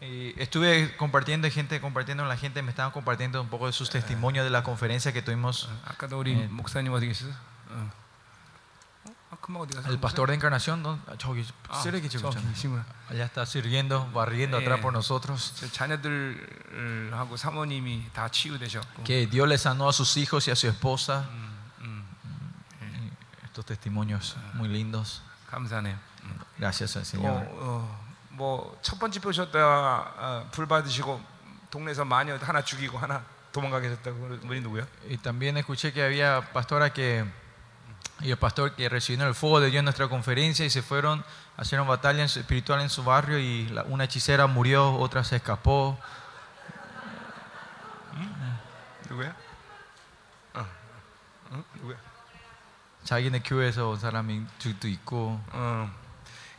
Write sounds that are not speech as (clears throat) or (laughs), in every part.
Estuve compartiendo gente compartiendo la gente me estaban compartiendo un poco de sus testimonios de la conferencia que tuvimos. el pastor de encarnación ¿no? allá está sirviendo barriendo atrás por nosotros. que Dios le sanó a sus hijos y a su esposa. estos testimonios muy lindos. 감사네요. Gracias al Señor. 뭐첫 번째 배 오셨다 어, 불 받으시고 동네에서 마녀 하나 죽이고 하나 도망가 계셨다고 분이 누구야? Y también escuché que había pastora que y el pastor que recibieron el fuego de Dios en nuestra conferencia y se fueron a hacer una batalla en su- espiritual en su barrio y la- una hechicera murió, otra se escapó. 누구야? 어, 어? 누구야? 자기네 교회에서 온 사람이 죽도 있고 어.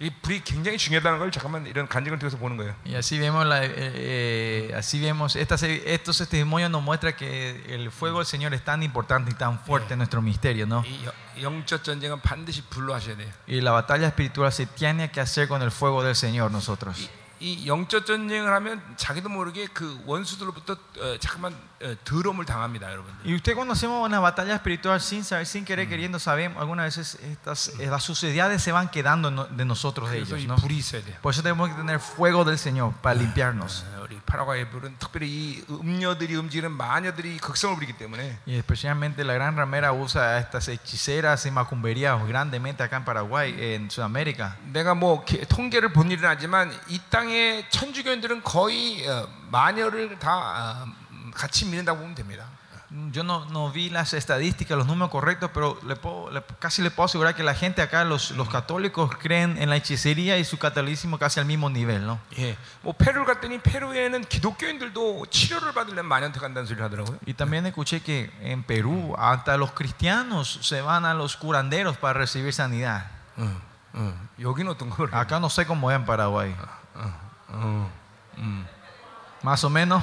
이 불이 굉장히 중요하다는 걸 잠깐만 이런 간증을 통해서 보는 거예요. y así vemos la- eh, eh, así vemos estas, estos testimonios nos muestran que el fuego del Señor es tan importante y tan fuerte en nuestro misterio, ¿no? 이 여- 영적 전쟁은 반드시 불로 하셔야 돼요. Y la batalla espiritual se tiene que hacer con el fuego del Señor nosotros. 이, 이 영적 전쟁을 하면 자기도 모르게 그 원수들로부터 어, 잠깐만 어, 더러움을 당합니다, 여러분들. Y usted cuando hacemos una batalla espiritual sin saber, sin querer, queriendo, sabemos, algunas veces estas, eh, las suciedades se van quedando no- de nosotros de 그래서 ellos, 이 ¿no? 불이 있어야 돼요. Por eso tenemos que tener fuego del Señor para limpiarnos. 어, 우리 파라과이 불은 특별히 이 음녀들이 움직이는 마녀들이 극성을 부리기 때문에 Y especialmente la gran ramera usa a estas hechiceras y macumberías grandemente acá en Paraguay, en Sudamérica. 내가 뭐 개- 통계를 본 일은 하지만 이 땅의 천주교인들은 거의 어, 마녀를 다 어, 음, 같이 믿는다고 보면 됩니다. Yo no, no vi las estadísticas, los números correctos, pero le puedo- le- casi le puedo asegurar que la gente acá, los, los católicos, creen en la hechicería y su catolicismo casi al mismo nivel, ¿no? 예, 뭐 페루를 갔더니 페루에는 기독교인들도 치료를 받으려면 마녀한테 간다는 소리를 하더라고요. Y también escuché que en Perú hasta los cristianos se van a los curanderos para recibir sanidad. 응, 응. 여기는 어떤 거 Acá no sé cómo es en Paraguay. 어, 음, Más o menos.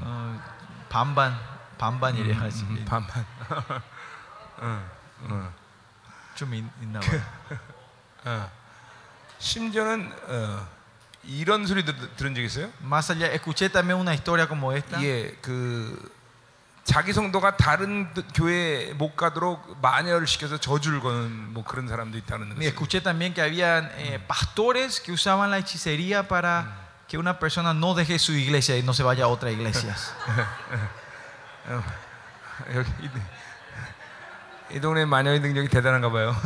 어, 반반, 반반이래 하지. 음, 반반. 응, 응. 좀 있, 있나 봐요. 어. 심지어는 어, 이런 소리 들, 들은 적 있어요? Más allá, escuché también una historia como esta. 예, 그 자기 성도가 다른 교회 못 가도록 마녀를 시켜서 저주를 거는 뭐 그런 사람도 있다는 거예요. escuché también que había eh, pastores que usaban la hechicería para que una persona no deje su iglesia y no se vaya a otra iglesia. (laughs)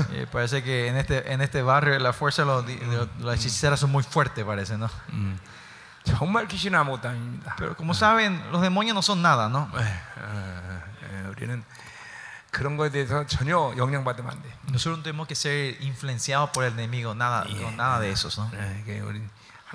(laughs) parece que en este, en este barrio la fuerza de los, de hechiceras son muy fuertes, parece, ¿no? Pero como saben, los demonios no son nada, ¿no? Nosotros no tenemos que ser influenciados por el enemigo, nada, nada de esos, ¿no?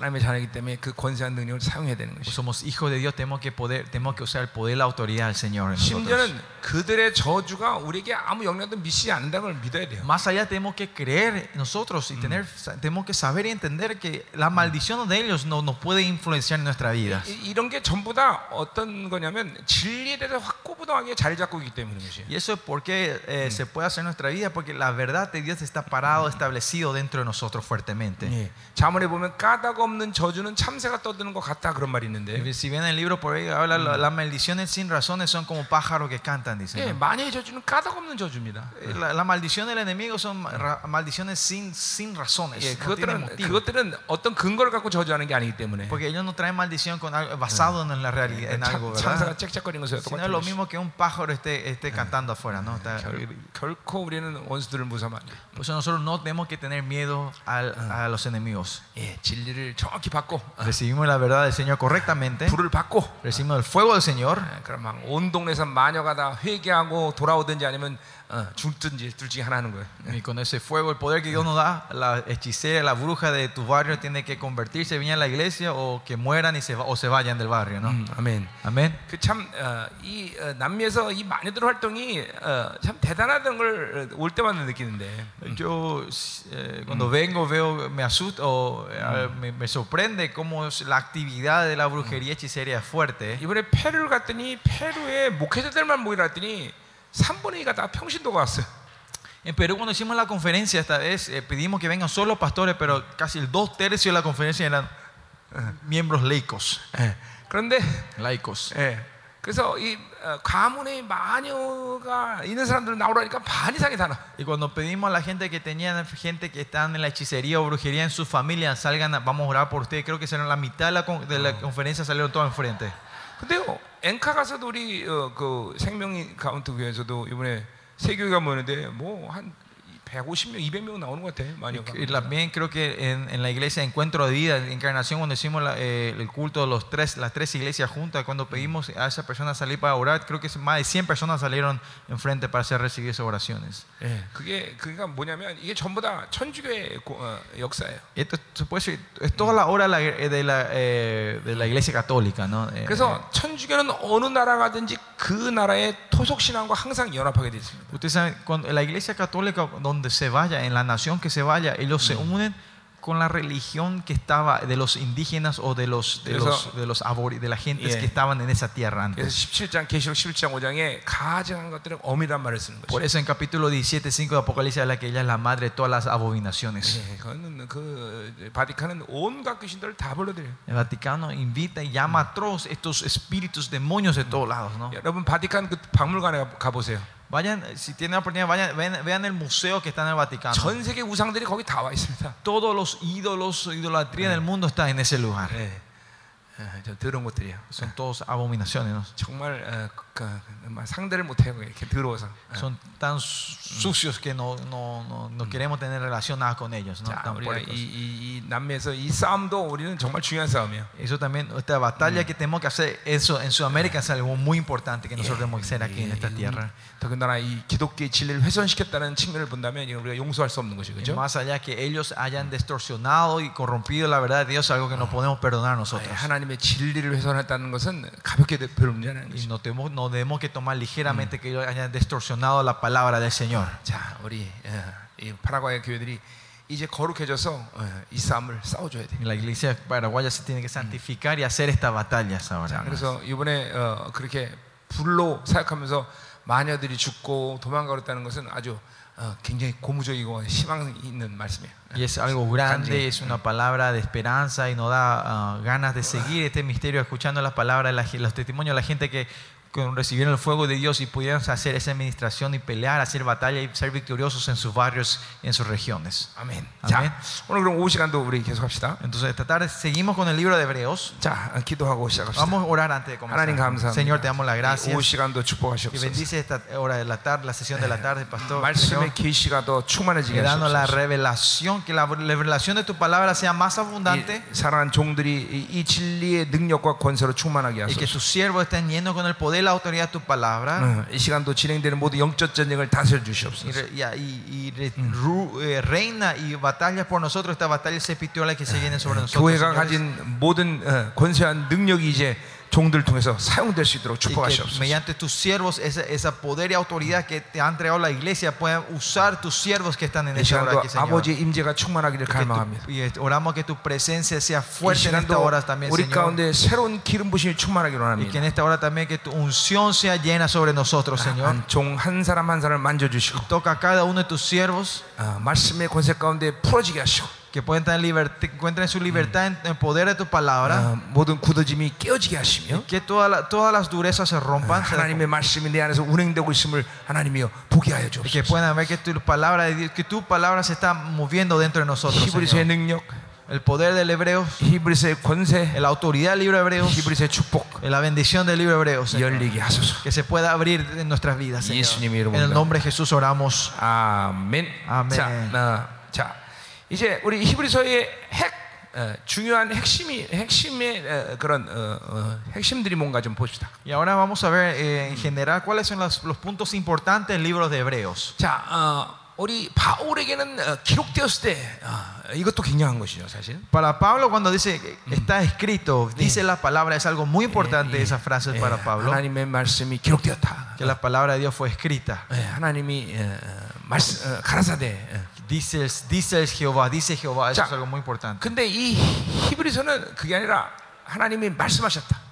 에, 이게 우리 하나님의 자녀이기 때문에 그 권세한 능력을 사용해야 되는 Pues 것이. somos hijos de Dios, tenemos que poder, tenemos que usar el poder y la autoridad del Señor. en nosotros. 심지어는 그들의 저주가 우리에게 아무 영향도 미치지 않는다는 걸 믿어야 돼요. Más allá tenemos que creer nosotros y tener, tenemos que saber y entender que la maldición de ellos no nos puede influenciar en nuestra vida. 이- 이런 게 전부 다 어떤 거냐면 진리에 대해서 확고부동하게 자리 잡고 있기 때문인 것이에요. Y eso es porque eh, se puede hacer en nuestra vida, porque la verdad de Dios está parado, establecido dentro de nosotros fuertemente. 예. 자문에 보면 까닭 없는 저주는 참새가 떠드는 것 같다 그런 말이 있는데 Y Si bien el libro por ahí habla, la- las maldiciones sin razones son como pájaros que cantan, dice. 예, ¿no? 마녀의 저주는 까닭 없는 저주입니다. Eh, La, la maldición del enemigo son ra- maldiciones sin, sin razones. 예, no tienen 그것들은 motivo. 그것들은 어떤 근거를 갖고 저주하는 게 아니기 때문에 Porque ellos no traen maldición con algo, basado en la realidad, en 참- algo, 참새가 ¿verdad? 짹짹거리는 것과 Si no 똑같은 es lo 것이. mismo que un pájaro esté, esté cantando afuera, ¿no? Está- 결, 결코 우리는 원수들을 무서워하면 안 돼. Por eso nosotros no tenemos que tener miedo al- a los enemigos. 예, 진리를 정확히 받고 어, Recibimos la verdad del Señor correctamente, 불을 받고 recibimos el fuego del Señor 예, 그럼 막 온 동네에서 마녀가 다 회개하고 돌아오든지 아니면 어, 죽든지 둘 중에 하나 하는 거예요. y con ese fuego, el poder que Dios nos da, la hechicera, la bruja de tu barrio tiene que convertirse, venir a la iglesia o que mueran y se, va- o se vayan del barrio, ¿no? 음, 아멘. Amén. 그참이 남미에서 이 마녀들 활동이 어, 참 대단하다는 걸 올 때마다 느끼는데 Yo eh, cuando vengo veo, me asusta o eh, me, me sorprende cómo es la actividad de la brujería hechicería es fuerte. 이번에 페루를 갔더니 페루에 목회자들만 모이라 했더니 3분의 2가 다 평신도가 왔어요. En Perú cuando hicimos la conferencia esta vez eh, pedimos que vengan solo pastores, pero casi el dos tercios de la conferencia eran eh, miembros laicos. 예. 그런데 laicos. 예. 그래서 이 어, 가문의 마녀가 있는 사람들 나오라니까 반 이상이 다 나. Y cuando pedimos a la gente que tenían gente que están en la hechicería o brujería en su familia, salgan, a- vamos a orar por ustedes. Creo que serán la mitad de la, con- de la conferencia salieron todos enfrente. 근데요, 엔카 가서도 우리 어, 그 생명 카운트 교회에서도 이번에 세 교회가 모였는데 뭐 한 150명, 200명 나오는 것 같아. 마녀가. Y también creo que en, en la iglesia Encuentro de Vida, en Encarnación, cuando hicimos la- eh, el culto de los tres, las tres iglesias juntas, cuando pedimos a esa persona salir para orar, creo que más de 100 personas salieron enfrente para hacer recibir esas oraciones. 예, 그게 그러니까 뭐냐면 이게 전부 다 천주교의 고- 어, 역사예요. Esto se puede decir, es toda la hora de la, de la, eh, de la iglesia católica, ¿no? Eh, 그래서 천주교는 어느 나라 가든지 그 나라의 토속 신앙과 항상 연합하게 돼 있습니다. Ustedes saben, cuando la iglesia católica, donde se vaya, en la nación que se vaya, ellos se unen con la religión que estaba de los indígenas o de los de Eso- los de los abori- de las gentes Yeah. que estaban en esa tierra 그래서 antes. 17장 계시록 11장 5장에 가증한 것들은 어미란 말을 쓰는 Por 거죠. eso en capítulo 17, 5 de Apocalipsis habla que ella es la madre de todas las abominaciones. 예, 그거는 그 바티칸은 온갖 귀신들을 다 불러들여요. El Vaticano invita y llama a todos estos espíritus demonios de todos lados, ¿no? 여러분 바티칸 그 박물관에 가 보세요. Vayan, si tienen la oportunidad, vayan, vean, vean el museo que está en el Vaticano. 전 세계 우상들이 거기 다 와 있습니다. Todos los ídolos, idolatría del mundo está en ese lugar. 예, 예, 저 더러운 것들이에요. Son todos abominaciones, ¿no? 정말 어, 그, 그, 막 상대를 못해요. 이렇게 더러워서. 예. Son tan sucios que no, no, no, no queremos tener relación nada con ellos. ¿no? 자, Tan 우리가 이, puercos. 이, 이 남미에서 이 싸움도 우리는 정말 중요한 싸움이에요. Eso también, esta batalla que tenemos que hacer, eso en Sudamérica es algo muy importante que nosotros tenemos que hacer aquí en esta tierra. 더군다나 이 기독교의 진리를 훼손시켰다는 측면을 본다면 이건 우리가 용서할 수 없는 것이 Y 그죠? más allá que ellos hayan distorsionado y corrompido la verdad de Dios, es algo que no podemos perdonar nosotros. 하나님 의 진리를 훼손했다는 것은 가볍게 별 문제는 아닌 Y 것이죠. no tenemos, no debemos que tomar ligeramente que ellos hayan distorsionado la palabra del Señor. 자, 우리 어, 이 파라과이 교회들이 이제 거룩해져서 어, 이 싸움을 싸워줘야 돼. La iglesia paraguaya se tiene que santificar y hacer estas batallas 자, ahora. 그래서 이번에 어, 그렇게 불로 사역하면서 마녀들이 죽고 도망가렸다는 것은 아주 Y es algo grande, es una palabra de esperanza y nos da ah, ganas de seguir este misterio escuchando las palabras, los testimonios de la gente que recibieron el fuego de Dios y pudieran hacer esa administración y pelear, hacer batalla y ser victoriosos en sus barrios, en sus regiones. Amén. Amén. Entonces esta tarde seguimos con el libro de Hebreos. Vamos a orar antes de comenzar. Señor, te damos las gracias. Y bendice esta hora de la tarde, la sesión de la tarde, pastor. Que danos la revelación, que la revelación de tu palabra sea más abundante. Y, y que tus siervos estén llenos con el poder y la autoridad de tu palabra. 어, 이 시간도 진행되는 모든 영적 전쟁을 다스려 Y, 주시옵소서. re- y- y- y re- ru- eh, reina y batalla por nosotros estas batallas espirituales que se vienen sobre nosotros. 교회가 señores. 가진 모든 어, 권세한 능력이 이제 종들 통해서 사용될 수 있도록 Y que 축복하시옵소서. mediante tus siervos, esa, esa poder y autoridad que te ha entregado la iglesia, puedan usar tus siervos que están en 이 esta hora 시간도 aquí, Señor. 아버지의 임재가 충만하기를 Y, que 갈망합니다. tu- y oramos que tu presencia sea 이 fuerte en esta 시간도 hora también, 우리 Señor. 가운데 새로운 기름 부심이 충만하기를 Y que 원합니다. en esta hora también que tu unción sea llena sobre nosotros, Señor. 종 한 사람 한 사람을 만져주시고 Toca a cada uno de tus siervos 어, 말씀의 권세 가운데 풀어지게 ha시고 que puedan tener libertad, encuentren su libertad en el poder de tu palabra. 어, 모든 굳어짐이 깨어지게 하시며 Que toda la- todas las durezas se rompan. se- 하나님의 말씀이 내 안에서 운행되고 있음을 하나님이여 보게 하여 Y que 주옵소서. puedan ver que tu palabra de Dios, que tu palabra se está moviendo dentro de nosotros. 히브리서의 Señor. 능력, El poder del hebreo, 히브리서의 권세, la autoridad del libro de hebreos, 히브리서의 축복 la bendición del libro de hebreos. Señor. 열리게 하소서. Que se pueda abrir en nuestras vidas. Señor. 예수님의 En 이름으로 el nombre de Jesús oramos. 아멘. 아멘. 자, 어, 자, 이제 우리 히브리서의 핵 어, 중요한 핵심이 핵심의 어, 그런 어, 어, 핵심들이 뭔가 좀 봅시다. Y ahora vamos a ver eh, en general cuáles son los, los puntos importantes del libro de hebreos. 자, 어, 우리 바울에게는 어, 기록되었을 때 어, 이것도 굉장한 것이죠, 사실. Para Pablo cuando dice que está escrito, dice la palabra, es algo muy importante esa frase 예, para Pablo, 하나님의 말씀이 기록되었다. que la palabra de Dios fue escrita. 예, 하나님이 어, 어, 말씀 어, 가라사대. 어. Dice, el- dice el Jehová, dice Jehová, eso Ya. es algo muy importante. 근데 이 히브리서는 그게 아니라 하나님이 말씀하셨다.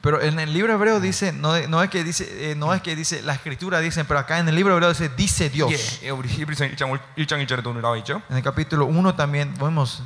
Pero en el libro hebreo dice, no, no es que dice, eh, no es que dice, la escritura dice, pero acá en el libro hebreo dice, dice Dios. 예, 예, 우리 히브리서 1장 1장 1절에도 오늘 나와 있죠. En el capítulo 1 también vemos,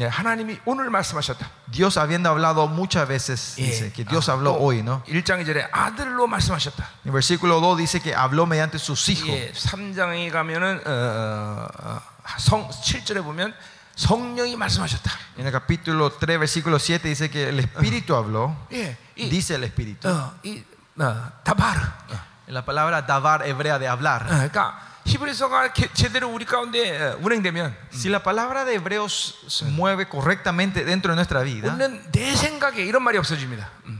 예, 하나님이 오늘 말씀하셨다. Dios habiendo hablado muchas veces, 예. dice que Dios 아, habló 또 hoy, ¿no? 1장 2절에 아들로 말씀하셨다. En el versículo 2 dice que habló mediante sus hijos. 예, 3장에 가면은 어, 어, 어, 성 7절에 보면 성령이 말씀하셨다. En el capítulo 3, versículo 7 dice que el Espíritu habló, 예, 이, dice el Espíritu. 어, 이 어, 다바르. 어, La palabra davar hebrea de 어, hablar. 그러니까 히브리서가 게- 제대로 우리 가운데 어, 운행되면 Si la palabra de hebreos se mueve correctamente dentro de nuestra vida, 우리는 내 생각에 이런 말이 없어집니다. 음.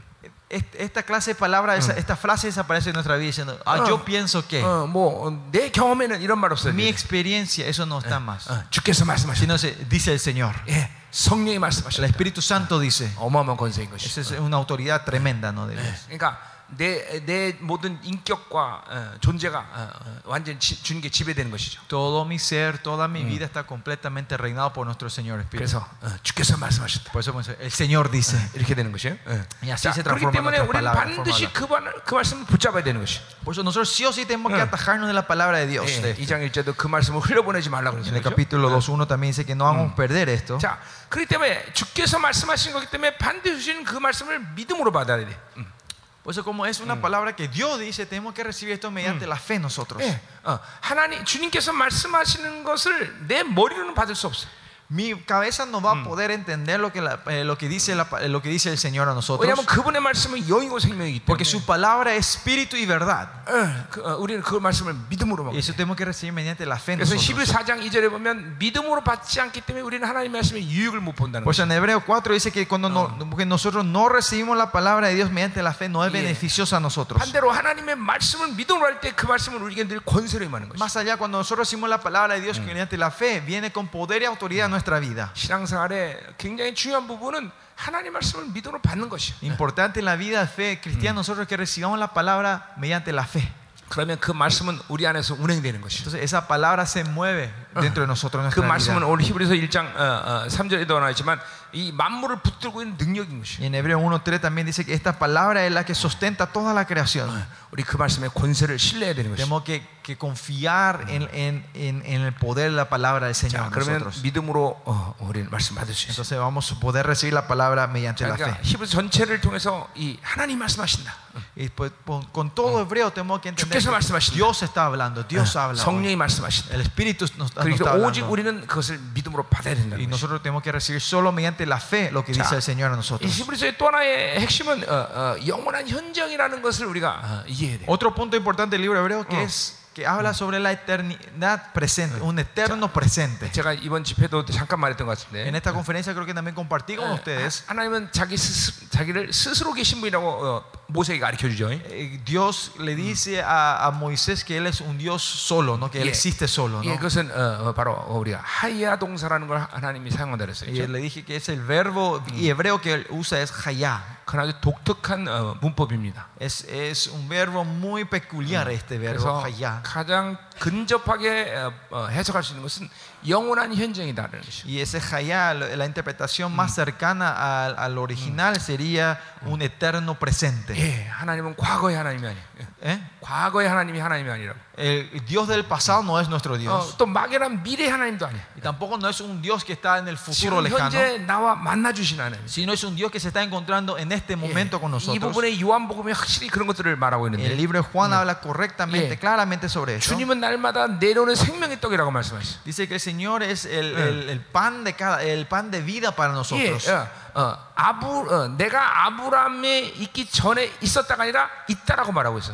est- esta clase de palabra, esa- esta frase desaparece de nuestra vida diciendo, ah, Ah. yo pienso que, 어, 뭐내 경험에는 이런 말 없어요. mi experiencia, eso no está más. 어, 주께서 말씀하셨다. Sino se, dice el Señor. 예, 성령이 El 말씀하셨다. Espíritu Santo dice. 어마어마한 권세인 것이죠. Esa es una autoridad tremenda, ¿no? De Dios. 그러니까 내, 내 모든 인격과 어, 존재가 어, 어, 완전 히 주님께 지배되는 것이죠. Todo mi ser, toda mi vida está completamente reinado por nuestro Señor Espíritu. 그래서 어, 주께서 말씀하셨다. Por eso podemos decir, el Señor dice. 이렇게 되는 것이에요. 예. Y así 자, se 그렇기 transforma 때문에 nuestra 우리는 palabra, 반드시 forma 그, 말, 그 말씀을 붙잡아야 되는 것이. Por eso nosotros sí o sí tenemos que Ah. atajarnos de la palabra de Dios. 예, de esto. 2장 1절도 그 말씀을 흘려보내지 말라고 En 그러죠. el capítulo 2.1 también dice que no vamos a perder esto. 자, 그렇기 때문에 주께서 말씀하신 거기 때문에 반드시 주신 그 말씀을 믿음으로 받아야 돼. 음. Por eso como es una palabra que Dios dice, tenemos que recibir esto mediante la fe nosotros. 예, 어, 하나님 주님께서 말씀하시는 것을 내 머리로는 받을 수 없어. Mi cabeza no va a poder entender lo que, la- eh, lo que, dice, la pa- eh, lo que dice el Señor a nosotros. 왜냐하면 그분의 말씀은 영이고 생명이기 때문에. Porque su palabra es espíritu y verdad. 어, 그, 어, 우리는 그 말씀을 믿음으로 Y 먹어요. eso tenemos que recibir mediante la fe 그래서 nosotros. 14장 2절에 보면 믿음으로 받지 않기 때문에 우리는 하나님의 말씀에 유익을 못 본다는 Por 거죠. eso en Hebreo 4 dice que cuando no- porque nosotros no recibimos la palabra de Dios mediante la fe, no es Yeah. beneficiosa a nosotros. 반대로 하나님의 말씀을 믿음으로 할 때 그 말씀을 우리에게 늘 권세로 임하는 거죠. Más allá, cuando nosotros recibimos la palabra de Dios mediante la fe, viene con poder y autoridad a nuestra vida. 신앙생활에 굉장히 중요한 부분은 하나님 말씀을 믿음으로 받는 것이에요. Importante en la vida de fe cristiana nosotros que recibamos la palabra mediante la fe. 그러면 그 말씀은 우리 안에서 운행되는 것이죠. Entonces esa palabra se mueve dentro de nosotros en 그 nuestra 말씀은 vida. 오늘 히브리서 1장 어, 어, 3절에도 나와 있지만 이 만물을 붙들고 있는 능력인 것이에요. Y en Hebreo 1.3 también dice que esta palabra es la que sustenta toda la creación. 우리 그 말씀의 권세를 신뢰해야 되는 것이죠. Tenemos que, que confiar en, en- en- en el poder de la palabra del Señor. 자, 그러면 nosotros. 믿음으로 어, 우리는 말씀 받을 수 있어요. Entonces vamos a poder recibir la palabra mediante la 그러니까 fe. 히브리서 전체를 통해서 이 하나님 말씀하신다. Y pues, con, con todo hebreo tenemos que entender 주께서 que 말씀하신다. Dios está hablando, Dios habla. hoy. 성령이 말씀하신다. El Espíritu nos, nos 그리고 está 오직 hablando. 우리는 그것을 믿음으로 받아야 Y 된다는 것이죠. nosotros tenemos que recibir solo mediante la fe lo que 자, dice el Señor a 이 nosotros. 히브리서의 또 하나의 핵심은 어, 어, 영원한 현정이라는 것을 우리가 어, 이해해야 돼요. Otro punto importante del libro hebreo que Oh. es que habla sobre la eternidad presente, un eterno presente. 제가 이번 집회도 잠깐 말했던 것 같은데 En esta conferencia creo que también compartí con ustedes. 하- 하나님은 자기 스스, 자기를 스스로 계신 분이라고 어, 모세에게 가르쳐 주죠. eh, Dios le dice a, a Moisés que él es un Dios solo, ¿no? que él 예. existe solo. 예, ¿no? 그것은 어, 어, 바로 우리가 하야 동사라는 걸 하나님이 사용한다 그랬어요. Y 그렇죠? le dije que es el verbo y hebreo que él usa es hayá. 그건 아주 독특한 어, 문법입니다. Es, es un verbo muy peculiar este verbo 그래서 hayá. 가장 근접하게 어, 어, 해석할 수 있는 것은 영원한 현정이다라는 것이죠. Y ese hayá, la la interpretación más cercana al, al original sería un eterno presente. 예, 하나님은 과거의 하나님이 아니에요. 예, ¿Eh? 과거의 하나님이 하나님이 아니라고. El Dios del pasado no es nuestro 어, Dios. 또 막연한 미래 하나님도 아니에요. Y tampoco no es un Dios que está en el futuro 지금 lejano, 현재 나와 만나 주신 하나님. sino es un Dios que se está encontrando en este momento con 이 nosotros. 부분에 요한복음이 확실히 그런 것들을 말하고 El 있는데 libro de Juan habla correctamente, Yeah. claramente sobre eso. 주님은 날마다 내려오는 생명의 떡이라고 말씀하셨어요. Dice que el Señor es el, el- el pan de cada, el pan de vida para 예, nosotros. 어, 어, 아부, 어, 내가 아브라함에 있기 전에 있었다가 아니라 있다라고 말하고 있어.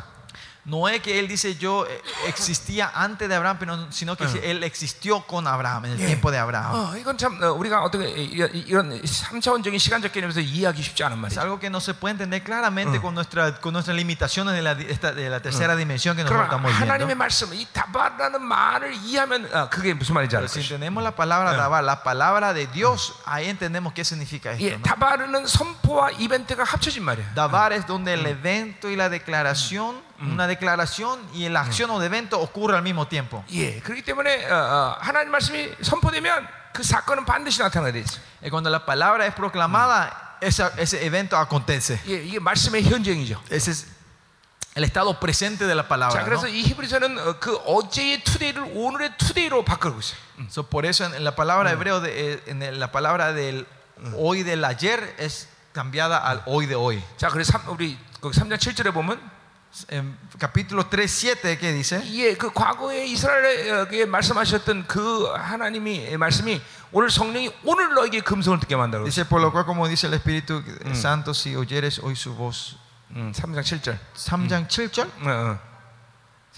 No es que él dice yo eh, existía antes de Abraham, pero, sino que él existió con Abraham en el Yeah. tiempo de Abraham. 어, 이건 참 어, 우리가 어떻게 이- 이- 이런 3차원적인 시간적 개념에서 이해하기 쉽지 않은 Es 말이죠. algo que no se puede entender claramente con, nuestra, con nuestras limitaciones de la, di- esta- de la tercera dimensión que nosotros 그러나 estamos 하나님의 viendo. 말씀, 이 다바라는 말을 이해하면 어, 그게 무슨 말인지 Pero 알 si 것이죠. entendemos la palabra Dabar, la palabra de Dios, ahí entendemos qué significa esto. 예, ¿no? 다바르는 선포와 이벤트가 합쳐진 말이에요. Dabar es donde el evento y la declaración, una declaración y la acción o de evento ocurre al mismo tiempo. 예, 그렇기 때문에 어, 어, 하나님 말씀이 선포되면 그 사건은 반드시 나타나야 돼 있어. Y cuando la palabra es proclamada, esa- ese evento acontece. 예, 이게 말씀의 현장이죠. Ese es el estado presente de la 자, palabra. ¿no? 그래서 이 히브리서는 어, 그 어제의 투데이를 오늘의 투데이로 바꾸고 있어요. So, por eso en, en la palabra hebreo, de, eh, en el- la palabra del hoy del ayer es cambiada al hoy de hoy. 자, 그래서 삼- 우리 그 3장 7절에 보면 En Capítulo 3, 7, ¿qué dice? 예, 그 과거에 이스라엘에게 말씀하셨던 그 하나님이 말씀이 오늘 성령이 오늘 너에게 금성을 듣게 만들어. Dice, por lo cual, como dice el Espíritu Santo, si oyeres hoy su voz. 음, 3장 7절. 3장 7절? 어, 어.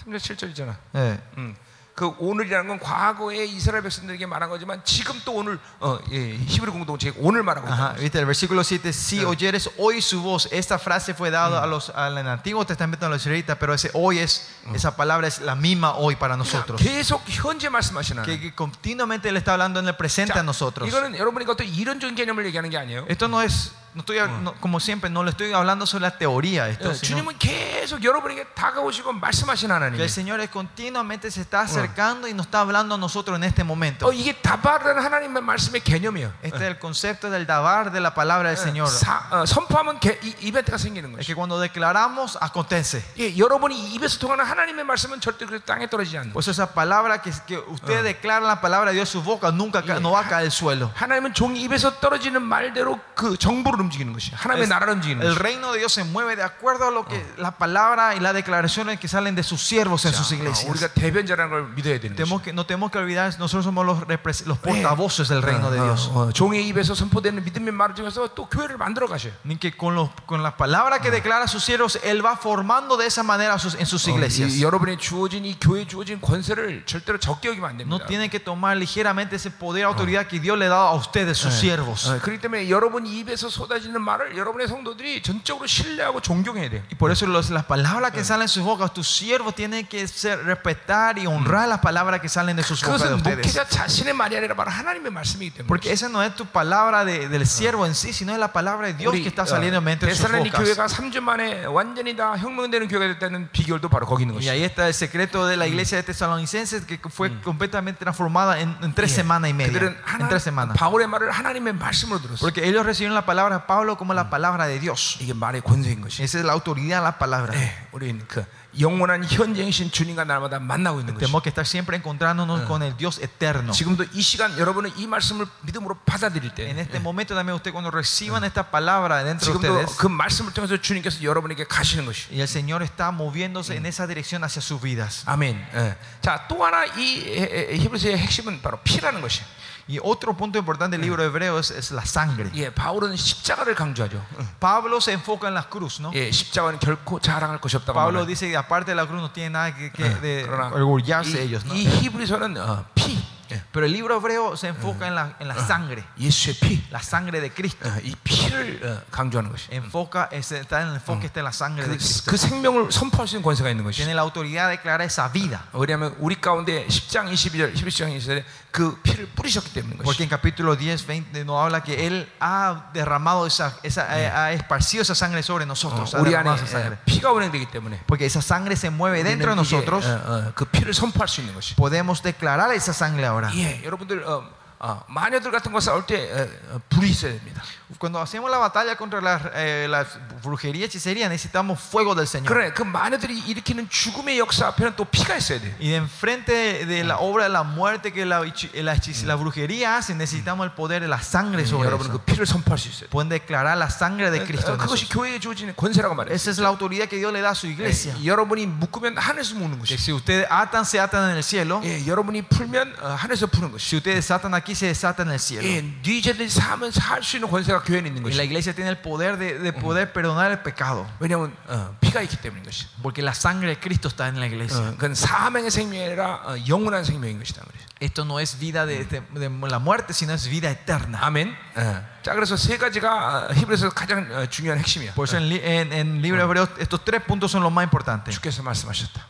3장 7절이잖아. 네. 음. 그 오늘이라는 건 과거에 이스라엘 백성들에게 말한 거지만 지금 또 오늘 어, 예, 히브리 공동체 오늘 말하고 있다. Ajá, viste, el versículo 7, si oyeres hoy su voz, esta frase fue dada a los, al en el Antiguo Testamento a los israelitas, pero ese hoy es, esa palabra es la misma hoy para nosotros. 계속 현재 말씀하시는 Que, 하나님. que continuamente le está hablando en el presente a nosotros. 이거는 여러분이 어떤 이론적인 개념을 얘기하는 게 아니에요. Esto no es, no estoy, no- como siempre, no le estoy hablando sobre la teoría, esto, 예, sino 주님은 계속 여러분에게 다가오시고 말씀하시는 que 하나님이에요. el Señor es continuamente se está acercando y nos está hablando a nosotros en este momento. 어, 이게 다바라는 하나님의 말씀의 개념이에요. Este es el concepto del dabar de la palabra del Señor. 사- 어, 선포하면 개- 이, 이벤트가 생기는 Es 것이. que cuando declaramos, acontece. 예, 여러분이 입에서 통하는 하나님의 말씀은 절대 그 땅에 떨어지지 않는. Pues esa palabra que, que usted declara la palabra de Dios en su boca nunca ca- no va a caer al suelo. 하나님은 종이 입에서 떨어지는 말대로 그 정보를 움직이는 것이. 하나님의 Es- 나라를 움직이는 el 것이. reino de Dios se mueve de acuerdo a lo que la palabra y las declaraciones que salen de sus siervos en sus 어, iglesias. 우리가 대변자라는 걸 믿어야 되는 것이. Tenemos que, no tenemos que olvidar, nosotros somos los, repres- los portavoces del reino de 어, Dios. 어, 어, 종의 입에서 선포되는 믿음의 말을 통해서 또 교회를 만들어 가셔요. Ni que con, los, con las palabras que declara a sus siervos, Él va formando de esa manera a sus- en sus iglesias. 이, 여러분이 주어진 이 교회에 주어진 권세를 절대로 적게 여기면 안 됩니다. No tienen que tomar ligeramente ese poder, autoridad que Dios le ha dado a ustedes, sus siervos. 어, 그렇기 때문에 여러분 입에서 쏟 아지는 말을 여러분의 성도들이 전적으로 신뢰하고 존경해야 돼요. Y por eso los- las palabras que salen de sus bocas, tus siervos tienen que ser, respetar y honrar las palabras que salen de sus bocas de 그것은 ustedes. 목회자 자신의 말이 아니라 바로 하나님의 말씀이기 때문에. Porque esa no es tu palabra de- del siervo en sí, sino es la palabra de Dios 우리 que está saliendo entre sus 데살로니 bocas. 교회가 3주 만에 완전히 다 혁명되는 교회가 됐다는 비결도 바로 거기 있는 Y 것이죠. ahí está el secreto de la iglesia de Tesalonicenses que fue completamente transformada en, en tres semanas y media. 그들은 En 하나, tres semanas. 바울의 말을 하나님의 말씀으로 들었어요. Porque ellos recibieron la palabra de Pablo como la palabra de Dios. 이게 말의 권세인 것이. Esa es la autoridad de la palabra. 네, 우리는 그 영원한 현재이신 주님과 날마다 만나고 있는 것이. Tenemos que estar siempre encontrándonos con el Dios eterno. 지금도 이 시간 여러분은 이 말씀을 믿음으로 받아들일 때 En este momento también usted cuando reciban esta palabra dentro de 지금도 ustedes 그 말씀을 통해서 주님께서 여러분에게 가시는 것이. y el Señor está moviéndose en esa dirección hacia sus vidas. 아멘. 예. 자, 또 하나 이 에, 에, 히브리서의 핵심은 바로 피라는 것이. Y otro punto importante del libro de Hebreos es la sangre. 예, 바울은 십자가를 강조하죠. Pablo se enfoca en la cruz, ¿no? 예, 십자가는 결코 자랑할 것이 없다고 Pablo 말해요. dice que aparte de la cruz no tiene nada que, que de 그러나 orgullarse 이, ellos, ¿no? 이 히브리서는 어, 피, 예, Pero el libro hebreo se enfoca en la, en la sangre, 예수의 피, la sangre de Cristo. 어, 이 피를 어, 강조하는 것이. Enfoca, ese- está en el enfoque está en la sangre de 그, Cristo. 그 생명을 선포할 수 있는 권세가 있는 것이. Tiene la autoridad de declarar esa vida. 왜냐하면 우리 가운데 10장 22절, 11장 22절에 그 피를 뿌리셨기 때문인 Porque 것이. en capítulo 10, 20 nos habla que Él ha derramado esa, esa eh, ha esparcido esa sangre sobre nosotros. ha 우리 안에 derramado esa sangre. 예, 피가 운행되기 때문에 Porque esa sangre se mueve dentro de 우리는 이제, nosotros. 어, 어, 그 피를 선포할 수 있는 것이. Podemos declarar esa sangre ahora. 예, 여러분들 어, 어, 마녀들 같은 거 싸울 때 어, 어, 불이 있어야 됩니다. Cuando hacemos la batalla contra las, eh, las brujería y hechicería, necesitamos fuego del Señor. 그래, 그 마녀들이 일으키는 죽음의 역사 앞에는 또 피가 있어야 돼. Y enfrente de la obra de la muerte que la, hechi- la, hechiz- la brujería hace, necesitamos el poder de la sangre sobre 여러분 그 eso. 피를 선포할 수 있어요. Pueden declarar la sangre de Cristo. 어, en 그것이 nosotros. 교회에 주어지는 권세라고 말해요. Esa es la autoridad que Dios le da a su iglesia. 예, 여러분이 묶으면 하늘에서 묶는 Que 것이. si ustedes atan, se atan en el cielo. 예, 여러분이 풀면 어, 하늘에서 푸는 것이. Si ustedes desatan aquí, se desatan en el cielo. 예, 네 죄들이 사하면 살 수 있는 권세가 교회에 있는 Y la 것이. iglesia tiene el poder de, de poder perdonar el pecado. 왜냐하면 어, 피가 있기 때문인 것이. Porque la sangre de Cristo está en la iglesia. 어, 그건 사명의 생명이 아니라 어, 영원한 생명인 것이다. 그래요. Esto no es vida de, de- de la muerte, sino es vida eterna. 아멘. 어. 자, 그래서 세 가지가 어, 히브리서 가장 어, 중요한 핵심이야. Por eso en, li- en, en el libro hebreo estos tres puntos son los más importantes. 주께서 말씀하셨다.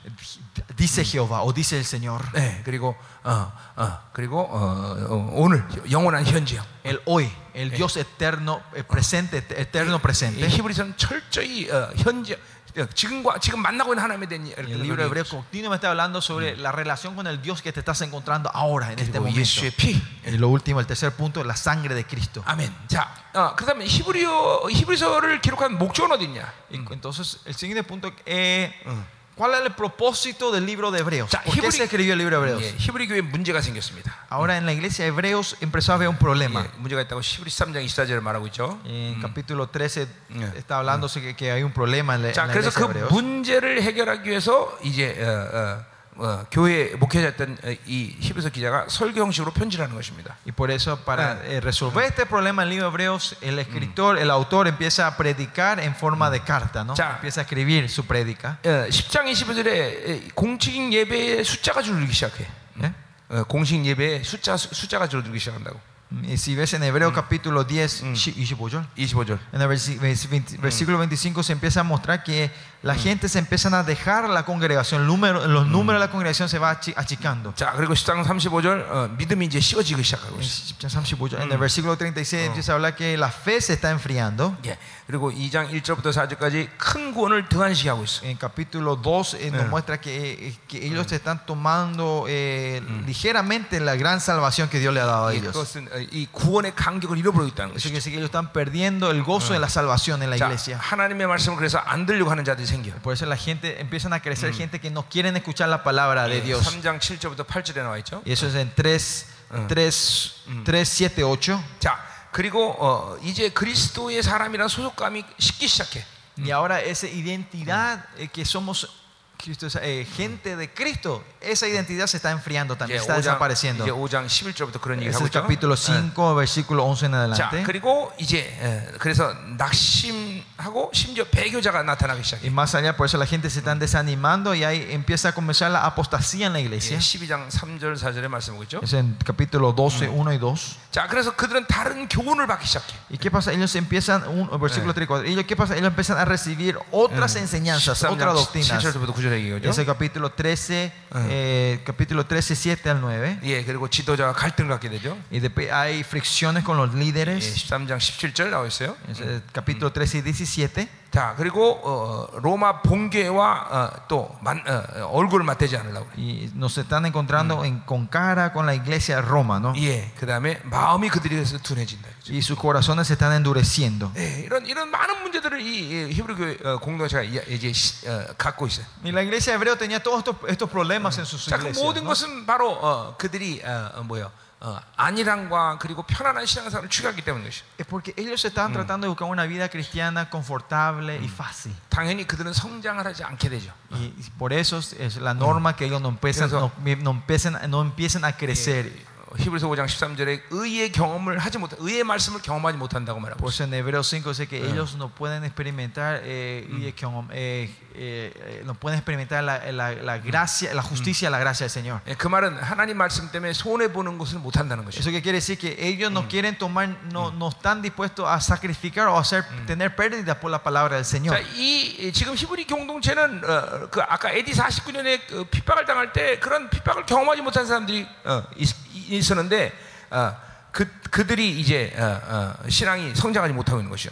Dice Jehová o dice el Señor. 네, 그리고 어, 어, 그리고 어, 어, 오늘 영원한 현재형. El hoy, el Dios eterno, eh, presente, eterno 이 presente. 히브리서는 철저히 어, 현재 지금과 지금 만나고 있는 하나님에 대한 Y 이렇게 el libro de 얘기하고 Hebreos continuamente está hablando sobre la relación con el Dios que te estás encontrando ahora, en este 그리고 momento. 예수의 피. Y lo último, el tercer punto, la sangre de Cristo. 아멘. 자, 어, 그다음에 히브리어 히브리서를 기록한 목적은 어디 있냐? Y Entonces, el siguiente punto, eh, ¿cuál es el propósito del libro de Hebreos? Ya, ¿Por qué Hebrew- se escribió el libro de Hebreos? 예, 히브리 교회에 문제가 생겼습니다. Ahora en la iglesia de Hebreos empezó a haber un problema. 예, 문제가 있다고 히브리 3장 24절에 말하고 있죠. En capítulo 13 Yeah. está hablándose que, que hay un problema en la, en 자, la 그래서 iglesia de 그 Hebreos. 문제를 해결하기 위해서 이제 어, 어, 어, 교회 목회자였던 어, 이 히브리서 기자가 설교 형식으로 편지를 하는 것입니다. Y por eso, para eh, resolver este problema en libro Hebreos, el escritor, el autor empieza a predicar en forma de carta, ¿no? Ya. Empieza a escribir su prédica. 어, 10장 25절에 공식 예배의 숫자가 줄기 시작해. ¿eh? 어, 공식 예배의 숫자 숫자가 줄기 시작한다고. Y si ves en Hebreo capítulo 10, shi- y shiboyor, 25절. en el versi- versi- 20 versículo 25 se empieza a mostrar que la gente se empiezan a dejar la congregación, el número, los números de la congregación se va achi- achicando. 자, 그리고 10장 35절 어, 믿음이 이제 식어지기 시작하고 En 있어. en el versículo 36 empieza a hablar que la fe se está enfriando. 예. 그리고 2장 1절부터 4절까지 큰 구원을 등한시하고 있어. En capítulo 2 eh, nos Eh. muestra que, eh, que ellos se están tomando eh, ligeramente la gran salvación que Dios le ha dado a 예, ellos. 그것은 어, 이 구원의 간격을 잃어버리고 있다는 Eso 것이죠. quiere decir que ellos están perdiendo el gozo de la salvación en la 자, iglesia. 하나님의 말씀을 그래서 안 들려고 하는 자들이 생겨. Por eso la gente empiezan a crecer gente que no quieren escuchar la palabra de Dios. 3장 7절부터 8절에 나와 있죠. Y eso es en 3, 3, 3 7, 8. 자, 그리고 어, 이제 그리스도의 사람이라는 소속감이 식기 시작해. Y ahora esa identidad eh, que somos Cristo, eh, gente de Cristo, esa identidad se está enfriando 이제 también, está 5장, desapareciendo. 이제 5장 11절부터 그런 얘기를 Ese 하고 es el 있죠. capítulo 5, versículo 11 en 자, adelante. 그리고 이제 에, 그래서 낙심하고 심지어 배교자가 나타나기 시작해. Y más allá, por eso la gente se está desanimando y ahí empieza a comenzar la apostasía en la 예, iglesia. 12장 3절 4절에 말씀하고 있죠. Es en capítulo 12, 1 y 2. 자, 그래서 그들은 다른 교훈을 받기 시작해. ¿Y qué pasa? Ellos empiezan, un, versículo 3 y 4. Ellos, ¿Qué pasa? Ellos empiezan a recibir otras enseñanzas, 13장 otras doctrinas. 7절부터 9절 얘기죠. Es el capítulo 13, eh, capítulo 13, 7 al 9. 예, 그리고 지도자가 갈등을 갖게 되죠. Y después hay fricciones con los 예, líderes. 13장 17절 나와 있어요. Es el capítulo 13 y 17. 자, 그리고 어, 로마 본교회와 어, 또 만, 어, 얼굴을 맞대지 않으려고 그래. Y nos están encontrando en, con cara con la iglesia de Roma, ¿no? 예, 그다음에 마음이 그들에게서 둔해진다. 그죠? Y sus corazones se están endureciendo. 예, 이런 이런 많은 문제들을 이, 이 히브리 교회 어, 공동체가 이- 이제 시- 어, 갖고 있어요. Y la iglesia hebreo tenía todos estos, estos problemas en sus 자, 그 iglesias. 모든 ¿no? 것은 바로 어, 그들이 어, 어, 뭐요? 어, 안일함과 그리고 편안한 신앙생활을 추구하기 때문인 것이. Es porque ellos estaban tratando de buscar una vida cristiana confortable y fácil. 당연히 그들은 성장을 하지 않게 되죠. Y, y por eso es, es la norma que ellos no empiezan, 그래서- no, no empiezan, no empiezan a crecer. 어, 히브리서 5장 13절에 의의 경험을 하지 못, 의의 말씀을 경험하지 못한다고 말하고 Por 있어요. eso en Hebreos 5 dice que ellos no pueden experimentar, eh, y que, eh, eh, eh, no pueden experimentar la, la- la gracia, la justicia, la gracia del Señor. 예, 그 말은 하나님 말씀 때문에 손해 보는 것을 못 한다는 것이죠. Eso que quiere decir que ellos no quieren tomar, no, no están dispuestos a sacrificar o a hacer, tener pérdidas por la palabra del Señor. 자, 이 이 지금 히브리 공동체는 어, 그 아까 AD 49년에 그 핍박을 당할 때 그런 핍박을 경험하지 못한 사람들이 어, 있, 있었는데 어, 그 그들이 이제 어, 어, 신앙이 성장하지 못하고 있는 것이죠.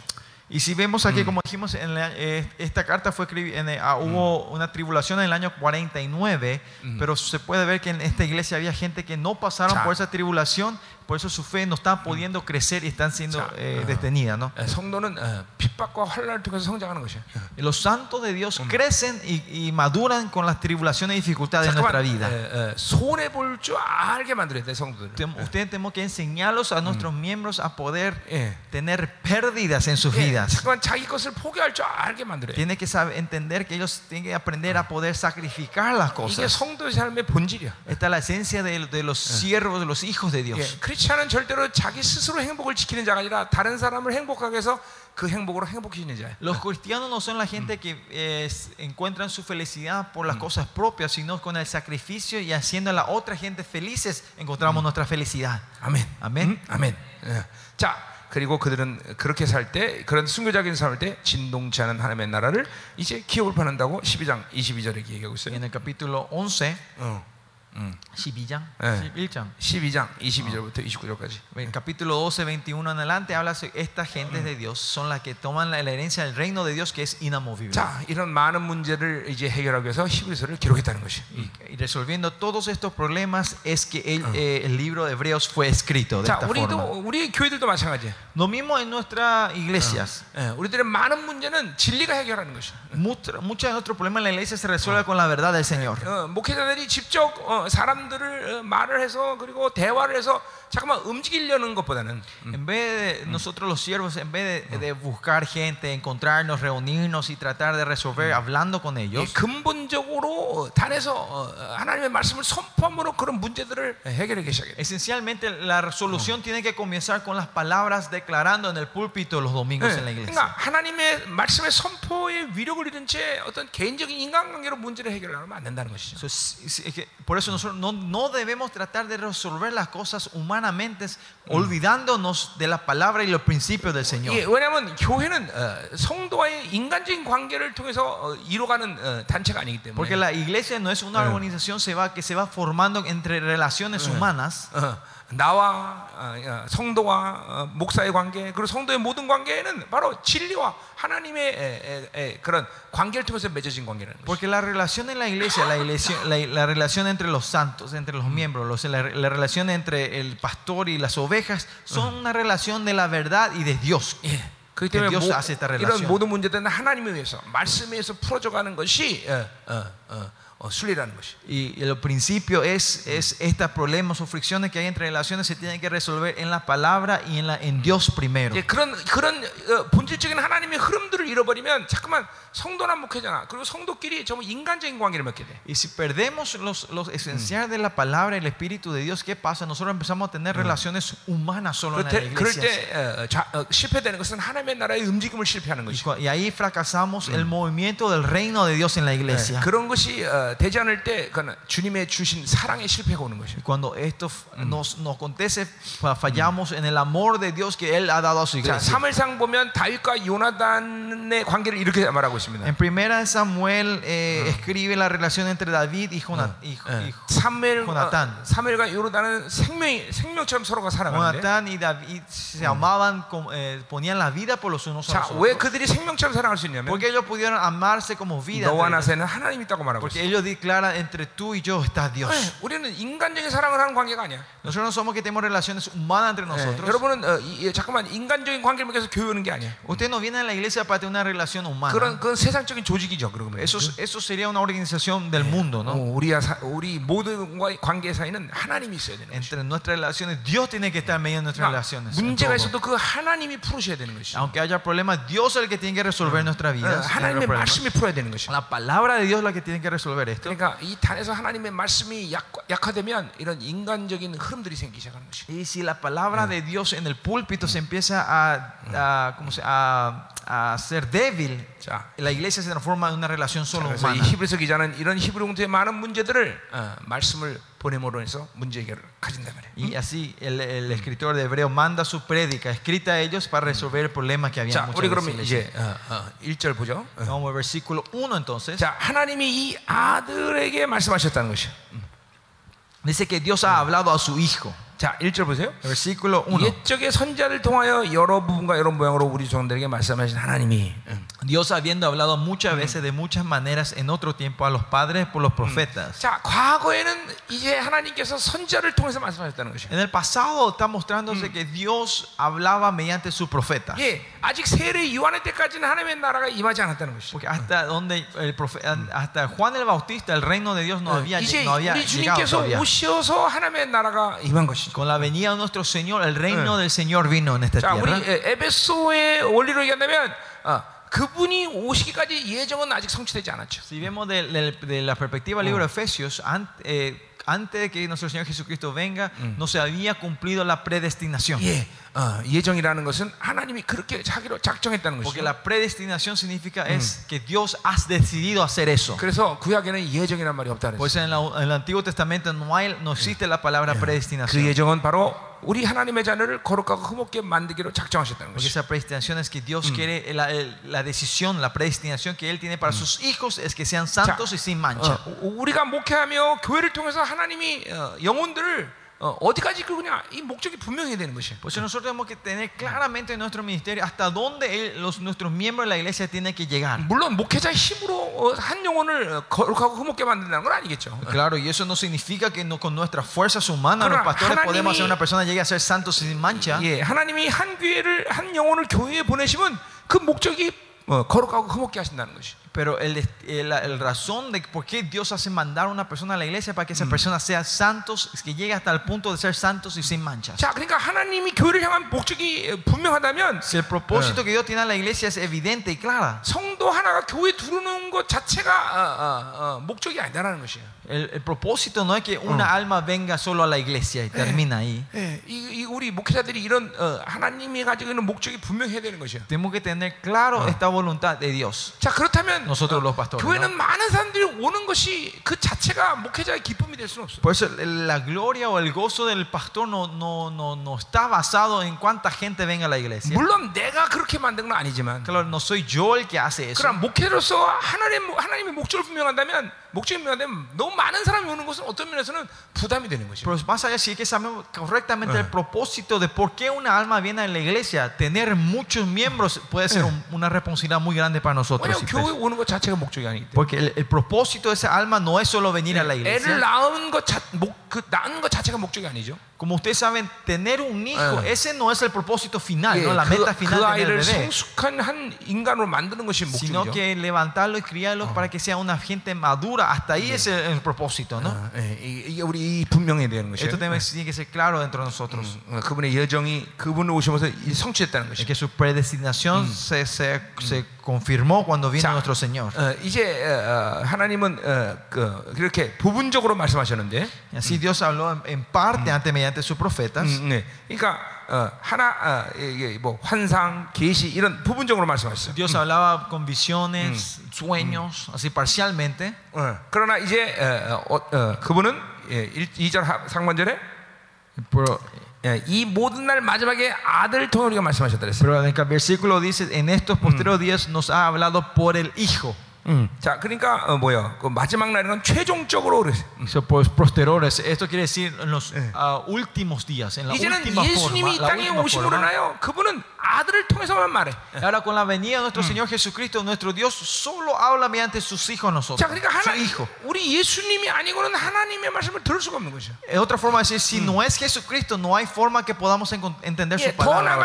Y si vemos aquí, como dijimos, en la- eh, esta carta fue escribida, en, eh, ah, hubo una tribulación en el año 49, pero se puede ver que en esta iglesia había gente que no pasaron 자. por esa tribulación, por eso su fe no está pudiendo crecer y están siendo 자. eh, detenidas. ¿no? 어, 성도는 어, 핍박과 환란을 통해서 성장하는 것이에요. Y los santos de Dios crecen y, y maduran con las tribulaciones y dificultades de nuestra 잠깐만 vida. 어, 어, 손해 볼 줄 알게 만들어야 돼 성도들. Tem- Ustedes tenemos que enseñarlos a nuestros miembros a poder 예. tener pérdidas en sus 예, vidas. 잠깐만 자기 것을 포기할 줄 알게 만들어요. Tiene que saber, entender que ellos tienen que aprender a poder sacrificar las 이게 cosas. 성도의 삶의 본질이야. Esta es la esencia de, de los siervos, de los hijos de 예, Dios. 크리스천은 절대로 자기 스스로 행복을 지키는 자가 아니라 다른 사람을 행복하게 해서 그 행복으로 행복해지는 자야. Los cristianos no son la gente que eh, encuentran su felicidad por las cosas propias, sino con el sacrificio y haciendo a la otra gente felices encontramos nuestra felicidad. 아멘. 아멘. 음, 아멘. 예. 자, 그리고 그들은 그렇게 살 때 그런 순교적인 삶을 때 진동치 않은 하나님의 나라를 이제 기업을 파는다고 12장 22절에 얘기하고 있어요. en el capítulo 11, 어. Shibiyan. Eh. Shibilchan. 12장 22절부터 29절까지. En capítulo 12, 21 en adelante habla de esta gente de Dios son las que toman la la herencia del reino de Dios que es inamovible. 자, 이런 많은 문제를 이제 해결하기 위해서 히브리서를 기록했다는 것이. Y, y resolviendo todos estos problemas es que el, eh, el libro de Hebreos fue escrito de 자, esta 우리도 forma. 우리 교회들도 마찬가지예요. Lo mismo en nuestras iglesias. 예, 우리들의 많은 문제는 진리가 해결하는 것이. Mucho- Muchos de nuestros problemas en la iglesia se resuelven con la verdad del Señor. 어, 목회자들이 직접 어, 사람들을 어, 말을 해서 그리고 대화를 해서 잠깐만 움직이려는 것보다는 En vez de nosotros los siervos, en vez de, de buscar gente, encontrarnos, reunirnos y tratar de resolver hablando con 예, ellos, 근본적으로 단에서 어, 하나님의 말씀을 선포함으로 그런 문제들을 해결하기 시작해요. esencialmente la resolución tiene que comenzar con las palabras declarando en el púlpito los domingos en la 예, iglesia. 그러니까 하나님의 말씀의 선포의 위력을 잃은 채 어떤 개인적인 인간관계로 문제를 해결하면 안 된다는 것이죠. So, es- es- es que por eso nosotros no, no debemos tratar de resolver las cosas humanamente olvidándonos de la palabra y los principios del Señor. 예, 왜냐하면 교회는 어, 성도와의 인간적인 관계를 통해서 어, 이루어가는 어, 단체가 아니기 때문에 Porque la iglesia no es una organización se va, que se va formando entre relaciones humanas. 어, 나와 어, 어, 성도와 어, 목사의 관계 그리고 성도의 모든 관계는 바로 진리와 하나님의 에, 에, 에, 그런 관계를 통해서 맺어진 관계라는 것이죠. Porque la relación en la iglesia, la, iglesia, la, la relación entre los santos, entre los miembros, los- la, la relación entre el pastor y las ovejas, son una relación de la verdad y de Dios. 예. 그렇기 que 때문에 Dios 모- hace esta 이런 relación. 모든 문제들은 하나님에 의해서 말씀에 의해서 풀어져가는 것이 어, 어, 어, 어, 순리라는 것이. Y el principio es, es estos problemas o fricciones que hay entre relaciones se tienen que resolver en la palabra y en, la, en Dios primero. 이제 그런 그런 어, 본질적인 하나님의 흐름들을 잃어버리면 잠깐만 성도나 목회자나 그리고 성도끼리 정말 인간적인 관계를 맺게 돼. Y si perdemos los, los esenciales de la palabra y el Espíritu de Dios, ¿qué pasa? Nosotros empezamos a tener relaciones humanas solo en 그럴 la 때, 그럴 iglesia. 때 어, 자- 어, 실패되는 것은 하나님의 나라의 움직임을 실패하는 Y, 것이. cu- y ahí fracasamos el movimiento del reino de Dios en la iglesia. 그런 것이 어, 되지 않을 때 주님의 주신 사랑의 실패가 오는 것이에요. Cuando esto nos, nos acontece, fa- fallamos en el amor de Dios que Él ha dado a su 자, iglesia. 3일상 보면 다윗과 요나단의 관계를 이렇게 말하고 있습니다. En primera Samuel eh, escribe la relación entre David y, Jona- y- y 사무엘. 어, 사무엘과 요나단은 생명이 생명처럼 서로가 살아가는데. Jonatán y David se amaban, eh, ponían la vida por los unos a 자, los 왜 otros. 그들이 생명처럼 살아갈 수 있냐면 Porque ellos pudieron amarse como vida. 너와. 나사에는 하나님 있다고 말하고 있어요. ellos declaran entre tú y yo está Dios. 네, 우리는 인간적인 사랑을 하는 관계가 아니야. Nosotros no somos que tenemos relaciones humanas entre 네, nosotros. 여러분은 어, 이- 이- 잠깐만 인간적인 관계를 맺어서 교회 오는 게 아니야. Usted no viene a la iglesia para tener una relación humana. 그런 그건 세상적인 조직이죠. 그러면 Eso, es- eso sería una organización del mundo, 어, ¿no? 우리야 사- 우리 모든과의 관계 사이는 하나님이 있어야 되는 거죠. Entre nuestras relaciones, Dios tiene que estar en medio de nuestras 그러니까 relaciones. en 문제가 todo. 있어도 그 하나님이 풀으셔야 되는 것이죠. Aunque haya problemas, Dios es el que tiene que resolver nuestras 어, vidas. 하나님의 nuestros problemas. 말씀이 풀어야 되는 것이죠. La palabra de Dios es la que tiene que resolver esto. 그러니까 이 단에서 하나님의 말씀이 약, 약화되면 이런 인간적인 흐름들이 생기기 시작하는 것이. Y si la palabra de Dios en el púlpito se empieza a, a, ¿cómo se- a, a ser débil, 자, la iglesia se transforma en una relación solo 그래서 이 humana. 히브리서 기자는 이런 히브리 공동체의 많은 문제들을 어, 말씀을 보냄으로 해서 문제 해결을 가진단 말이에요. Y así el, el escritor de Hebreo manda su prédica escrita a ellos para resolver el problema que había 자, en 우리 muchas 그러면 iglesias. 이제 어, 어, 1절 보죠. 어. Vamos al versículo 1 entonces. 자, 하나님이 이 아들에게 말씀하셨다는 것이요. Dice que Dios ha hablado a su hijo. 자, 1절 보세요. El versículo 1. 옛적의 선자를 통하여 여러 부분과 여러 모양으로 우리 종들에게 말씀하신 하나님이 응. Dios habiendo hablado muchas veces de muchas maneras en otro tiempo a los padres por los profetas. 자, 과거에는 이제 하나님께서 선자를 통해서 말씀하셨다는 것이요. En el pasado está mostrándose que Dios hablaba mediante su profeta. 예, 아직 세례 요한의 때까지는 하나님의 나라가 임하지 않았다는 것이죠. Porque hasta donde el profe- hasta Juan el Bautista el reino de Dios no había, 이제 no había 우리 llegado 주님께서 todavía. 오셔서 하나님의 나라가 임한 것이죠. Con la venida de nuestro Señor, el reino del Señor vino en esta 자, 우리 tierra. 에, 에베소의 원리로 얘기한다면 어, 그분이 오시기까지 예정은 아직 성취되지 않았죠. Si vemos de, de- de la perspectiva del libro de Efesios, an- eh, antes de que nuestro Señor Jesucristo venga, no se había cumplido la predestinación. 예, 어, 예정이라는 것은 하나님이 그렇게 자기로 작정했다는 Porque 것이죠. la predestinación significa es que Dios ha decidido hacer eso. 그래서 구약에는 예정이란 말이 없다 Pues 그랬어요. en, la- en el Antiguo Testamento no, hay, no existe la palabra 그 predestinación. 예정은 바로 우리 하나님의 자녀를 거룩하고 흠없게 만들기로 작정하셨다는 Porque 것이. esa predestinación es que Dios quiere, la, el- la decisión, la predestinación que Él tiene para sus hijos es que sean santos y sin mancha. 어, 우리가 목회하며 교회를 통해서 하나님이 어, 영혼들을 어, 어디까지 이끌느냐 이 목적이 분명해야 되는 것이에요. Por eso nosotros tenemos que tener claramente en nuestro ministerio hasta dónde los, nuestros miembros de la iglesia tienen que llegar. 물론 목회자의 힘으로 어, 한 영혼을 어, 거룩하고 흠없게 만든다는 건 아니겠죠. Claro, y eso no significa que no, con nuestras fuerzas humanas los pastores 하나님이- podemos hacer una persona llegue a ser santo sin mancha. 예, 하나님이 한 교회를 한 영혼을 교회에 보내시면 그 목적이 어, 거룩하고 흠없게 하신다는 것이. Pero el, el, el razón de por qué Dios hace mandar a una persona a la iglesia para que esa persona sea santos, es que llegue hasta el punto de ser santos y sin manchas. 자, 그러니까 하나님이 교회를 향한 목적이 어, 분명하다면 Si el propósito que Dios tiene a la iglesia es evidente y clara, 성도 하나가 교회 들어오는 것 자체가 어, 어, 어, 목적이 아니다라는 것이에요. el, el propósito no es que una alma venga solo a la iglesia y termina ahí. 예, 이, 이 우리 목회자들이 이런 어, 하나님이 가지고 있는 목적이 분명해야 되는 것이에요. Tenemos que tener claro esta voluntad de Dios. 자 그렇다면 Pastores. 교회는. 많은 사람들이 오는 것이 그 자체가 목회자의 기쁨이 될 수는 없어. Por eso la gloria o el gozo del pastor no, no, no, no está basado en cuánta gente venga a la iglesia. 물론 내가 그렇게 만든 건 아니지만, Claro, no soy yo el que hace eso. 그럼 목회로서 하나님 하나님의 목적을 분명한다면 목적이 분명하다면 너무 많은 사람이 오는 것은 어떤 면에서는 부담이 되는 것이죠. Pero más allá, si es que sabemos correctamente el propósito de por qué una alma viene a la iglesia, tener muchos miembros puede ser un- una responsabilidad muy grande para nosotros. 왜냐하면 y 교회 peso. 오는 것 자체가 목적이 아니기 때문에. Porque el, el propósito de esa alma no es solo venir a la 애를 iglesia. 낳은 것 자, 목, 그 낳은 것 자체가 목적이 아니죠. Como ustedes saben, tener un hijo, Eh. ese no es el propósito final, 예, no la 그, meta 그 final de tener 아이를 el bebé. 성숙한 한 인간으로 만드는 것이 Sino 목적이죠. que levantarlo y criarlo para que sea una gente madura. Hasta ahí es el, el propósito, ¿no? 어, 예, 이- 이게 우리 이 분명해야 되는 것이에요. Esto también tiene que ser claro dentro de nosotros. 어, 그분의 예정이 그분을 오시면서 이 성취했다는 Es 것이. que su predestinación se, se, se confirmó cuando vino 자, nuestro Señor. 어, 이제 어, 어, 하나님은 어, 그, 그렇게 부분적으로 말씀하셨는데, Y así Dios habló en, en parte antes mediante sus profetas. 음, 네. 그러니까 어, 하나 어, 이게 뭐 환상, 계시 이런 부분적으로 말씀하셨어요. Dios hablaba con visiones, sueños, así parcialmente. 어, 그러나 이제 어, 어, 어, 그분은 예, 2절 상반절에 Pero, 예, 이 모든 날 마지막에 아들을 통해 우리가 말씀하셨다 그랬어요. pero en el versículo dice, en estos posteriores días nos ha hablado por el Hijo. 음. 자, 그러니까 어, 뭐야? 그 마지막 날에는 최종적으로 그랬어요. So, pues, posteriores, esto quiere decir en los ah, últimos días, en la 이제는 última forma. 예수님이 이 la 땅에 última 오심으로 forma. 나요. 그분은 Ahora con la venida de nuestro Señor Jesucristo, nuestro Dios solo habla mediante sus hijos nosotros. su hijo. En otra forma de decir, si no es Jesucristo, no hay forma que podamos entender su palabra.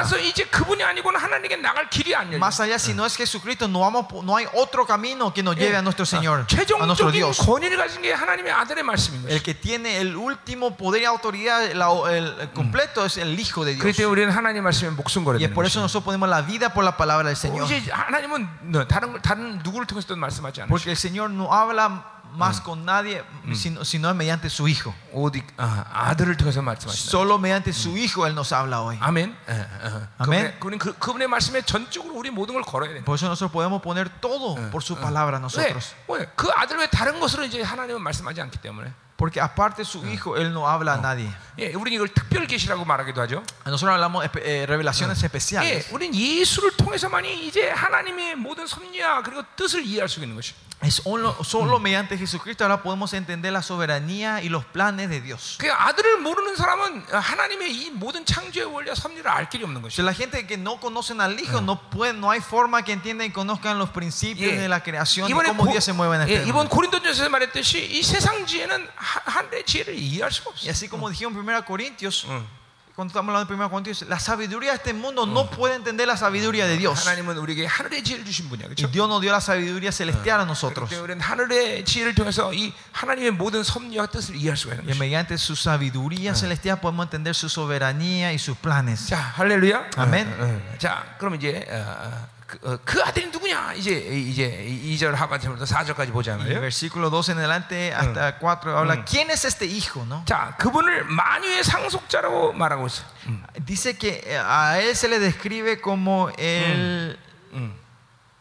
Más allá, si no es Jesucristo, no, vamos, no hay otro camino que nos lleve a nuestro Señor, a nuestro Dios. El que tiene el último poder y autoridad, el completo, es el Hijo de Dios. Y es por por eso 것이죠. nosotros ponemos la vida por la palabra del Señor. 이제 하나님은 너, 다른 걸- 다른 누구를 통해서도 말씀하지 않으시죠. Porque el Señor no habla más con nadie, sino, sino mediante su Hijo. 오직 아, 아들을 통해서 말씀하신다. Solo mediante su Hijo Él nos habla hoy. 아멘. 예, 예. 아멘. 그분의, 그분의, 그, 그분의 말씀에 전적으로 우리 모든 걸 걸어야 된다. Por eso nosotros podemos poner todo por su palabra 왜? nosotros. 왜? 그 아들 외 다른 것으로 이제 하나님은 말씀하지 않기 때문에. Porque aparte de su Hijo, Él no habla a nadie. 예, 우리는 이걸 특별 계시라고 말하기도 하죠. Nosotros hablamos espe- eh, revelaciones 예, especiales. 우리는 예수를 통해서만이 이제 하나님의 모든 섭리와 그리고 뜻을 이해할 수 있는 것이. Es solo, solo mediante Jesucristo ahora podemos entender la soberanía y los planes de Dios. 그 아들을 모르는 사람은 하나님의 이 모든 창조의 원리와 섭리를 알 길이 없는 Si 것이. la gente que no conocen al Hijo no pueden, no hay forma que entiendan y conozcan los principios 예. de la creación y 이번에 cómo 고- Dios se mueve en 예, este 이번 mundo. 고린도전에서 말했듯이 이 세상 지혜는 하- 하늘의 지혜를 이해할 수가 없어. Y así como dijeron en 1 Corintios, 응. cuando estamos hablando de 1 Corintios, la sabiduría de este mundo no puede entender la sabiduría de Dios. 하나님은 우리에게 하늘의 지혜를 주신 분이야, Y 그렇죠? Dios nos dio la sabiduría celestial a nosotros. 그렇기 때문에 우리는 하늘의 지혜를 통해서 이 하나님의 모든 섭리와 뜻을 이해할 수가 있는 Y 것이. mediante su sabiduría celestial podemos entender su soberanía y sus planes. 자, 할렐루야. 아멘. 어, 어. 자, 그럼 이제 어, 어, 그, 어, 그 아들이 누구냐? 이제 이제 2절 하반절부터 4절까지 Y el 보잖아요. versículo 12 en adelante hasta 4 habla, ¿quién es este hijo? ¿no? 자, 그분을 만유의 상속자라고 말하고 있어. Dice que eh, a él se le describe como el... 음.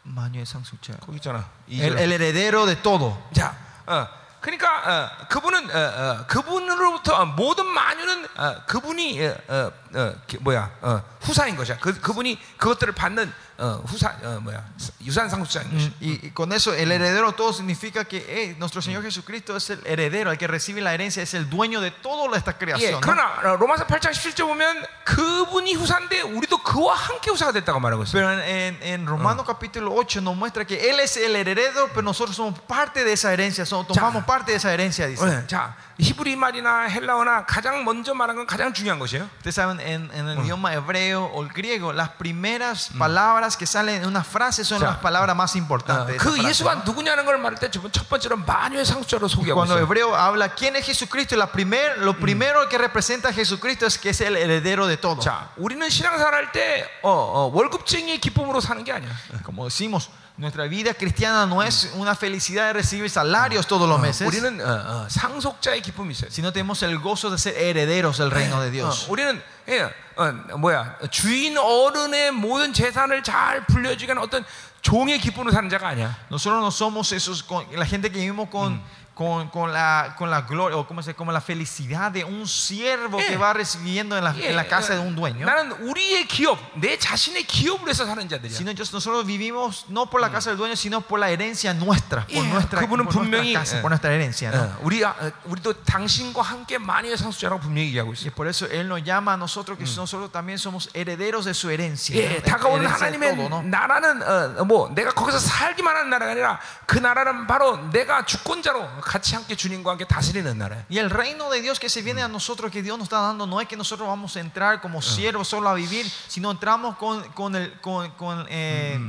Manuel Sansucha. 거기 있잖아. El, 2절. el heredero de todo. 자, 어, 그러니까 어, 그분은 어, 어, 그분으로부터 모든 만유는 어, 그분이 어, 어, 어, 기- 뭐야 어, 후사인 것이야. 그 그분이 그것들을 받는 어, 후사 어, 뭐야 유산 상속자인 것이. Y, y con eso, el heredero todo significa que eh, nuestro Señor Jesucristo es el heredero, el que recibe la herencia, es el dueño de toda esta 예, creación. ¿no? 그러나 어, 로마서 8장 17절 보면 그분이 후사인데 우리도 그와 함께 후사가 됐다고 말하고 있어요. Pero en, en, en Romanos capítulo 8 nos muestra que Él es el heredero, pero nosotros somos parte de esa herencia, somos- tomamos parte de esa herencia, dice. 어, 자, 히브리 말이나 헬라어나 가장 먼저 말한 건 가장 중요한 것이에요. Ustedes saben, en, en el idioma hebreo o el griego, las primeras palabras que salen en una frase son Ya. las palabras más 어, importantes. de esa 그 frase, 예수가 ¿no? 누구냐는 걸 말할 때 첫 번째로 만유의 상속자로 소개하고 Cuando 있어요. hebreo habla quién es Jesucristo, la primer, lo primero que representa a Jesucristo es que es el heredero de todo. 자, 우리는 신앙생활 할때 어, 어, 월급쟁이의 기쁨으로 사는 게 아니야. Como decimos, nuestra vida cristiana no es una felicidad de recibir salarios todos los meses, 우리는 어, 어, 상속자의 기쁨이 있어요. sino tenemos el gozo de ser herederos del reino de 어, Dios. 우리는 예, 어, 뭐야 주인 어른의 모든 재산을 잘 불려주게 하는 어떤 종의 기쁨으로 사는 자가 아니야. Nosotros no somos esos, con- la gente que vivimos con, con, con la, con la gloria, o como, se, como la felicidad de un siervo Eh. que va recibiendo en la, 예, en la casa 어, de un dueño. 나는 우리의 기업, 내 자신의 기업으로 해서 사는 자들이야. Sino yo- nosotros vivimos no por la casa del dueño, sino por la herencia nuestra, por Yeah, nuestra, por 그분은 nuestra 분명히, casa, 예. por nuestra herencia. ¿no? 어, 우리 아, 어, 우리도 당신과 함께 만유의 상속자라고 분명히 얘기하고 Y 있어요. por eso Él nos llama a nosotros que nosotros también somos herederos de su herencia. 예, ¿no? 다가오는 Herencia de 하나님의 todo, ¿no? 나라는 어, 뭐 내가 거기서 살기만 하는 나라가 아니라 그 나라는 바로 내가 주권자로 같이 함께 주님과 함께 다스리는 나라야. Y el reino de Dios que se viene a nosotros, que Dios nos está dando, no es que nosotros vamos a entrar como siervos solo a vivir, sino entramos con, con, el, con, con, eh,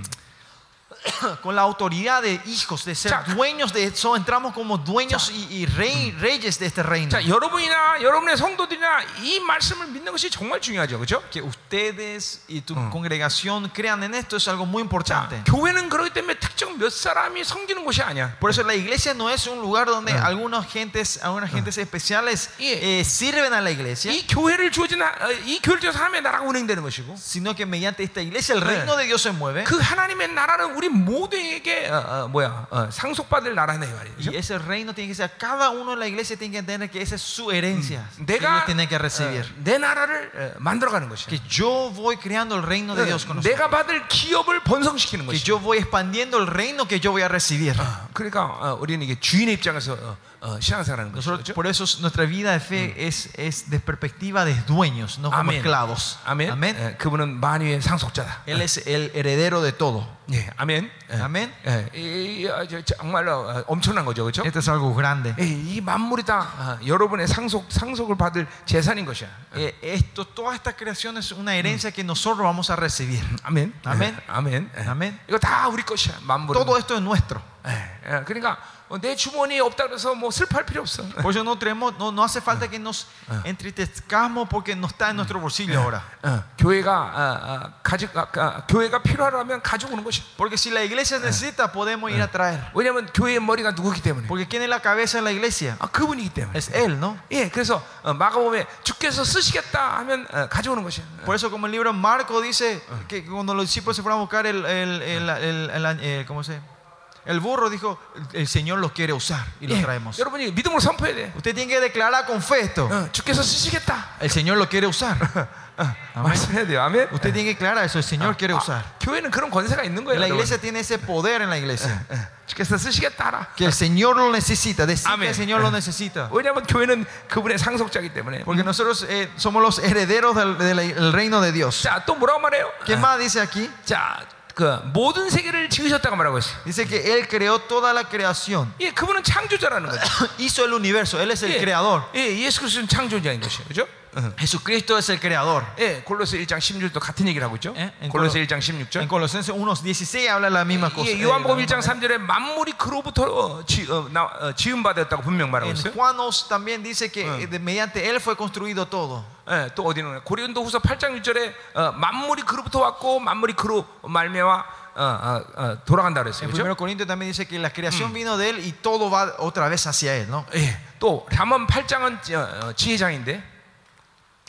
(coughs) con la autoridad de hijos, de ser Ya. dueños de eso, entramos como dueños y, y rey, reyes de este reino. 자, 여러분이나 여러분의 성도들이나 이 말씀을 믿는 것이 정말 중요하죠. 그렇죠? Que ustedes y tu congregación crean en esto es algo muy importante. 교회는 그렇기 때문에 특정 몇 사람이 섬기는 곳이 아니야. Por eso la iglesia no es un lugar donde algunas gentes, algunas gentes especiales Yeah. eh, sirven a la iglesia, 이 교회를 주어진 하- 어, 이 교회를 통해서 하나님의 나라가 운행되는 것이고 sino que mediante esta iglesia el reino de Dios se mueve. 그 하나님의 나라는 우리 모두에게 어, 어, 뭐야 어, 상속받을 나라네 말이에요. Y ese reino tiene que ser, cada uno en la iglesia tiene que entender que esa es su herencia, que 내가 ellos tienen que 어, recibir. 내 나라를 어, 만들어가는 것이야. Que yo voy creando el reino de Dios con nosotros. 내가 받을 기업을 번성시키는 Que 것이야. yo voy expandiendo el reino que yo voy a recibir. 그러니까 어, 우리는 이게 주인의 입장에서 어, 어, 신앙생활하는 거죠. Nosotros, 그렇죠? por eso es- nuestra vida de fe es, es de perspectiva de dueños, no como 아멘. esclavos. 아멘. Amén. 예, 그분은 만유의 상속자다. Él es el heredero de todo. 예, 아멘. 예. 아멘. 예, 이, 이, 어, 저, 정말로 어, 엄청난 거죠, 그렇죠? Esto es algo grande. 예, 이 만물이 다 어, 여러분의 상속 상속을 받을 재산인 것이야. Eh, esto, toda esta creación es una herencia que nosotros vamos a recibir. 아멘. 아멘. 예, 아멘. 예. 아멘. 이거 다 우리 것이야. 만물. Todo esto es nuestro. 예, 예, 그러니까 어, 내 주머니에 없다 그래서 뭐 슬퍼할 필요 없어. Por eso no, tenemos, no, no hace falta que nos entristezcamos porque no está en nuestro bolsillo ahora. 어, 교회가 어, 어, 가져 아, 아, 교회가 필요하다면 가져오는 것이. Porque si la iglesia necesita, podemos ir a traer. 왜냐하면 교회의 머리가 누구기 때문에. Porque ¿quién es la cabeza de la iglesia? 아, 그분이기 때문에. Es Él, ¿no? 예, 그래서 어, 마가복음에 주께서 쓰시겠다 하면 어, 가져오는 것이야. Por eso como el libro de Marco dice que cuando los discípulos se fueron a buscar el, el, el, el- el- el- ¿cómo se? El burro dijo, el Señor lo quiere usar y lo 예, traemos. 여러분이 믿음으로 선포해야 돼. Usted tiene que declarar con fe esto. 어, 주께서 쓰시겠다. El Señor lo quiere usar. 말씀해야 돼요. 아멘. Usted tiene que declarar eso, el Señor quiere usar. 교회는 그런 권세가 있는 거예요. La 여러분. iglesia tiene ese poder en la iglesia. 예, 주께서 쓰시겠다 하라. Que el Señor lo necesita, decir que Amén. el Señor lo necesita. 왜냐하면 교회는 그분의 상속자이기 때문에. Porque nosotros eh, somos los herederos del, del reino de Dios. 자, 또 뭐라고 말해요? ¿Qué más dice aquí? 자, 그 모든 세계를 지으셨다고 말하고 있어요. Dice que Él creó toda la creación. 예, 그분은 창조자라는 거죠. Hizo el universo, Él es el 예, creador. 예, 예수 그리스도는 창조자인 것이에요. 그죠? Jesucristo es el creador. 예, 골로새 1장 16절도 같은 얘기를 하고 있죠. 예, en 골로새 Colo- 1장 En 16절. Colosenses 1.16 habla la misma cosa. 예, eh, 요한복음 la 1장 misma 3절에 만물이 그로부터 어, 지, 어, 나, 어, 지음 받았다고 분명 말하고 En 있어요. Juan 2 también dice que eh, de- mediante Él fue construido todo. 예, 또 어디는 고린도후서 8장 6절에 어, 만물이 그로부터 왔고 만물이 그로 말미암아 어, 어, 어, 돌아간다 그랬어요. En 그죠? 1 Corintios también dice que la creación vino de Él y todo va otra vez hacia Él. ¿no? 예, 또 잠언 8장은 어, 어, 지혜장인데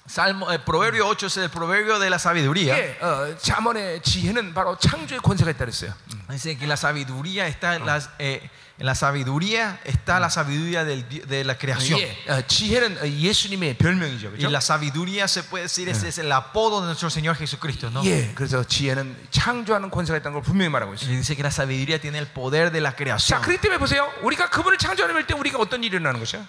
Salmo, el proverbio 8 es el proverbio de la sabiduría. 예, 어, 자문의 지혜는 바로 창조의 권세가 있다 그랬어요. Dice que la sabiduría está en, las, eh, en la sabiduría está la sabiduría del di- de la creación. 예, 어, 지혜는 어, 예수님의 별명이죠, Y 그렇죠? la sabiduría se puede decir es, es el apodo de nuestro Señor Jesucristo, ¿no? 예, 그래서 지혜는 창조하는 권세가 있다는 걸 분명히 말하고 있어요. Y dice que la sabiduría tiene el poder de la 자, creación. 그렇기 때문에 보세요. 우리가 그분을 창조하는 때 우리가 어떤 일이 일어나는 것이야?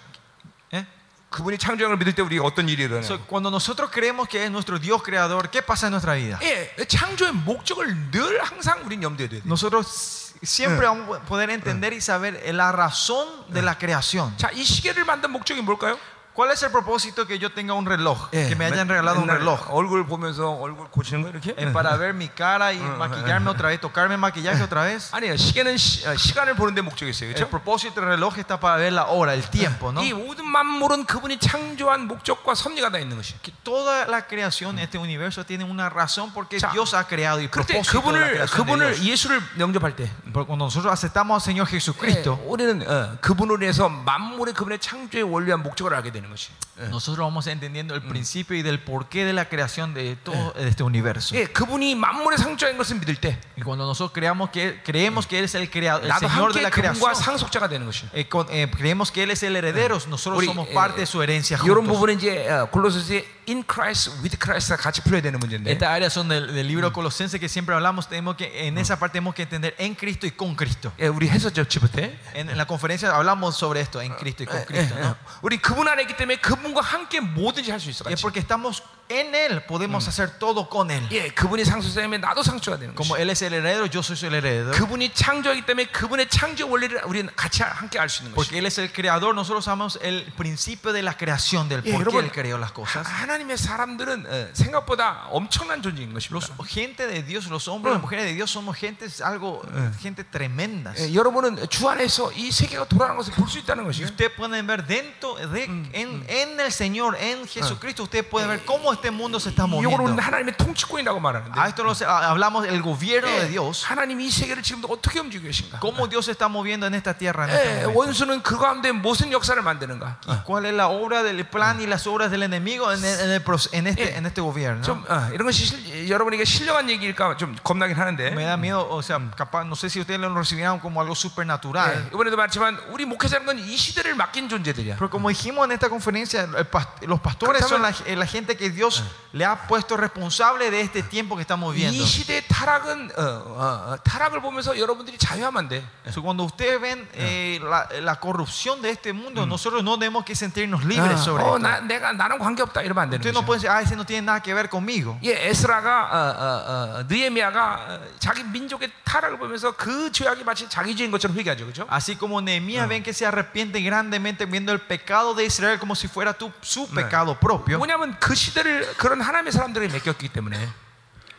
¿Eh? 그분이 창조한 걸 믿을 때 우리가 어떤 일이 일어나는 So, cuando nosotros creemos que es nuestro Dios creador, ¿qué pasa en nuestra vida? 예, 창조의 목적을 늘 항상 우린 염두에 둬야 돼. Nosotros siempre vamos a poder entender y saber la razón de la creación. 자, 이 시계를 만든 목적이 뭘까요? ¿Cuál es el propósito que yo tenga un reloj? 예, Que me hayan 맨- regalado un 맨날 reloj. 얼굴 보면서 얼굴 고치는 거 이렇게? Eh, para ver mi cara y maquillarme otra vez, tocarme maquillaje otra vez. 아니에요. (laughs) 시계는 시, 간을 보는 데 목적이 있어요. El 그렇죠? propósito del reloj está para ver la hora, el tiempo, ¿no? 이 모든 만물은 그분이 창조한 목적과 섭리가 다 있는 것이. Que toda la creación de este universo tiene una razón porque 자, Dios ha creado y 그때 propósito de la 그분을 creación de 그분을 Dios. 예수를 영접할 때 Porque cuando nosotros aceptamos al Señor 예, Jesucristo, 우리는 어, 그분으로 인해서 만물의 그분의 창조의 원리와 목적을 알게 되는 것이. nosotros vamos entendiendo el principio y del porqué de la creación de todo de este universo. 예, 그분이 만물의 창조인 것을 믿을 때 Y cuando nosotros creamos que creemos que Él es el creador, el 나도 Señor de 함께 la 그분과 creación, 상속자가 되는 것이. eh, con- eh, creemos que Él es el heredero, nosotros 우리, somos 예, parte de su herencia 이런 juntos. 부분은 이제 어, 골로새서의 in Christ with Christ가 같이 풀어야 되는 문제인데. Estas áreas son del, del libro Colosense que siempre hablamos. Tenemos que, en esa parte tenemos que entender en Cristo y con Cristo. 예, 우리 했었죠, 지부터. En, en la conferencia hablamos sobre esto, en Cristo y con Cristo. ¿no? 우리 그분 안에 있기 때문에 그분과 함께 뭐든지 할 수 있어. Y es 같이. porque estamos en Él, podemos hacer todo con Él. 예, 그분이 상속자이면 나도 상속자가 되는 Como 것이. Él es el heredero, yo soy el heredero. 그분이 창조하기 때문에 그분의 창조 원리를 우리는 같이 함께 알 수 있는 것이. Porque Él es el creador, nosotros sabemos el principio de la creación, del 예, por qué 여러분, Él creó las cosas. 하- 하나님의 사람들은 어, 생각보다 엄청난 존재인 Los, 것입니다. gente de Dios, los hombres, las mujeres de Dios somos gente, algo, gente tremendas. 예, 여러분은 주 안에서 이 세계가 돌아가는 것을 볼 수 있다는 Y 것이요. ustedes pueden ver dentro de, en, en el Señor, en Jesucristo, ustedes pueden ver cómo este mundo se está 이걸 moviendo. 우리는 하나님의 통치권이라고 말하는데 A esto lo se- a- hablamos del gobierno de 예, Dios, 하나님이 이 세계를 지금도 어떻게 움직이고 계신가? cómo Dios se está moviendo en esta tierra. En este 예, momento. 원수는 그 가운데 무슨 역사를 만드는가? ¿Y cuál es la obra del plan y las obras del enemigo en, el- en el proce- en este, en este gobierno? 좀 어, 이런 것이 실, 여러분에게 신령한 얘기일까 좀 겁나긴 하는데 Me da miedo, o sea, capaz, no sé si ustedes lo recibirán como algo supernatural. 예, 이번에도 말했지만 우리 목회자는 건 이 시대를 맡긴 존재들이야. Pero como dijimos en esta conferencia, el pas- los pastores son la, la gente que Dios le ha puesto responsable de este tiempo que estamos viendo. 이 시대의 타락은 어, 어, 어, 타락을 보면서 여러분들이 자유하면 돼. So, cuando ustedes ven eh, la, la corrupción de este mundo, nosotros no tenemos que sentirnos libres sobre 어, esto. 나, 내가 나는 관계 없다 이러면 안 되 는 Ustedes no 거죠. pueden decir, ah, ese no tiene nada que ver conmigo. 예, 에스라가 어, 어, 어, 느헤미야가 어, 자기 민족의 타락을 보면서 그 죄악이 마치 자기 죄인 것처럼 회개하죠, 그렇죠? Así como Nehemías ven que se arrepiente grandemente viendo el pecado de Israel como si fuera tu, su pecado propio. 뭐냐면 그 시대를 그런 하나님의 사람들에게 맡겼기 때문에.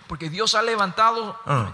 Porque Dios ha levantado 어.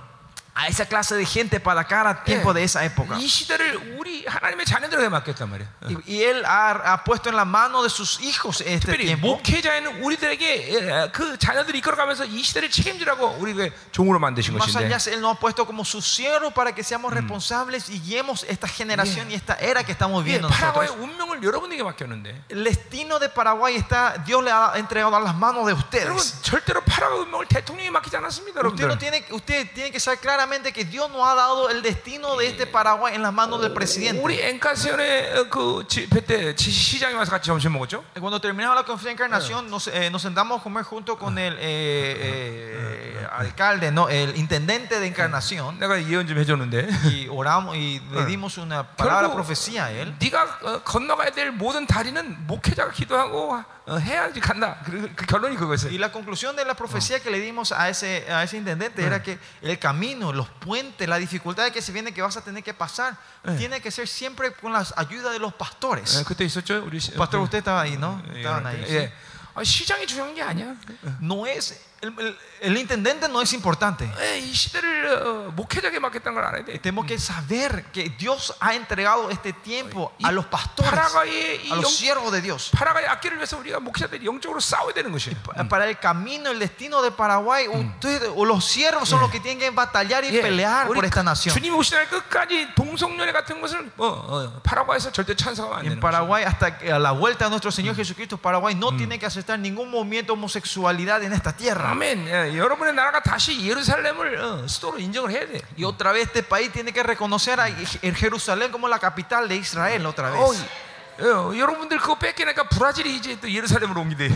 a esa clase de gente para cada tiempo de esa época. 이 시대를 우리 하나님의 자녀들에게 맡겼단 말이야. 어. Y, y Él ha, ha puesto en la mano de sus hijos este 특별히 tiempo. 목회자에는 우리들에게 예, 그 자녀들이 이끌어가면서 이 시대를 책임지라고 우리에게 종으로 만드신 Más 것인데 allá, Él nos ha puesto como sus siervos para que seamos responsables y guiemos esta generación y esta era que estamos 예, viviendo 파라과의 nosotros. 운명을 여러분에게 맡겼는데 El destino de Paraguay está, Dios le ha entregado a las manos de 여러분 ustedes. 절대로 파라과의 운명을 대통령이 맡기지 않았습니다 Usted, 여러분들 no tiene, usted tiene que saber claramente que Dios no ha dado el destino de este Paraguay en las manos del 우리 presidente. 엔카시온의 그 집회 때 지- 시장에 와서 같이 점심 먹었죠 Cuando terminamos la conferencia de encarnación, nos, eh, nos sentamos a comer junto con el eh, eh, alcalde, no, el intendente de encarnación. 내가 예언 좀 해줬는데 y oramos y le dimos una palabra profecía a él. 네가 어, 건너가야 될 모든 다리는 목회자가 기도하고 어, 해야지 간다 그, 그 결론이 그거였어요 Y la conclusión de la profecía que le dimos a ese, a ese intendente era que el camino, los puentes, la dificultad que se viene que vas a tener que pasar, tiene que ser siempre con la ayuda de los 예, pastores. 그때 있었죠 우리 시- Pastor, 그- usted estaba ahí, ¿no? 예, Estaban ahí. 예. 아, 시장이 중요한 게 아니야 No es el, el- el intendente no es importante. 예, 이 시대를 어, 목회자에게 맡겼다는 걸 알아야 돼. Tenemos que saber que Dios ha entregado este tiempo a los pastores, 파라과의 이 a los 영, siervos de Dios. 파라과의 악기를 위해서 우리가 목회자들이 영적으로 싸워야 되는 것이에요. Pa- Para el camino, el destino de Paraguay, ustedes o los siervos son los que tienen que batallar y 예, pelear 우리 por esta 그- nación. 주님 오시는 날 끝까지 동성연애 같은 것을 어, 어, 파라과에서 절대 찬성하면 안 En 되는 거예요. Paraguay, hasta que a la vuelta de nuestro Señor Jesucristo, Paraguay no tiene que aceptar ningún movimiento de homosexualidad en esta tierra. 아멘. 예, 여러분의 나라가 다시 예루살렘을 어, 수도로 인정을 해야 돼. Y otra vez este país tiene que reconocer a Je- Jerusalén como la capital de Israel otra 어, vez. 이- 어, 여러분들 그거 뺏기니까 브라질이 이제 또 예루살렘으로 옮기대.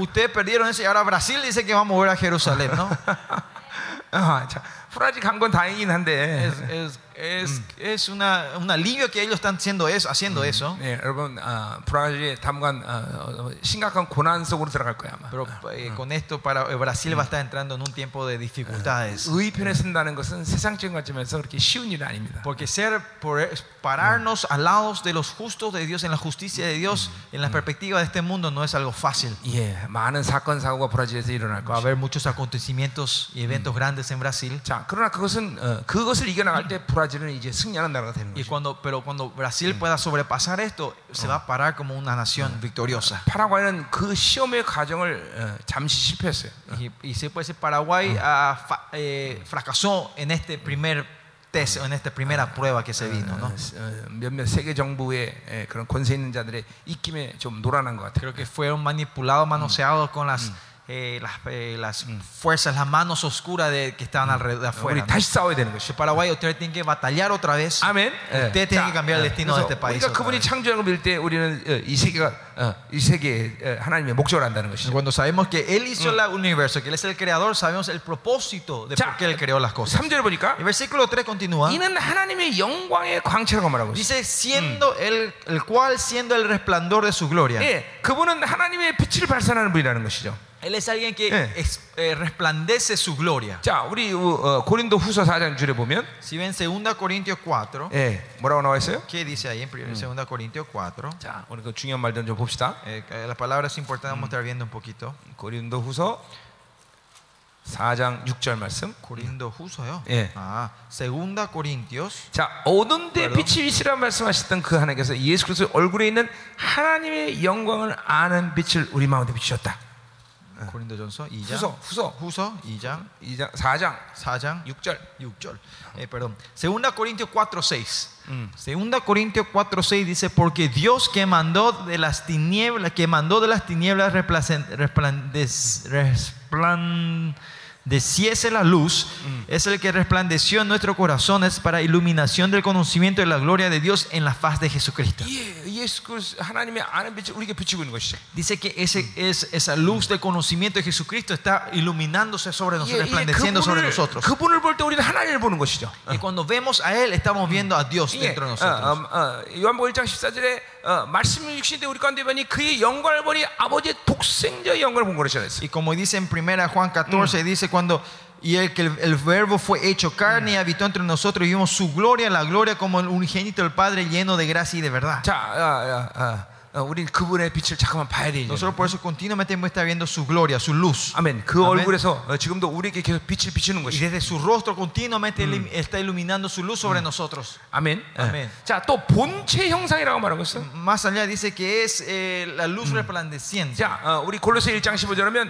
Ustedes perdieron eso y ahora Brasil dice que va a mover a Jerusalén, ¿no? 아, 자, 브라질 간건 다행이긴 한데. Es, es, es, es una, un alivio que ellos están haciendo eso. Haciendo eso. 네, 여러분 아, 브라질이 당분간 어, 어, 심각한 고난 속으로 들어갈 거야 아마. Pero eh, con esto para eh, Brasil va a estar entrando en un tiempo de dificultades. 의의 편에 쓴다는 것은 세상적인 관점에서 그렇게 쉬운 일은 아닙니다. Porque ser, por- pararnos al lado de los justos de Dios, en la justicia de Dios, en la perspectiva de este mundo, no es algo fácil. 예, 많은 사건 사고가 브라질에서 일어날 Va a 것이죠. haber muchos acontecimientos y eventos grandes en Brasil. 자, 그러나 그것은 어, 그것을 이겨나갈 때 브라질 은 이제 승리하는 나라가 되는 Y 거죠. cuando, pero cuando Brasil pueda sobrepasar esto, se va a parar como una nación victoriosa. 파라과이는 그 시험의 과정을 어, 잠시 실패했어요. Y, y sí, pues Paraguay ah, fa- eh, fracasó en este primer test, en esta primera prueba que se vino. ¿no? 어, 어, 몇몇 세계 정부의 에, 그런 권세 있는 자들의 입김에 좀 놀아난 것 같아요. Creo que fueron manipulados, manoseados con las, eh, las, eh, las fuerzas, las manos oscuras de, que estaban alrededor de 우리 afuera. ¿no? 다시 싸워야 되는 것이죠. Paraguay, ustedes tienen que batallar otra vez. 아멘. Ustedes tienen que cambiar el destino de este país. 우리가 otra 그분이 vez. 창조한 걸 믿을 때 우리는 어, 이 세계가 어, 이 세계에 어, 하나님의 목적을 안다는 것이죠. Cuando sabemos que Él hizo el universo, que Él es el creador, sabemos el propósito de 자, por qué Él creó las cosas. 3절에 보니까 El versículo 3 continúa. 이는 하나님의 영광의 광채라고 말하고 있어요. Dice, siendo el, el cual siendo el resplandor de su gloria. 예, 그분은 하나님의 빛을 발산하는 분이라는 것이죠. Él es alguien que Eh. ex- eh, resplandece su gloria. 자, 우리 어, 고린도 후서 4장 줄에 보면 Si ven 2 Corintios 4, 예, 뭐라고 나와 있어요? ¿qué dice ahí en 2 Corintios 4? 자, 우리 그 중요한 말들 좀 봅시다. Eh, que la palabra es importante, vamos a estar viendo un poquito. 고린도 후서 4장 6절 말씀. Corinto Juso요. Eh. Ah, 2 Corintios. 자, 어두운 데 Perdón. 빛이 있으라 말씀하셨던 그 하나님께서 예수 그리스도 얼굴에 있는 하나님의 영광을 아는 빛을 우리 마음에 비추셨다. Corinto Johnson. Y 후서, 후서, Juso. Y ya. 2장 4장 4장 6절. 6절. Eh, perdón. 2 Corintios 4, 6. 음. 2 Corintios 4, 6 dice, porque Dios que mandó de las tinieblas, que mandó de las tinieblas resplandec- resplandes- de si Desciese la luz, es el que resplandeció en nuestros corazones para iluminación del conocimiento de la gloria de Dios en la faz de Jesucristo. Dice que ese, es, esa luz del conocimiento de Jesucristo está iluminándose sobre nosotros, resplandeciendo sobre nosotros. Y cuando vemos a Él, estamos viendo a Dios dentro de nosotros. 어, 어, 요한복음 1장 14절에 어, 말씀이 육신인데 우리 가운데 보니 그의 영광을 보니 아버지의 독생자의 영광을 본 것이라 했어요. Y como dice en 1 Juan 14, dice cuando y el que el, el verbo fue hecho carne y habitó entre nosotros y vimos su gloria, la gloria como el unigénito del Padre lleno de gracia y de verdad. 자, 어, 어, 어, 어, 우린 그분의 빛을 잠깐만 봐야 되죠. Nosotros por eso continuamente hemos estado viendo su gloria, su luz. 아멘. 그 아멘. 얼굴에서 어, 지금도 우리에게 계속 빛을 비추는 Y 것이. desde su rostro continuamente ilim- está iluminando su luz sobre nosotros. 아멘. 아멘. 예. 자, 또 본체 형상이라고 말하고 있어. Más allá dice que es eh, la luz resplandeciente. 자, 어, 우리 골로새 1장 15절이면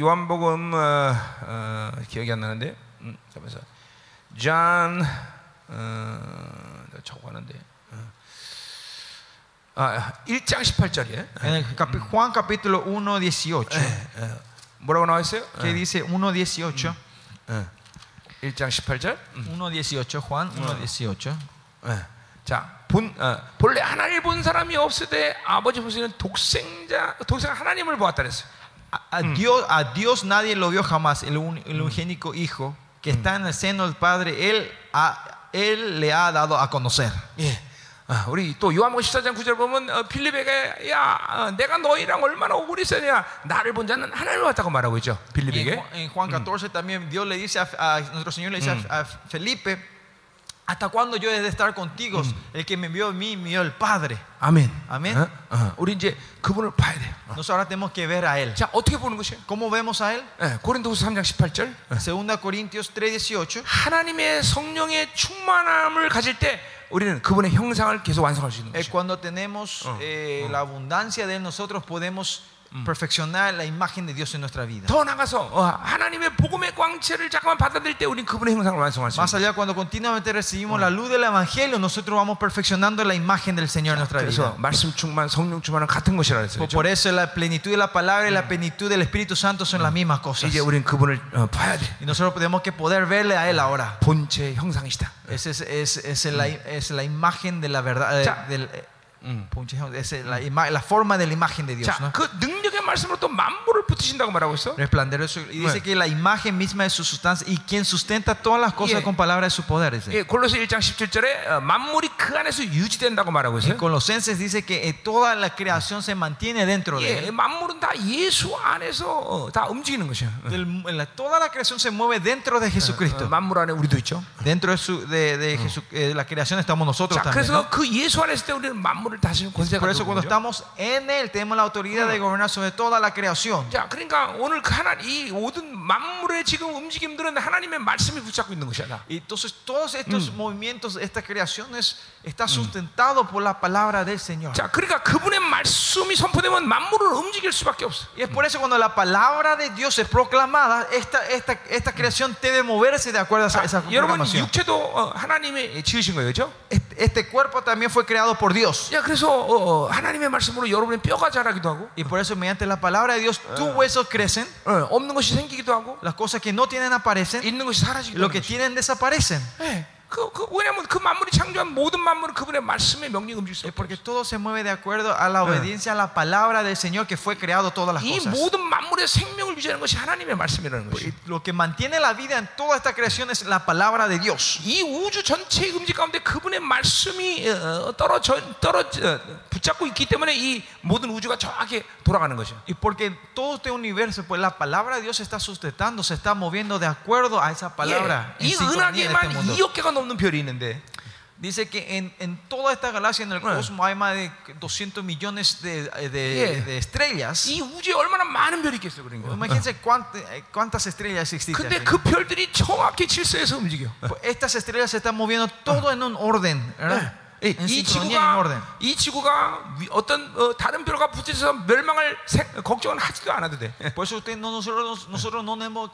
요한복음 어, 어, 기억이 안 나는데. 음, 잠깐만. 존 어, 내가 적어하는데. 어. 아, 1장 18절이에요. En el capi- Juan capítulo 1, 18, 뭐라고 나와 있어요? que dice 1, 18, 어. 1장 18절. 1, 18, Juan 1, 18. 예. 자, 본 어, 본래 하나님을 본 사람이 때 아버지 보시는 독생자 독생 하나님을 보았다 그랬어요. A, a Dios, a Dios nadie lo vio jamás, el, un- el unigénico Hijo que está en el seno del Padre, Él, ha- él le ha dado a conocer. 예. 아, 우리 또 요한복음 14장 9절 보면 어, 필립에게 야 어, 내가 너희랑 얼마나 오래 있었냐 나를 본 자는 하나님을 봤다고 말하고 있죠 Y en, 필립에게 Ju- en Juan 14 también Dios le dice a, a- nuestro Señor le dice a, a Felipe, ¿hasta cuándo yo he de estar contigo? El que me envió a mí, me vio el Padre. 아멘 아멘. 어? 어, 우리 이제 그분을 봐야 돼요 어. Nosotros ahora tenemos que ver a Él. 자 어떻게 보는 것이에요 ¿Cómo vemos a Él? 예, 고린도후서 3장 18절 2 Corintios 3:18. 하나님의 성령의 충만함을 가질 때 우리는 그분의 형상을 계속 완성할 수 있는 Eh, 것이에요 cuando tenemos eh, la abundancia de Él, nosotros podemos perfeccionar la imagen de Dios en nuestra vida. 더 나가서 어, 하나님의 복음의 광채를 잠깐만 받아들일 때 우리는 그분의 형상을 완성할 수 Más 있어요 allá, cuando continuamente recibimos la luz del Evangelio, nosotros vamos perfeccionando la imagen del Señor en nuestra 그래서 vida. 말씀 충만 성령 충만은 같은 것이라 그랬어요 Por, 그렇죠? por eso la plenitud de la palabra y la plenitud del Espíritu Santo son las mismas cosas. 이제 우리는 그분을 어, 봐야 돼 Y nosotros tenemos que poder verle a Él ahora. 본체의 형상이시다 Esa es, es, es la, es la imagen de la verdad. eh, Ya. del, eh, punche, es la, ima- la forma de la imagen de Dios. 자, ¿no? 그 능력의 말씀으로 또 만물을 붙이신다고 말하고 있어. Resplandero de su- y dice Bueno. que la imagen misma de su sustancia y quien sustenta todas las cosas Yeah. con palabra de su poder. dice. 예, 골로새 1장 17절에 만물이 그 안에서 유지된다고 말하고 En 있어요. Colosenses dice que eh, toda la creación se mantiene dentro de 예, él. 만물은 다 예수 안에서 어, 다 움직이는 것이야. Del- la- toda la creación se mueve dentro de 어, Jesucristo. 만물 안에 우리도 있죠. Dentro de, su, de, de Jesu- eh, la creación estamos nosotros 자, también. 그래서 ¿no? 그 예수 안에 있을 때 우리는 만물 을 다스리는 권세가 Por eso cuando 있는 거죠. estamos en Él tenemos la autoridad de gobernar sobre toda la creación. 자, 그러니까 오늘 그 하나 이 모든 만물의 지금 움직임들은 하나님의 말씀이 붙잡고 있는 것이야. 다. Y entonces todos estos movimientos, estas creaciones, está sustentado por la palabra del Señor. 자, 그러니까 그분의 말씀이 선포되면 만물을 움직일 수밖에 없어. Y es por eso cuando la palabra de Dios es proclamada, esta, esta, esta creación debe moverse de acuerdo a esa, esa 자, 여러분 proclamación. 육체도 어, 하나님이 지으신 거예요, 그렇죠? Este, este cuerpo también fue creado por Dios. 야, 그래서 어, 어, 하나님의 말씀으로 여러분의 뼈가 자라기도 하고, Y por eso mediante la palabra de Dios tus huesos crecen, 어, 없는 것이 생기기도 하고, las cosas que no tienen aparecen, 있는 것이 사라지기도 lo 하는 que 것이. tienen desaparecen. 예, 그, 그 왜냐하면 그 만물이 창조한 모든 만물은 그분의 말씀에 명령 움직일 수 Es 없고, porque todo se mueve de acuerdo a la obediencia a la palabra del Señor que fue creado todas las 이 cosas. 모든 만물의 생명을 유지하는 것이 하나님의 말씀이라는 것이. Y Lo que mantiene la vida en toda esta creación es la palabra de Dios. 이 우주 전체의 음식 가운데 그분의 말씀이 어, 떨어져 떨어져 붙잡고 있기 때문에 이 모든 우주가 정확히 돌아가는 것이야. Y porque todo este universo, pues la palabra de Dios se está sustentando, se está moviendo de acuerdo a esa palabra. 예, en 이 sincronía en este 은하계만 mundo. 2억 개가 넘는 별이 있는데 Dice que en, en toda esta galaxia, en el Eh. cosmos, hay más de 200 millones de, de- Yeah. de estrellas. 이 우주에 얼마나 많은 별이 있겠어 그러니까. Imagínense cuánt- eh, cuántas estrellas existen. 근데 그 별들이 정확히 질서에서 움직여. Pues Estas estrellas se están moviendo todo en un orden, ¿verdad? 예, En 이 sincronía, en orden. 지구가 이 지구가 위- 어떤 어, 다른 별과 부딪혀서 멸망을 생- 걱정은 하지도 않아도 돼. Por eso usted, no, nosotros, nosotros no, tenemos,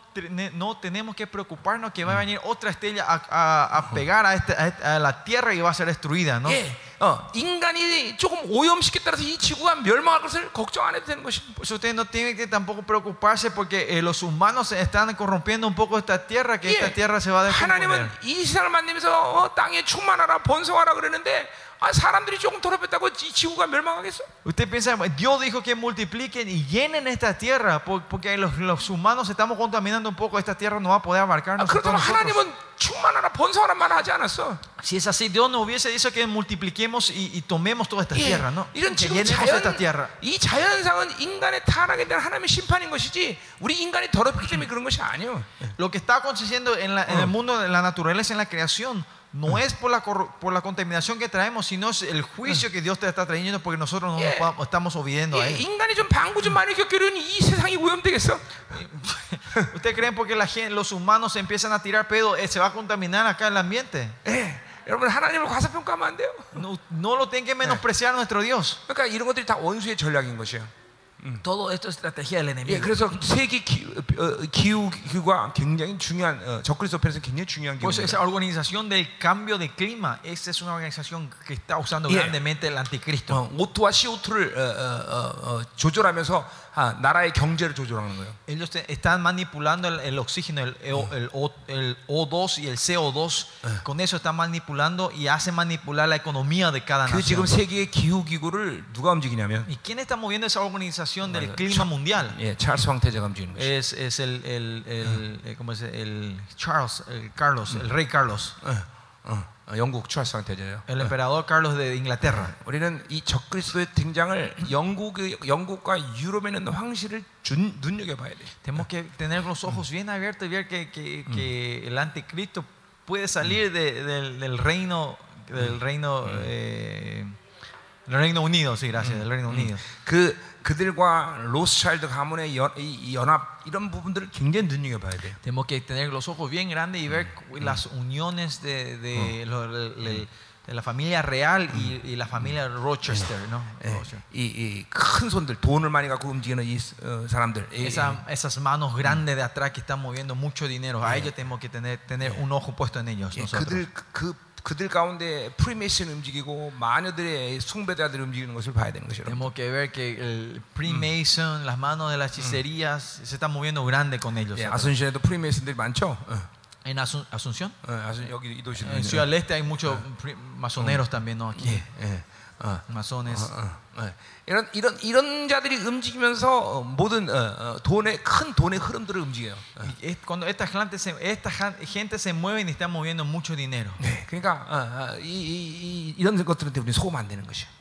no tenemos que preocuparnos que va a venir otra estrella a, a- a pegar a, este- a este- a la Tierra y va a ser destruida, ¿no? 예, 어, 인간이 조금 오염시켰 따라서 이 지구가 멸망할 것을 걱정 안 해도 되는 것이. Por eso usted no tiene que tampoco preocuparse porque eh, los humanos se están corrompiendo un poco esta tierra, que esta tierra se va a 하나님은 descomponer. 이 세상을 만들면서 어, 땅에 충만하라 번성하라 그러는데 아, 사람들이 조금 더럽혔다고 이 지구가 멸망하겠어? Usted piensa, Dios dijo que multipliquen y llenen esta tierra por- porque los, los humanos estamos contaminando un poco, esta tierra no va a poder 아, abarcarnos. a todos 그렇다면 nosotros. 하나님은 충만하라 번성하라 말 하지 않았어. Si es así, Dios no hubiese dicho que multipliquemos y, y tomemos toda esta 예, tierra, ¿no? 이런 Que 지금 llenemos 자연 esta tierra. 이 자연상은 인간의 타락에 대한 하나님의 심판인 것이지 우리 인간이 더럽기 때문에 그런 것이 아니요. Lo que está aconteciendo en, la- en el mundo de la naturaleza, en la creación, no es por la, corru- por la contaminación que traemos, sino es el juicio que Dios te está trayendo porque nosotros no nos Yeah. pa- estamos obedeciendo a 예, Él. 인간이 좀 방구 좀 많이 겪으려니 이 세상이 오염되겠어? (laughs) ¿Usted creen porque la gente, los humanos empiezan a tirar pedo, eh, se va a contaminar acá el ambiente? 예, 여러분 하나님을 과소평가하면 안 돼요. No, no lo tienen que menospreciar a nuestro Dios. 그러니까 이런 것들이 다 원수의 전략인 것이에요. Todo esto es estrategia del 예, enemigo. 그래서 세계 기, 어, 기후 기후가 굉장히 중요한 어, 적그리스도 편에서 굉장히 중요한 Pues 기후입니다. esa organización del cambio de clima, esa es una organización que está usando Yeah. grandemente el anticristo. 어, O2와 CO2를 어, 어, 어, 어, 조절하면서 아, 나라의 경제를 조절하는 거예요. Ellos te- están manipulando el, el oxígeno, el, O- el O- el O2 y el CO2. Con eso están manipulando y hacen manipular la economía de cada 그 지금 nación. 세계 기후 기구를 누가 움직이냐면 ¿Y quién está moviendo esa organización del clima mundial? 예, 찰스 황태자가 움직이는 거죠. Es, es el, el, el, eh, ¿cómo se dice? el Charles, el Carlos, el rey Carlos, 어, 어, 어, 영국 찰스 황태자예요. el emperador Carlos de Inglaterra. 우리는 이 적그리스도의 등장을 영국의 영국과 유럽에 있는 황실을 준, 눈여겨봐야 돼. Tenemos que tener los ojos bien abiertos y ver que, que- que el anticristo puede salir de- del, del reino, del reino, eh, del Reino Unido, sí, gracias, del Reino Unido. 그 그들과 로스차일드 가문의 연, 이- 이 연합 이런 부분들을 굉장히 눈여겨봐야 돼. Tenemos que tener los ojos bien grandes y ver las uniones de, de, lo- de- de- de la familia real y, y la familia Rochester, ¿no? Rochester. 이큰 손들 돈을 많이 갖고 움직이는 이 어, 사람들. 이- Esa- esas manos grandes de atrás que están moviendo mucho dinero, a ellos tenemos que tener, tener un ojo puesto en ellos. 예, nosotros. 그들 그 그들 가운데 프리메이션 움직이고 마녀들의 숭배자들이 움직이는 것을 봐야 되는 것이죠. Tenemos que ver que el Freemason, las manos de las hechicerías, se están moviendo grande con ellos. 예, 아순신에도 프리메이슨들이 많죠. 어, En Asun- Asunción, 어, 아순 여기 이 도시는. en Ciudad del Este hay muchos pri- masoneros también, ¿no? Aquí, 예, 예. 어, masones. 어, 어. 이런 이런 이런 자들이 움직이면서 어, 모든 어, 어, 돈의 큰 돈의 흐름들을 움직여요. 어. Es cuando esta gente, se, esta gente se mueve y está moviendo mucho dinero. 네, 그러니까 어, 어, 이, 이, 이, 이런 것들은 우리 소금 안 되는 것이에요.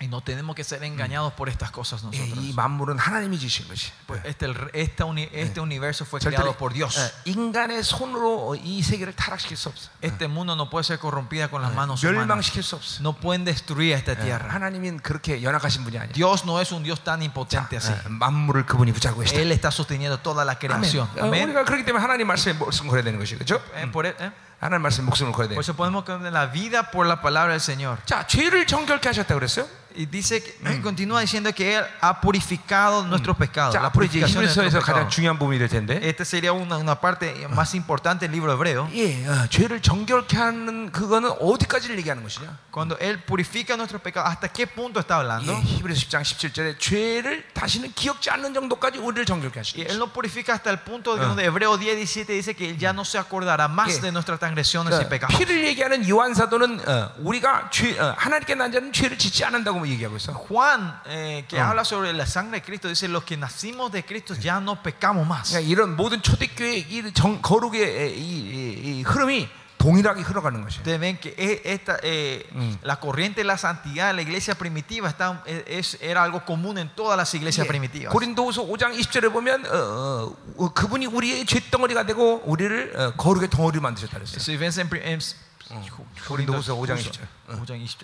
Y no tenemos que ser engañados por estas cosas 예, nosotros. 이 만물은 하나님이 지신 것이. Pues este, el- esta uni- este universo fue 절대로 creado por Dios. 어, 인간의 손으로 이 세계를 타락시킬 수 없어. Este mundo no puede ser corrompida con las manos humanas. 멸망시킬 수 없어. No pueden destruir esta 예, tierra. 하나님은 그렇게 연약하신 분이 아니에요. Dios no es un Dios tan impotente así. 어, 만물을 그분이 붙잡고 계시다. Él está sosteniendo toda la 아멘. creación. 어, Amén. 우리가 그렇기 때문에 하나님 말씀에 목숨을 걸어야 되는 것이 그렇죠? Eh, por, e- eh, 하나님 말씀에 목숨을 걸어야 돼. por eso podemos cambiar la vida por la palabra del Señor. 자, 죄를 정결케 하셨다 그랬어요? Y dice, que- eh, continúa diciendo que Él ha purificado nuestros pecados. 자, La 앞으로 이제 purificación de 히브리서에서 nuestros 가장 pecados. 중요한 부분이 될 텐데. Esta sería una, una parte más importante del libro hebreo. 예, 어, 죄를 정결케 하는 그거는 어디까지를 얘기하는 것이냐? Cuando Él purifica nuestros pecados, ¿hasta qué punto está hablando? 예, 히브리서 10장 17절에 죄를 다시는 기억지 않는 정도까지 우리를 정결케 Y 하시는 Él 것이죠. no purifica hasta el punto de donde Hebreo 10, 17 dice que Él ya no se acordará más Yeah. de nuestras transgresiones y 그러니까 pecados. 피를 얘기하는 요한 사도는 어, 우리가 죄, 어, 하나님께 난 자는 죄를 짓지 않는다고 얘기하고 있어. Juan, eh, que habla sobre la sangre de Cristo, dice: Los que nacimos de Cristo ya no pecamos más. 그러니까 이런 모든 초대교회의 이 정, 거룩의 이, 이, 이 흐름이 동일하게 흘러가는 것이에요. Ustedes ven que e- esta, eh, la corriente de la santidad de la iglesia primitiva está, es, era algo común en todas las iglesias 예, primitivas. 고린도후서 5장 20절에 보면 어, 어, 어, 그분이 우리의 죄덩어리가 되고 우리를 어, 거룩의 덩어리로 만드셨다 그랬어요. Si ves en, pri- en Corintios 5장 Justo, 20. Justo,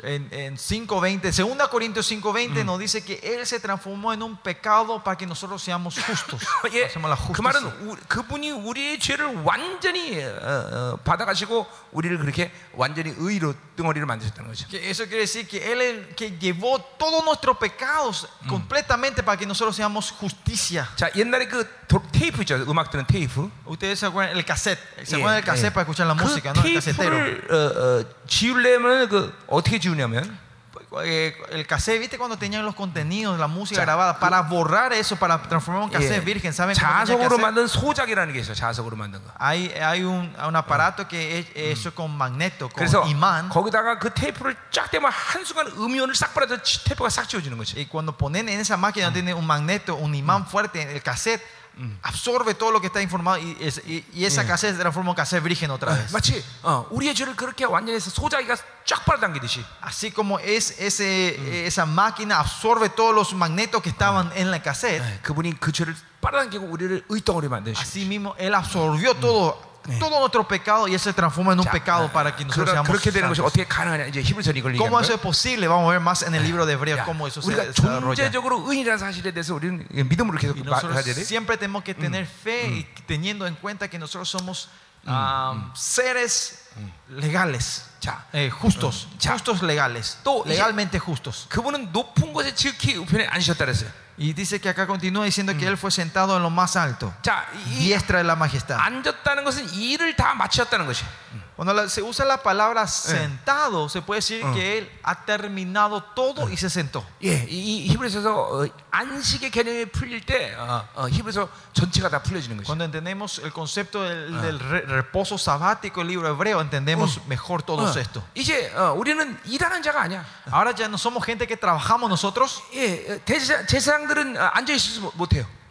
en, en 5.20, segunda Corintios 5.20 nos dice que Él se transformó en un pecado para que nosotros seamos justos. (laughs) 예, Hacemos la 그 justicia. 말은 우, 그분이 우리의 죄를 완전히 어, 어, 받아가시고 우리를 그렇게 완전히 의로 덩어리를 만드셨다는 거죠. Que eso quiere decir que Él el que llevó todos nuestros pecados completamente para que nosotros seamos justicia. 자 옛날에 그 도- 테이프 있죠, 음악 들은 테이프. Ustedes se acuerdan el cassette, se 예, acuerdan del cassette 예. para escuchar la 그 música, ¿no? El casetero. 테이프를 어, 어, 지우려면 그 어떻게 지우냐면 Eh, el cassette, ¿viste cuando tenían los contenidos, la música 자, grabada? Para borrar eso, para transformar un cassette 예, virgen, ¿saben cómo tenía que 자석으로 hacer? 만든 소작이라는 게 있어요. 자석으로 만든 거. Hay, hay un, un aparato que es hecho con magneto, con 그래서 imán. 거기다가 그 테이프를 쫙 대면 한 순간 음이온을 싹 빨아서 지- 테이프가 싹 지워지는 거지. Y cuando ponen en esa máquina, tiene un magneto, un imán fuerte, el cassette absorbe todo lo que está informado y, es- y- y esa cassette se transforma en cassette virgen otra vez. 마치 어, 우리의 죄를 그렇게 완전히 해서 소자기가 쫙 빨아당기듯이 Así como es ese, esa máquina absorbe todos los magnetos que estaban en la cassette, 네, 그분이 그 죄를 빨아당기고 우리를 의덩어리 만드시. así mismo Él absorbió todo, todo nuestro pecado y Él se transforma en un pecado para que nosotros 그러, seamos 그렇게 되는 것이 santos. 어떻게 가능하냐 이제 히브리서 이걸 얘기하는 ¿Cómo eso 거예요. es posible? Vamos a ver más en el libro de Hebreos 야, cómo eso se 우리가 desarrolla. 존재적으로 의인이라는 사실에 대해서 우리는 믿음으로 계속 Y 마- nosotros 가야 돼. siempre tenemos que tener fe y teniendo en cuenta que nosotros somos ah, seres legales, 자, eh, justos, 자. justos legales, 또 이제- legalmente justos. 그분은 높은 곳에 지극히 우편에 앉으셨다 그랬어요. Y dice que acá continúa diciendo que Él fue sentado en lo más alto, 자, 이 diestra de la majestad. 앉았다는 것은 일을 다 마치셨다는 것이. Cuando la- se usa la palabra sentado, se puede decir Mm. que él ha terminado todo y se sentó. 예, 이, 이 히브리서에서 어, 안식의 개념이 풀릴 때 어, 어, 히브리서 전체가 다 풀려지는 것이. Cuando entendemos el concepto del, del re- reposo sabático, el libro hebreo, entendemos mejor todo 어, esto. 이제 어, 우리는 일하는 자가 아니야. Ahora ya no somos gente que trabajamos nosotros. 예, 어, 대제사, 제사장들은 어, 앉아 있을 수 못해요.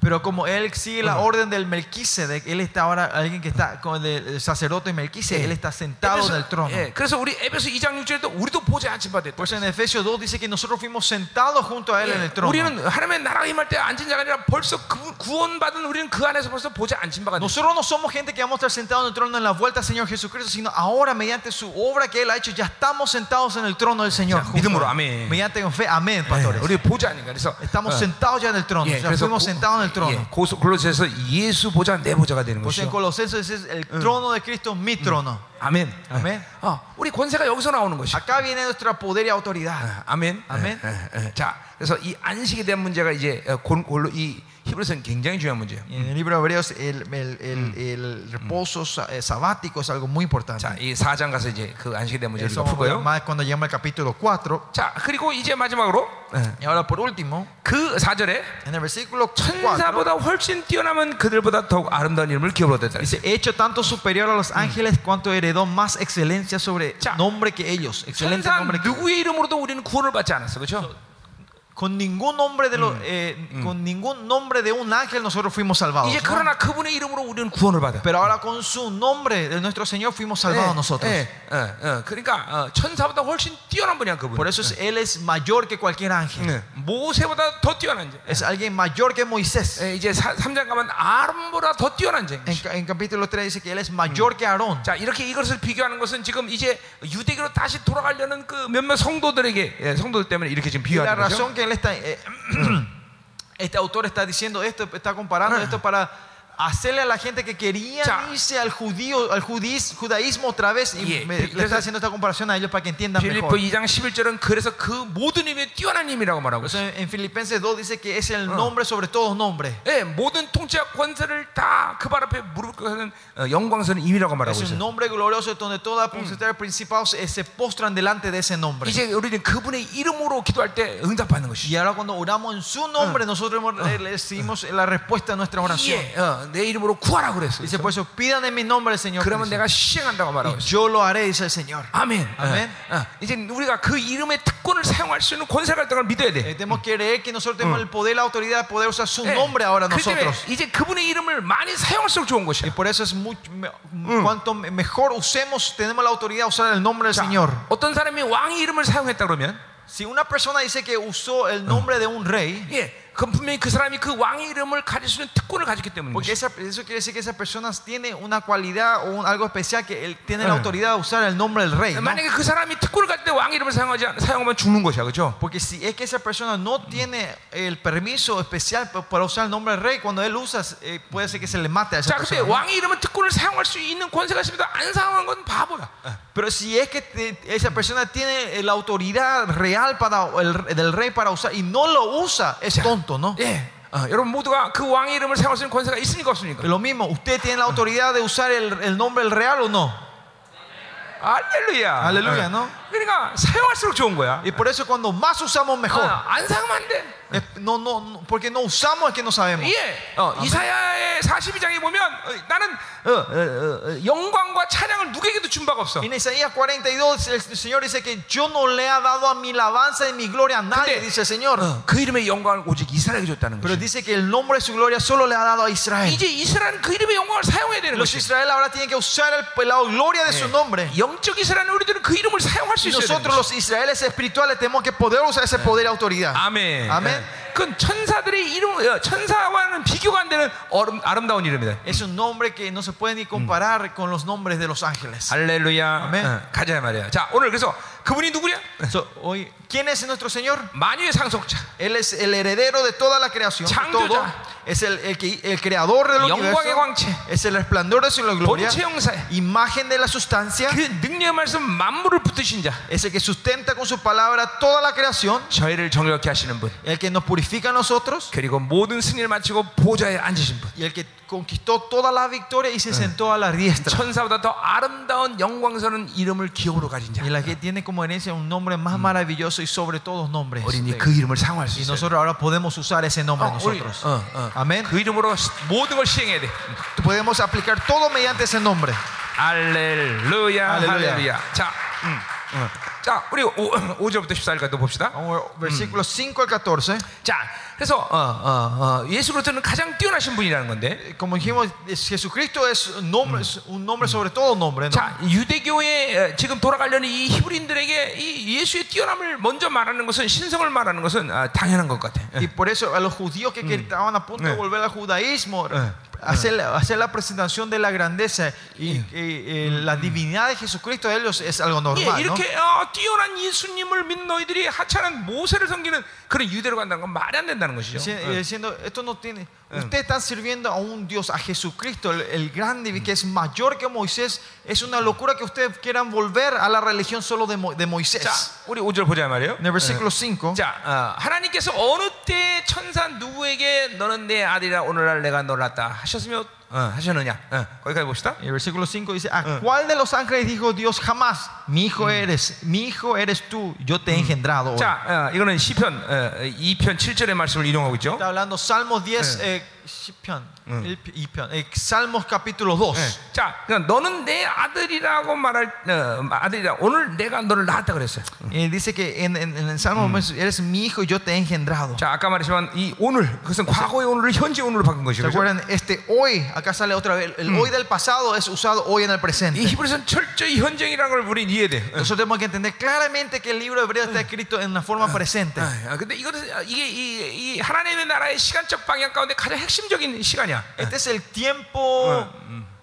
Pero como él sigue la orden del Melquisedec, él está ahora, alguien que está con el, el sacerdote Melquisedec, él está sentado en el trono. 예, 그래서 우리 에베소 2장 6절에도 우리도 보좌에 앉힌 바 됐다. Por eso en Efesios 2 dice que nosotros fuimos sentados junto a él en el 예, trono. 우리는 하나님의 나라가 임할 때 앉은 자가 아니라 벌써 구, 구원받은 우리는 그 안에서 벌써 보좌에 앉힌 바가 됐다. Nosotros no somos gente que vamos a estar sentados en el trono en la vuelta al Señor Jesucristo, sino ahora mediante su obra que Él ha hecho, ya estamos sentados en el trono del Señor. 자, junto 믿음으로, a Él. 아멘. Mediante fe, amén, 예, pastores. 우리 보좌니까 그래서 Estamos 어, sentados ya en el trono, 예, ya fuimos sentados en el trono. Trono. 예, 골로새서 예수 보좌 내 보좌가 되는 것이죠. Colosenses es el trono de Cristo, mi trono. 아멘. 아멘. 어, 우리 권세가 여기서 나오는 것이. Acá viene nuestro poder y autoridad. 아, 아멘. 아멘. 예, 예, 예. 자, 그래서 이 안식에 대한 문제가 이제 어, 골- 골로 이 히브리서는 굉장히 중요한 문제예요. En el libro de Hebreos, el, el- el- el reposo sa- eh, sabático es algo muy importante. 자, 이 4장 가서 이제 그 안식에 대한 문제를 풀고요. más cuando lleguemos al capítulo 4. 자, 그리고 이제 마지막으로 예, Y ahora por último, 그 4절에 en el versículo 4. 천사보다 훨씬 뛰어나면 그들보다 더욱 아름다운 이름을 기업으로됐다. Dice, hecho tanto superior a los ángeles cuanto heredó más excelencia sobre 자, nombre que ellos. Excelente 천사 nombre que 누구의 이름으로도 우리는 구원을 받지 않았어, 그렇죠? Con ningún nombre de los, eh, con ningún nombre de un ángel nosotros fuimos salvados. 이제. 그러나 그분의 이름으로 우리는 구원을 받아. Pero ahora con su nombre de nuestro Señor fuimos salvados nosotros. 예, 예, 어, 그러니까 어, 천사보다 훨씬 뛰어난 분이야 그분. Por eso es- él es mayor que cualquier ángel. 예, 모세보다 더 뛰어난 자. Es alguien mayor que Moisés. 예, 이제 3장 가면 아론보다 더 뛰어난 자. En, ca- en capítulo 3 dice que él es mayor que Aarón. 자 이렇게 이것을 비교하는 것은 지금 이제 유대교로 다시 돌아가려는 그 몇몇 성도들에게 예, 성도들 때문에 이렇게 지금 Y la 비유하는 거죠. razón que está, eh, (clears throat) este autor está diciendo esto, está comparando esto para hacerle a la gente que quería 자. irse al judío, al judís- judaísmo otra vez y 예, me- 그- le 그래서 está haciendo esta comparación a ellos para que entiendan 빌립보 mejor. 2장 11절은 그래서 그 모든 힘의 뛰어난 힘이라고 말하고 Por eso 있어요. en en Filipenses 2 dice que es el nombre sobre todos nombres. 예, 모든 통치와 권세를 다 그 발 앞에 무릎 꿇는 어, 영광스러운 힘이라고 말하고 Es un 있어요. nombre glorioso donde toda potestad principal se se postran delante de ese nombre. 이제 우리는 그분의 이름으로 기도할 때 응답받는 것이죠. Y ahora cuando oramos en su nombre, nosotros hemos- eh, recibimos la respuesta a nuestra oración. 예, 어, 내 이름으로 구하라 그랬어요. Dice, por eso pidan en mi nombre, Señor. 그러면 dice. 내가 시행한다고 말하고 Y 있어요. yo lo haré, dice el Señor. 아멘. 아멘. 어, 어, 이제 우리가 그 이름의 특권을 사용할 수 있는 권세가 있다는 걸 믿어야 Eh, 돼. tenemos que creer que nosotros tenemos el poder, la autoridad de poder usar su 예, nombre ahora 그렇기 때문에 nosotros. 이제 그분의 이름을 많이 사용할수록 좋은 Y 것이야. por eso es mucho, me- cuanto me- mejor usemos, tenemos la autoridad de usar el nombre del 자, Señor. 어떤 사람이 왕의 이름을 사용했다 그러면 Si una persona dice que usó el nombre de un rey, 예, 그럼 분명히 그 사람이 그 왕의 이름을 가질 수 있는 특권을 가졌기 때문인 porque 것이야. esa- eso quiere decir que esa persona tiene una cualidad o un- algo especial que él tiene Eh. la autoridad de usar el nombre del rey. ¿no? 만약에 그 사람이 특권을 가질 때 왕의 이름을 사용하지 않- 사용하면 죽는 것이야, 그렇죠? Porque si es que esa persona no tiene el permiso especial pa- para usar el nombre del rey, cuando él usa, eh, puede ser que se le mate a esa 자, 근데 persona. ¿no? 왕의 이름은 특권을 사용할 수 있는 권세가 있습니다. 안 사용한 건 바보야. Pero si es que te- esa persona tiene eh, la autoridad real para el, del rey para usar y no lo usa, es 자, tonto, ¿no? 예, 어, 여러분 모두가 그 왕의 이름을 사용할 수 있는 권세가 있습니까, 없습니까? Lo mismo, ¿usted tiene la autoridad de usar el, el nombre del real o no? 할렐루야. Aleluya, 어. ¿no? 그러니까 사용할수록 좋은 거야. Y por eso cuando más usamos mejor. 어, 안 사용하면 안 돼. No, no, porque no usamos es que no sabemos. 예, 어, 이사야의 42장에 보면 어, 나는 어, 어, 어, 어, 영광과 찬양을 누구에게도 준 바가 없어. En Isaías 42 el Señor dice que yo no le ha dado a mi alabanza y mi gloria a nadie, dice el Señor. 어, 그 이름의 영광을 오직 이스라엘에게 줬다는 Pero 거죠. dice que el nombre de su gloria solo le ha dado a Israel. 이제 이스라엘은 그 이름의 영광을 사용해야 되는 Los 거죠. Israel ahora tienen que usar el- la gloria de su nombre. 영적 이스라엘은 우리들은 그 이름을 사용할 nosotros los israelíes espirituales tenemos que poder usar ese poder y autoridad. Amén. Amén. Eh, 아멘. 예. 그건 천사들의 이름, 어, 천사와는 비교가 안 되는 어름, 아름다운 이름이다. Es un nombre que no se puede ni comparar con los nombres de los ángeles. 할렐루야. 아멘. 어, 가자 말이야. 자, 오늘 그래서 그분이 누구냐? So, hoy, ¿Quién es nuestro Señor? 만유의 상속자. Él es el heredero de toda la creación. de 창조자. todo. Es el, el, que- el creador del 영광의 universo. 광채. Es el resplandor de su gloria. 본체 형사야. Imagen de la sustancia. 그 능력의 말씀 만물을 붙드신 자. Es el que sustenta con su palabra toda la creación. 저희를 정결케 하시는 분. El que nos purifica a nosotros. 그리고 모든 승리를 마치고 보좌에 앉으신 분. Y el que conquistó toda la victoria y se sentó a la diestra. 천사보다 더 아름다운 영광스러운 이름을 기업으로 가진 자. Y la que tiene como herencia un nombre más maravilloso y sobre todos nombres. 우리는 그 이름을 사용할 수 Y 있어요. nosotros ahora podemos usar ese nombre 어, 우리, nosotros. 어, 어. Amén. 그 이름으로 시- 모든 걸 시행해야 돼. Podemos aplicar todo mediante ese nombre. 할렐루야, 할렐루야. 할렐루야. 자, 음, 어. 자, 우리 5, 절부터 14절까지 봅시다. Vamos, Versículos 5 al 14. 자, 그래서 어, 어, 어, 예수 그리스도는 가장 뛰어나신 분이라는 건데, Como dijimos, es- Jesucristo es un nombre, es un nombre sobre todo nombre. ¿no? 자, 유대교에 어, 지금 돌아가려는 이 히브리인들에게 이 예수의 뛰어남을 먼저 말하는 것은 신성을 말하는 것은 아, 당연한 것 같아. Y por eso a los judíos que estaban a punto de volver al judaísmo, hacer, la- hacer la presentación de la grandeza y, y, eh, la divinidad de Jesucristo de ellos es algo 예, normal. ¿no? 이렇게 어, 뛰어난 예수님을 믿는 너희들이 하찮은 모세를 섬기는 그런 유대로 간다는 건 말이 안 된다는 것이죠. Dici- y diciendo, esto no tiene. Ustedes están sirviendo a un Dios, a Jesucristo, el, el grande, que es mayor que Moisés. Es una locura que ustedes quieran volver a la religión solo de, Mo- de Moisés. 자, 우리 5절 보자 말이에요. En el versículo 5. 자, 어, 하나님께서 어느 때 천사 누구에게 너는 내 아들이라 오늘날 내가 놀랐다 하셨으며 어, 하셨느냐? 어, 거기까지 봅시다. El versículo 5 dice, ¿a cuál de los ángeles dijo Dios jamás? Mi hijo eres, mi hijo eres tú, yo te he engendrado. hoy"? 자, 어, 이거는 시편 어, 2편 7절의 말씀을 인용하고 있죠. Está hablando Salmos 10, eh, 시편, 일- 이편, eh, Salmos capítulo 2. 예. 자, 그러니까 너는 내 아들이라고 말할 어, 아들이라 오늘 내가 너를 낳았다 그랬어요. Eh, dice que en, en- en el Salmo eres mi hijo y yo te he engendrado. 자, 아까 말했지만 이 오늘 그것은 과거의 오늘을 현재 오늘로 바꾼 ¿Se 것이죠. 그렇죠? acuerdan? Este hoy, acá sale otra vez, el hoy del pasado es usado hoy en el 이 presente. 히브리서는 철저히 현재이라는 걸 우리 이해해야 돼. 어. Nosotros tenemos que entender claramente que el libro hebreo está escrito en una forma presente. 아, 근데 이거는 이게 이, 이 하나님의 나라의 시간적 방향 가운데 가장 핵심 적인 시간이야. Este es el tiempo,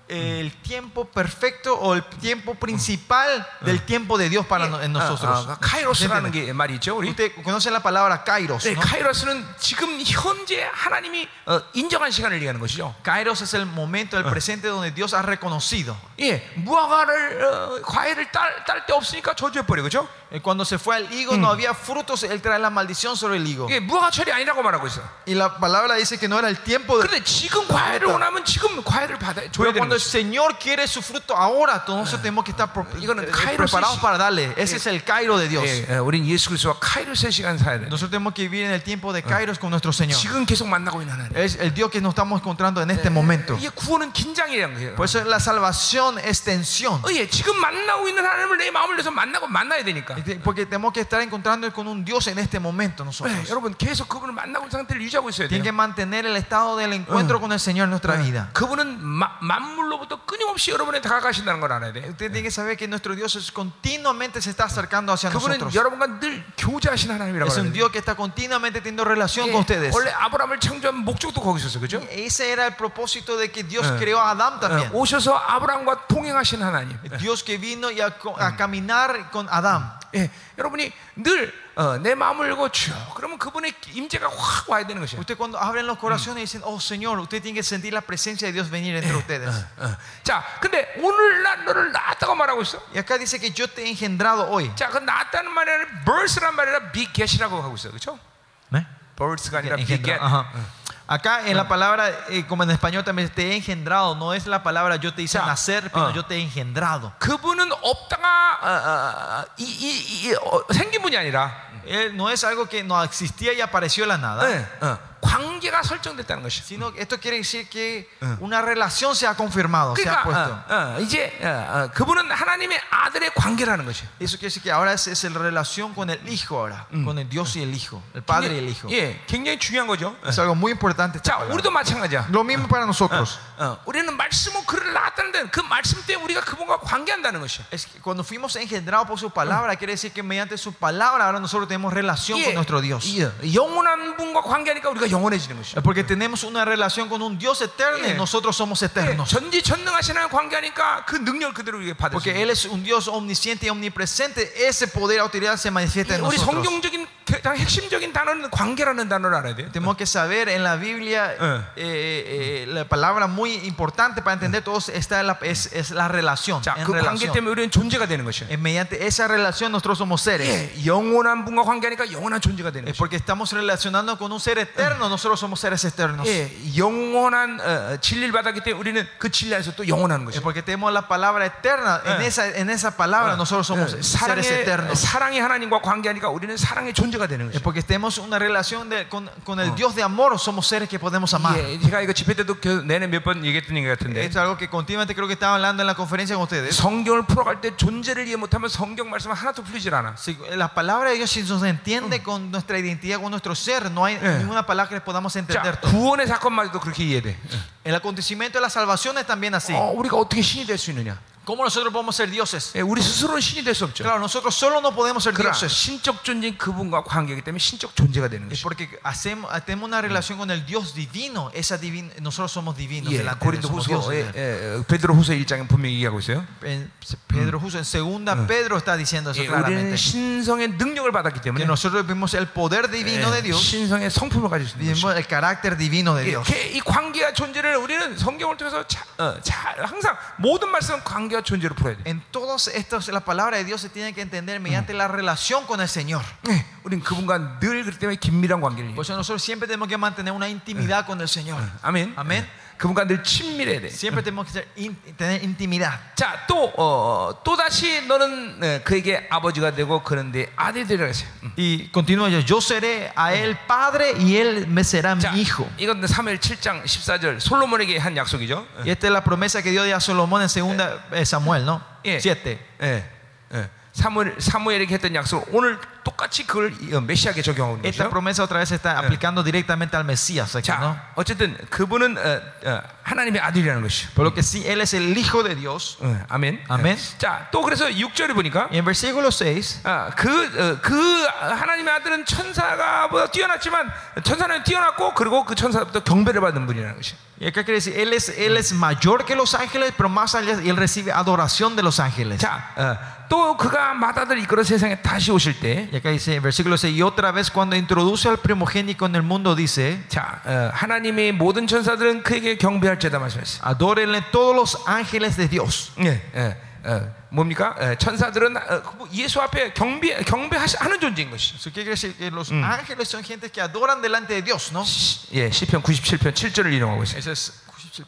el tiempo perfecto o el tiempo principal del tiempo de Dios para no- en nosotros. 아, 아, 카이로스라는 게 말이 있죠, 우리. Usted conoce la palabra kairos. 네, ¿no? 카이로스는 지금 현재 하나님이 어, 인정한 시간을 얘기하는 것이죠. Kairos es el momento, el presente donde Dios ha reconocido. 예, 무화과를 어, 과일을 딸 딸 데 없으니까 저주해 버려, 그죠? Eh, Cuando se fue al higo no había frutos, él trae la maldición sobre el higo. 예, 무화과철이 아니라고 말하고 있어. Y la palabra dice que no era el tiempo de... 그런데 지금 과일을 원하면 지금 과일을 받아 줘야 Pero 되는 cuando el 거죠. Señor quiere su fruto ahora, todos tenemos que estar pro- 이거는 eh, 카이로스의 preparados 시- para darle. Ese es el Cairo de Dios. 예, 어, 우린 예수 그리스도와 카이로스의 시간 살아야 돼. Nosotros tenemos que vivir en el tiempo de Kairos con nuestro Señor. 지금 계속 만나고 있는 하나님. Es el Dios que nos estamos encontrando en este momento. 이게 구원은 긴장이라는 거예요. Por eso la salvación es tensión. 어, 예, 지금 만나고 있는 하나님을 내 마음을 내서 만나고 만나야 되니까. Porque tenemos que estar encontrando con un Dios en este momento 예, nosotros. 여러분 계속 그분을 만나고 있는 상태를 유지하고 있어야 Tienen 돼요. que mantener el estado del encuentro con el Señor en nuestra vida. 그분은 마- 만물 로부터 끊임없이 여러분에 다가가신다는 걸 알아야 돼. Usted tiene que saber que nuestro Dios es, continuamente se está acercando hacia 그분은 nosotros. 여러분과 늘 교제하신 하나님이라고 Es un 그래요. Dios que está continuamente teniendo relación 예, con ustedes. 원래 아브라함을 창조한 목적도 거기 있었어요, 그죠? Ese era el propósito de que Dios Eh. creó a Adán también. 어, 오셔서 아브라함과 동행하신 하나님. Dios que vino y a, co- a caminar con Adán. 예, 여러분이 늘 어, 내 마음을 열고 주여. 그러면 그분의 임재가 확 와야 되는 것이에요. Usted cuando abren los corazones dicen, oh Señor, usted tiene que sentir la presencia de Dios venir entre ustedes. 어. 자, 근데 오늘 난 너를 낳았다고 말하고 있어. Y acá dice que yo te he engendrado hoy. 자, 그 낳았다는 말이 아니라 birth란 말이 아니라 beget이라고 하고 있어, 그렇죠? birth가 아니라 beget. Engendra- ajá. Acá en la palabra, eh, como en español también, te he engendrado, no es la palabra yo te hice Ya. nacer, pero Ah. yo te he engendrado. 그분은 없다가 어, 어, 이, 이, 이, 어, 생긴 분이 아니라 Él no es algo que no existía y apareció la nada, 예, 어, 관계가 설정됐다는 것이. sino que esto quiere decir que una relación se ha confirmado, se ha puesto. 그러니까 어, 어, 이제 어, 어, 그분은 하나님의 아들의 관계라는 것이. Eso quiere decir que ahora es, es la relación con el Hijo ahora, con el Dios y el Hijo, el Padre y el Hijo. 예, 굉장히 중요한 거죠. Es algo muy importante. esta 자, palabra. 우리도 마찬가지야. Lo mismo para nosotros. 어, 우리는 말씀은 그를 낳았다는데 그 말씀 때문에 우리가 그분과 관계한다는 것이야. Es que cuando fuimos engendrados por su palabra, quiere decir que mediante su palabra ahora nosotros tenemos relación 예, con nuestro Dios. 예, 영원한 분과 관계하니까 우리가 영원해지는 것이죠. Porque tenemos una relación con un Dios eterno y Yeah. nosotros somos 예, eternos. 전지전능하신 하나님 관계하니까 그 능력을 그대로 우리가 받을 수 Porque 있어요. Él es un Dios omnisciente y omnipresente. Ese poder, autoridad se manifiesta en 우리 nosotros. 성경적인 가장 핵심적인 단어는 관계라는 단어를 알아야 돼요. Tenemos que saber en la Biblia Eh. eh, eh, la palabra muy importante para entender todo está en la, es, es la relación. 자, en 그 관계 relación. 때문에 우리는 존재가 되는 것이에요. Eh, mediante esa relación nosotros somos seres. 예, 영원한 분과 관계하니까 영원한 존재가 되는 Es 것이에요. porque estamos relacionando con un ser eterno, nosotros somos seres eternos. 예, 영원한 어, 진리를 받았기 때문에 우리는 그 진리 안에서 또 영원한 Es 것이에요. porque tenemos la palabra eterna. En Eh. esa, en esa palabra nosotros somos 예, seres 사랑의 eternos. 사랑의 하나님과 관계하니까 우리는 사랑의 존재가 되는 Es 것이에요. porque tenemos una relación de- con, con el Dios de amor, somos seres que podemos amar. 예, 제가 이거 집회 때도 그 내내 몇 번 얘기했던 얘기 같은데 Esto es algo que continuamente creo que estaba hablando en la conferencia con ustedes. 성경을 풀어갈 때 존재를 이해 못하면 성경 말씀은 하나도 풀리질 않아. Si la palabra de Dios, si nos entiende con nuestra identidad, con nuestro ser, no hay Eh. ninguna palabra que podamos 자, entender. todo. 구원의 사건마저도 그렇게 이해돼. El acontecimiento de la salvación es también así. 어, 우리가 어떻게 신이 될 수 있느냐? ¿Cómo nosotros podemos ser dioses? 예, 우리 스스로는 신이 될 수 없죠. Claro, nosotros solo no podemos ser 그러나 dioses. 신적 존재인 그분과 관계이기 때문에 신적 존재가 되는 Es 것이죠. porque hacemos, tenemos una relación con el Dios divino. Esa divin, nosotros somos divinos 예, delante de él, 고린도 somos 후서 dioses. 예, 예, 베드로 후서 1장에 분명히 얘기하고 있어요. En Pedro, justo en segunda, Pedro está diciendo eso 예, 우리는 claramente. 신성의 능력을 받았기 Que 때문에 nosotros vimos el poder divino de 예, Dios, 신성의 성품을 가질 수 있는 vimos 것이죠. el carácter divino de Dios. 이렇게 이 관계와 존재를 우리는 성경을 통해서 자, 어, 자, 항상 모든 말씀은 관계와 존재로 풀어야 돼. En todos estos, la palabra de Dios se tiene que entender mediante la relación con el Señor. 예, 우린 그분과 늘 그렇기 때문에 긴밀한 관계를. Por eso nosotros siempre tenemos que mantener una intimidad con el Señor. 아멘. 아멘. 예, 그분과 늘 친밀해야 돼. Siempre tenemos que tener intimidad. 자, 또, 어, 또 다시 너는 어, 그에게 아버지가 되고 그런데 아들이 되라 했어요. 음. Y continúa yo, yo seré a él padre y él me será mi 자, hijo. 이건 3일 7장 14절 솔로몬에게 한 약속이죠. Y esta es la promesa que dio a Salomón en segunda eh, Samuel, ¿no? 예. 7. 예. 예. 사무엘, 사무엘 에게 했던 약속 오늘 똑같이 그걸 어, 메시아에게 적용하고 있는 Esta 거죠. promesa otra vez está aplicando directamente al Mesías aquí, ¿no? 자, 어쨌든 그분은 어, 어, 하나님의 아들이라는 것이죠. Por lo que sí, él es el hijo de Dios. 어, 아멘. 아멘. 예. 자, 또 그래서 6절에 보니까 en versículo 6, 아, 그, 어, 그 하나님의 아들은 천사가 보다 뛰어났지만 천사는 뛰어났고 그리고 그 천사부터 경배를 받는 분이라는 것이. acá quiere decir, él es, él es mayor que los ángeles, pero más allá, él recibe adoración de los ángeles. 자, 어, 또 그가 마다들 이끌어 세상에 다시 오실 때, acá dice, en versículo 6, y otra vez cuando introduce al primogénico en el mundo, dice, 자, 어, 하나님의 모든 천사들은 그에게 경배할지다 말씀했어요. adórenle todos los ángeles de Dios. 예, 예, 어, 뭡니까? 어, 천사들은 어, 그 예수 앞에 경배 경배하는 존재인 것이. Eso quiere decir que los ángeles son gente que adoran delante de Dios, ¿no? 시- 예, 시편 97편 7절을 인용하고 있어요. Ese es,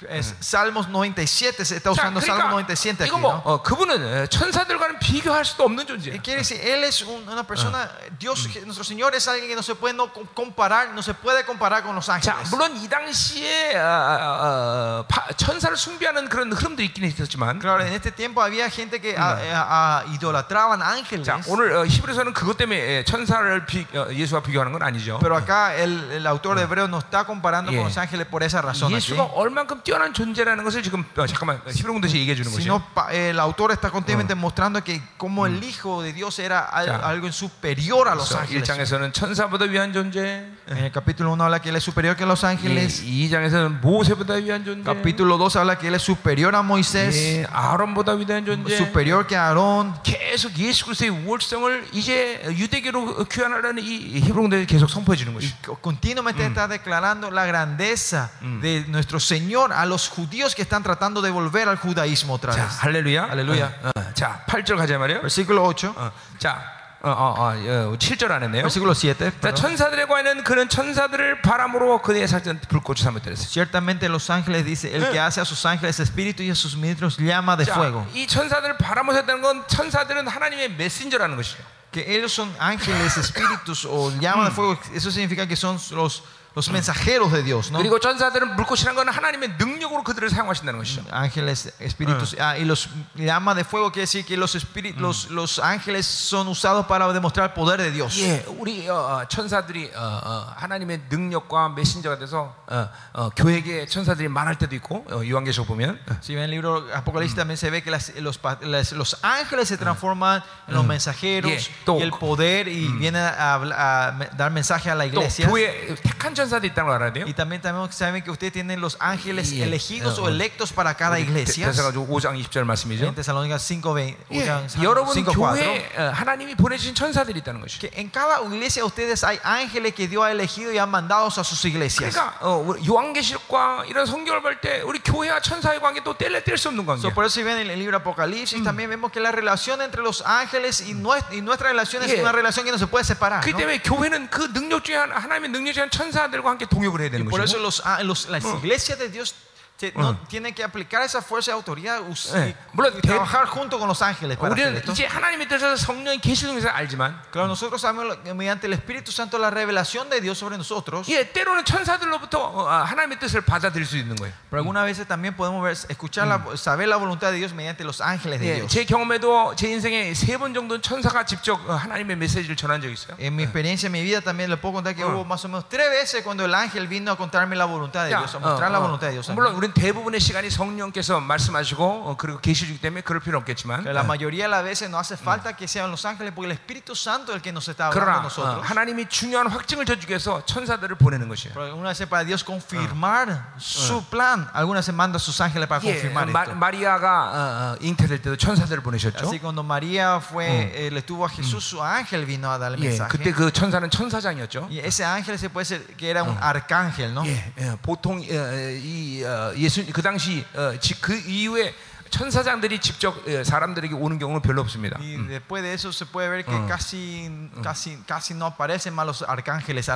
es Salmos 97, se está 자, usando Salmo 그러니까 97 aquí, 이거 뭐 ¿no? 어, 그분은 어, 천사들과는 비교할 수도 없는 존재야. Y quiere decir, Él es un- una persona, Dios, nuestro Señor es alguien que no se puede no com- comparar, no se puede comparar con los 자, ángeles. 물론 이 당시에 어, 어, 어, 파- 천사를 숭배하는 그런 흐름도 있긴 있었지만, Claro, en este tiempo había gente que ah, eh, ah, idolatraban ángeles. 자, 오늘 어, 히브리서는 그것 때문에 예, 천사를 비, 어, 예수와 비교하는 건 아니죠. Pero acá el, el autor de Hebreo no está comparando Yeah. con los ángeles por esa razón. aquí. 예수가 얼만큼 뛰어난 존재라는 것을 지금 어, 잠깐만 히브리 공도시 얘기해 주는 거죠. Sino pa- el autor está continuamente mostrando que como el Hijo de Dios era al- Ya. algo superior a los 그래서 ángeles. 1장에서는 천사보다 위한 존재, En el capítulo 1 habla que Él es superior que los ángeles. 2장에서는 모세보다 위한 존재, Capítulo 2 habla que Él es superior a Moisés, 예, 아론보다 위대한 존재. superior que Aarón. 계속 예수 그리스도의 우월성을 이제 유대교로 귀환하려는 이 히브리 공도에 계속 선포해 주는 Y 것이. co- continuamente está declarando la grandeza de nuestro Señor a los judíos que están tratando de volver al judaísmo otra 자, vez. 할렐루야. 할렐루야. 어, 어. 자, 8절 가자 말이에요. Versículo 8, 어, 자, 어, 어, 어, 어, 7절 안 했네요. versículo 7. 자, perdón. 천사들의 과에는 그는 천사들을 바람으로 그의 살던 불꽃을 삼았더랬어요. Ciertamente los ángeles dice, el que hace a sus ángeles espíritu y a sus ministros llama de 자, fuego. 이 천사들을 바람으로 했다는 건 천사들은 하나님의 메신저라는 것이죠. Que ellos son ángeles, espíritus o llama de fuego. Eso significa que son los, los mensajeros de Dios, ¿no? 그리고 천사들은 불꽃이라는 건 하나님의 능력으로 그들을 사용하신다는 것이죠. Ángeles, espíritus. Ah, y los llama de fuego quiere decir que los, espíritus, los, los ángeles son usados para demostrar el poder de Dios. 예, 우리 어, 어, 천사들이 어, 어, 하나님의 능력과 메신저가 돼서 어, 어, 교회에 천사들이 많을 때도 있고 어, 요한계시록 보면 어, Si ven el libro Apocalipsis también se ve que las- los, pa- las- los ángeles se transforman en los mensajeros Yeah. 또- y el poder y vienen a, habla- a me- dar mensaje a la 또 iglesia. 교회 택한 천사들이 있다는 걸 알아야 돼요. Y también, también saben que ustedes tienen los ángeles Yeah. elegidos Uh, o electos para cada iglesia. 그래서 5장 20절 말씀이죠. En Tesalónica 5, 20, 예, 5, 여러분 5, 4. 교회에 어, 하나님이 보내주신 천사들이 있다는 것이죠. Que en cada iglesia ustedes hay ángeles que Dios ha elegido y han mandado a sus iglesias. 그러니까 어, 우리 요한계시록과 이런 성경을 볼 때 우리 교회와 천사의 관계 또 뗄래 뗄 수 없는 관계. So, por eso si ven en el libro Apocalipsis también vemos que la relación entre los ángeles y, nues- y nuestra relación es Yeah. una relación que no se puede separar. 그 ¿no? 때문에 교회는 그 능력 중에 하나, 하나님의 능력 중에 한 천사 들과 함께 동역을 해야 되는 Por eso 것이고. los, ah, los- las iglesias de Dios te- no, tienen que aplicar esa fuerza de autoridad us- Eh, y, 물론 y 대- trabajar junto con los ángeles para hacer 우리는 esto. 이제 하나님의 뜻에서 성령의 계시를 통해서 알지만, Claro, nosotros sabemos lo- que mediante el Espíritu Santo la revelación de Dios sobre nosotros. 예, 때로는 천사들로부터 어, 아, 하나님의 뜻을 받아들일 수 있는 거예요. Pero algunas veces también podemos ver, escuchar, la, saber la voluntad de Dios mediante los ángeles de 예, Dios. 제 경험에도 제 인생에 세 번 정도는 천사가 직접 어, 하나님의 메시지를 전한 적이 있어요. En mi experiencia, en mi vida también le puedo contar que hubo más o menos tres veces cuando el ángel vino a contarme la voluntad de 야, Dios, a 어, mostrar la 어, voluntad de Dios. a mí. 물론 우리는 대부분의 시간이 성령께서 말씀하시고 어, 그리고 계시 주기 때문에 그럴 필요 없겠지만 Que la 어, mayoría de las veces no hace falta que sean los ángeles porque el Espíritu Santo es el que nos está hablando a 그러나 어, nosotros. 하나님이 중요한 확증을 줘주기 위해서 천사들을 보내는 것이에요. Pero algunas veces para Dios confirmar su plan, algunas veces manda a sus ángeles para 예, confirmar 마, esto. 마리아가 어, 어, 잉태될 때도 천사들을 보내셨죠. Así cuando María fue, eh, le tuvo a Jesús, su ángel vino a darle 예, mensaje. 그때 그 천사는 천사장이었죠. Y ese ángel se puede ser que era un arcángel, ¿no? 예, 예, 보통 어, 이 어, 예수 그 당시 어, 지- 그 이후에 천사장들이 직접 어, 사람들에게 오는 경우는 별로 없습니다.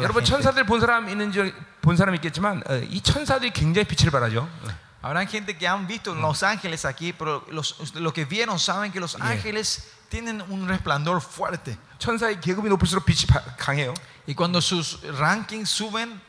여러분. 천사들 본 사람 있는지 본 사람 있겠지만 어, 이 천사들이 굉장히 빛을 발하죠. Habrá gente que han visto los ángeles aquí, pero los, los que vieron saben que los ángeles tienen un resplandor fuerte. 천사의 계급이 높을수록 빛이 바- 강해요. Y cuando sus rankings suben,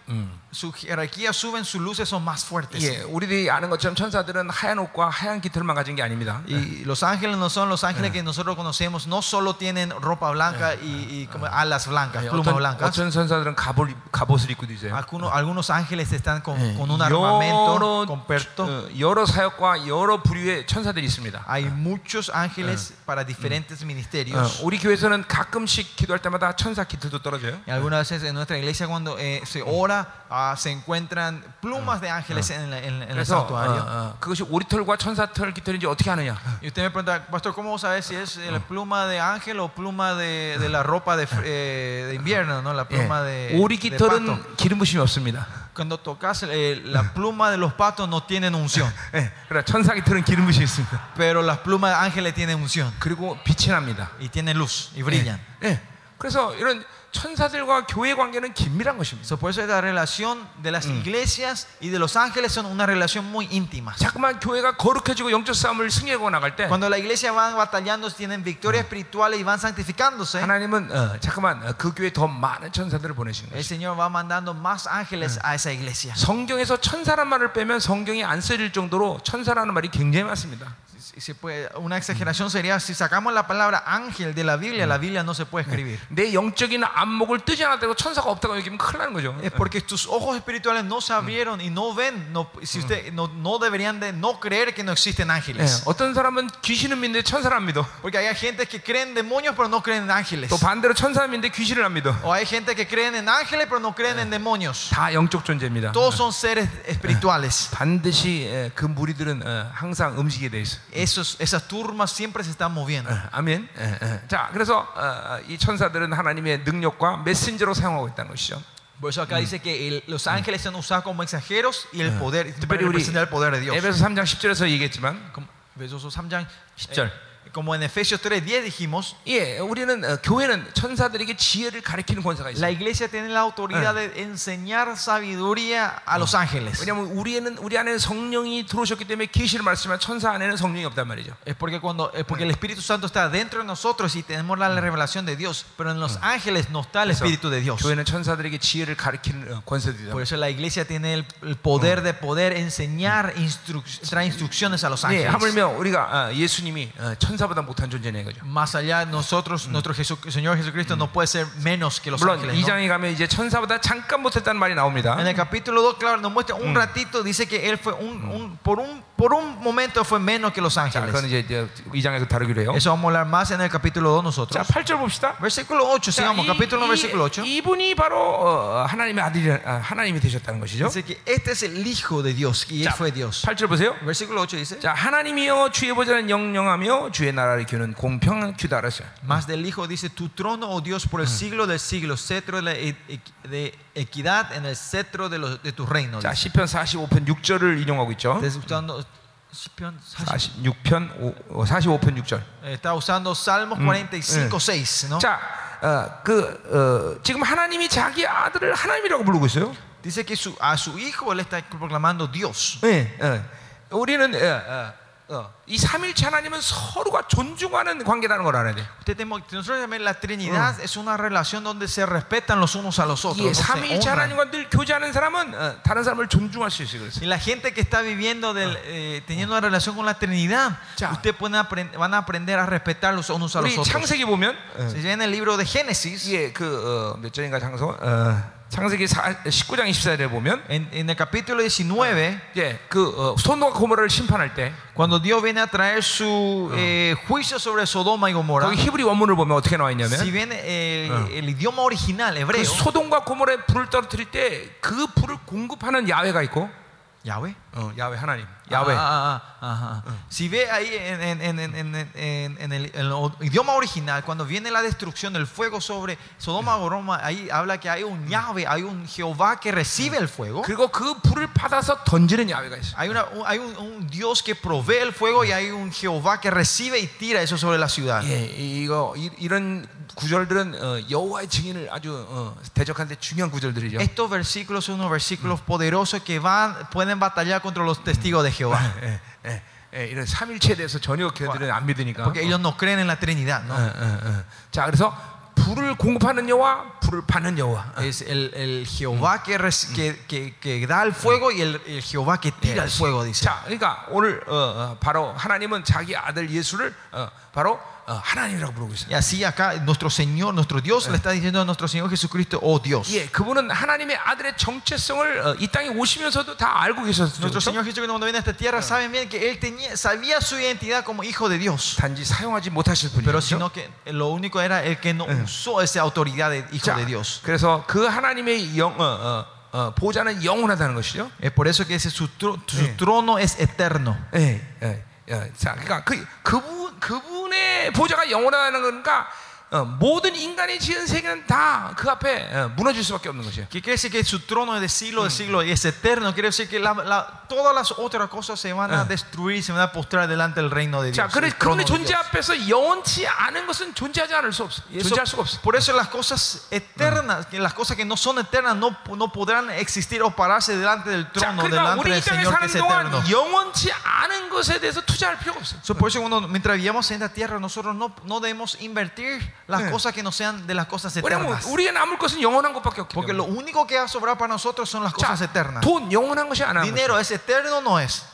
su jerarquía suben, sus luces son más fuertes. 예, 우리들이 아는 것처럼 천사들은 하얀 옷과 하얀 깃털만 가진 게 아닙니다. Y los ángeles no son los ángeles que nosotros conocemos, no solo tienen ropa blanca y, y como alas blancas, 예, plumas 어떤, blancas. 어떤 천사들은 갑옷, 갑옷을 입고 있어요. Algunos, algunos ángeles están con, 예, con un armamento 여러, completo. 어, 여러 사역과 여러 부류의 천사들이 있습니다. Hay muchos ángeles para diferentes 어, ministerios. 우리 교회에서는 가끔 씩 기도할 때마다 천사 깃털도 떨어져요. Y algunas veces en nuestra iglesia cuando eh, se ora ah, se encuentran plumas de ángeles en, la- en- en el 그래서 어, santuario. 어, 그것이 오리털과 천사털 깃털인지 어떻게 아느냐? Y usted me pregunta, pastor, ¿cómo vos sabes si es la pluma de ángel o pluma de, de la ropa de, fr- eh, de invierno, no? La 예, pluma de, 오리 de pato. 깃털은 기름 부심이 없습니다. Cuando tocas eh, la pluma de los patos no tienen unción, (laughs) 예, 그러나 천사 깃털은 기름 부심이 있습니다. pero las plumas de ángeles tienen unción 그리고 빛이 납니다. y tienen luz y brillan. 예, 그래서 이런 천사들과 교회 관계는 긴밀한 것입니다. So, por eso la relación de las iglesias y de los ángeles son una relación muy íntima. 자꾸만 교회가 거룩해지고 영적 싸움을 승리하고 나갈 때 Cuando la iglesia van batallando, tienen victorias espirituales y van santificándose, 하나님은 어, 자꾸만 어, 그 교회에 더 많은 천사들을 보내시는 el 거예요. Señor va mandando más ángeles a esa iglesia. 성경에서 천사란 말을 빼면 성경이 안 쓰일 정도로 천사라는 말이 굉장히 많습니다. Si se puede- una exageración sería si sacamos la palabra ángel de la Biblia, la Biblia no se puede escribir. 내 영적인 안목을 뜨지 않았다고 천사가 없다고 여기면 큰일 나는 거죠. Es porque tus ojos espirituales no se abrieron y no ven, no, si usted, no, no deberían de no creer que no existen 예, ángeles. 어떤 사람은 귀신은 믿는데 천사를 안 믿어. Porque hay gente que creen en demonios pero no creen en ángeles. 또 반대로 천사는 믿는데 귀신을 안 믿어. O hay gente que creen en ángeles pero no creen en demonios. 다 영적 존재입니다. Todos son seres espirituales. 반드시 예, 그 무리들은 어, 항상 움직이게 돼 있어. Esos, esas turmas siempre se están moviendo. 어, 아멘. 예, 예. 자, 그래서 어, 이 천사들은 하나님의 능력과 메신저로 사용하고 있다는 것이죠. Por eso acá dice que el- los ángeles son usados como mensajeros y el poder, para 특별히 우리 representar el poder de Dios. 에베소 3장 10절에서 얘기했지만, Como, Efesios 3장 10절. eh, como en Efesios 3:10 dijimos, 예, 우리는 어, 교회는 천사들에게 지혜를 가르치는 권세가 la 있어요. iglesia tiene la autoridad de enseñar sabiduría a los ángeles. 왜냐하면 우리는 우리 안에 성령이 들어오셨기 때문에 계시를 말씀하면 천사 안에는 성령이 없단 말이죠. Es porque cuando es porque el Espíritu Santo está dentro de nosotros y tenemos la revelación de Dios, pero en los ángeles no está el 그래서 Espíritu de Dios. 교회는 천사들에게 지혜를 가르치는 어, 권세도 있다. Por eso la iglesia tiene el, el poder de poder enseñar, instru- traer instrucciones a los 예, ángeles. 하물며 우리가 어, 예수님이 어, 천사 보다 못한 존재네 거죠. Más allá de nosotros, nuestro Jesu- Señor Jesucristo no puede ser menos que los 물론 ángeles. 이 ¿no? 장에 가면 이제 천사보다 잠깐 못했다는 말이 나옵니다. En el capítulo 2, claro, nos muestra un ratito, dice que él fue un, un- por un por un momento fue menos que los 자, 그건 ángeles. 이제, 이제 이 장에서 다루기로 해요. Eso vamos a hablar más en el capítulo 2 자, nosotros. 8절 봅시다. Versículo 8, 자, sigamos, 이- capítulo 1, versículo 8. 이, 이분이 바로 어, 하나님의 아들이 아, 하나님이 되셨다는 것이죠. Dice que este es el Hijo de Dios y Él 자, fue Dios. 8절 보세요. Versículo 8 dice, 자, 하나님이여 주의 보좌는 영영하며 주의 나라를 이끄는 공평하다 그랬어요. más del Hijo dice, tu trono, oh Dios, por el siglo del siglo, cetro de, la e- e- de equidad en el cetro de, los- de tu reino. 자. 시편 45편 6절을 인용하고 있죠. Está usando, 시편 40, 46편 45편 6절. eh, está usando Salmos 45, 6, ¿no? 자, 어, 그 어, 지금 하나님이 자기 아들을 하나님이라고 부르고 있어요. Dice que su- a su Hijo Él está proclamando Dios. 네, 어. 우리는 어, 어, 어, 이 삼일체 하나님은 서로가 존중하는 관계라는 걸 알아야 돼. Usted tenemos- nosotros también la Trinidad es una relación donde se respetan los unos a los otros. 이 no se 삼일체 honran. 하나님과 늘 교제하는 사람은 어, 다른 사람을 존중할 수 있어요. 그래서. Y la gente que está viviendo, del, eh, teniendo una relación con la Trinidad, Ya. usted pueden aprend- van a aprender a respetar los unos a los 우리 otros. 창세기 보면 어, Si ven el libro de Génesis, 예, 그몇 절인가 장소 어, 창세기 4, 19장 24절에 보면 en, en el capítulo 19, 예, 그 어, 소돔과 고모라를 심판할 때 cuando Dios viene a traer su eh, juicio sobre Sodoma y Gomorra, 거기 히브리 원문을 보면 어떻게 나와 있냐면 si ven eh, el idioma original 그 hebreo, 소돔과 고모라에 불을 떨어뜨릴 때 그 불을 공급하는 야훼가 있고 Yahweh. 어, 야훼 하나님 Yahweh. Ah ah ah, ah, ah, ah, si ve ahí en, en, en, en, el, idioma original, cuando viene la destrucción del fuego sobre Sodoma y Gomorra, ahí habla que hay un Yahweh, hay un Jehová que recibe el fuego. Hay, una, hay un, un, Dios que provee el fuego y hay un Jehová que recibe y tira eso sobre la ciudad. Estos versículos son unos versículos poderosos que van, pueden batallar contra los testigos de Jehová. 예, 예, 예, 이런 삼일체에 대해서 전혀 걔들은 안 믿으니까. Porque ellos no creen en la Trinidad. 어, ¿no? 어, 어. 자, 그래서 불을 공급하는 여호와, 불을 받는 여호와. Es el, el Jehová que, que, que, que da el fuego y el, el Jehová que tira el fuego, dice. 자, 그러니까 오늘 어, 어, 바로 하나님은 자기 아들 예수를 어, 바로 어, 하나님이라고 부르고 있어요. Y así acá nuestro Señor, nuestro Dios le está diciendo a nuestro Señor Jesucristo, oh Dios. 예, 그분은 하나님의 아들의 정체성을 어, 이 땅에 오시면서도 다 알고 계셨죠. Nuestro 그렇죠? Señor Jesucristo cuando viene a esta tierra saben bien que Él tenía, sabía su identidad como hijo de Dios. 단지 사용하지 못하실 뿐이죠. Pero sino que lo único era el que no usó esa autoridad de hijo 자, de Dios. 그래서 그 하나님의 영, 어, 어, 어, 보좌는 영원하다는 것이죠. Es por eso que ese, su, tro- su trono es eterno. 예, 예, 예. 자, 그러니까 그 그분 그분의 보좌가 영원하다는 거니까 어, 모든 인간이 지은 세계는 다 그 앞에 어, 무너질 수밖에 없는 것이에요. Que quiere decir que su trono es de siglo de siglo y es eterno. Quiere decir que la- la- todas las otras cosas se van a destruir, se van a postrar delante del reino de 자, Dios. 그래 el trono 그분의 de 존재 Dios. 앞에서 영원치 않은 것은 존재하지 않을 수 없어. Y eso- 존재할 수가 없어. por eso las cosas eternas, que las cosas que no son eternas no, no podrán existir o pararse delante del 자, trono, 그러니까 delante 우리 이 del 땅에 Señor que 사는 es eterno. 동안 영원치 않은 것에 대해서 투자할 필요가 없어. So, por eso cuando, mientras vivamos en esta tierra nosotros no, no debemos invertir las cosas que no sean de las cosas 왜냐면 eternas. 우리에 남을 것은 영원한 것밖에 없기 Porque 때문에. lo único que va a sobrar para nosotros son las 자, cosas eternas. 돈 영원한 것이 안 하는 Dinero es eterno o no es.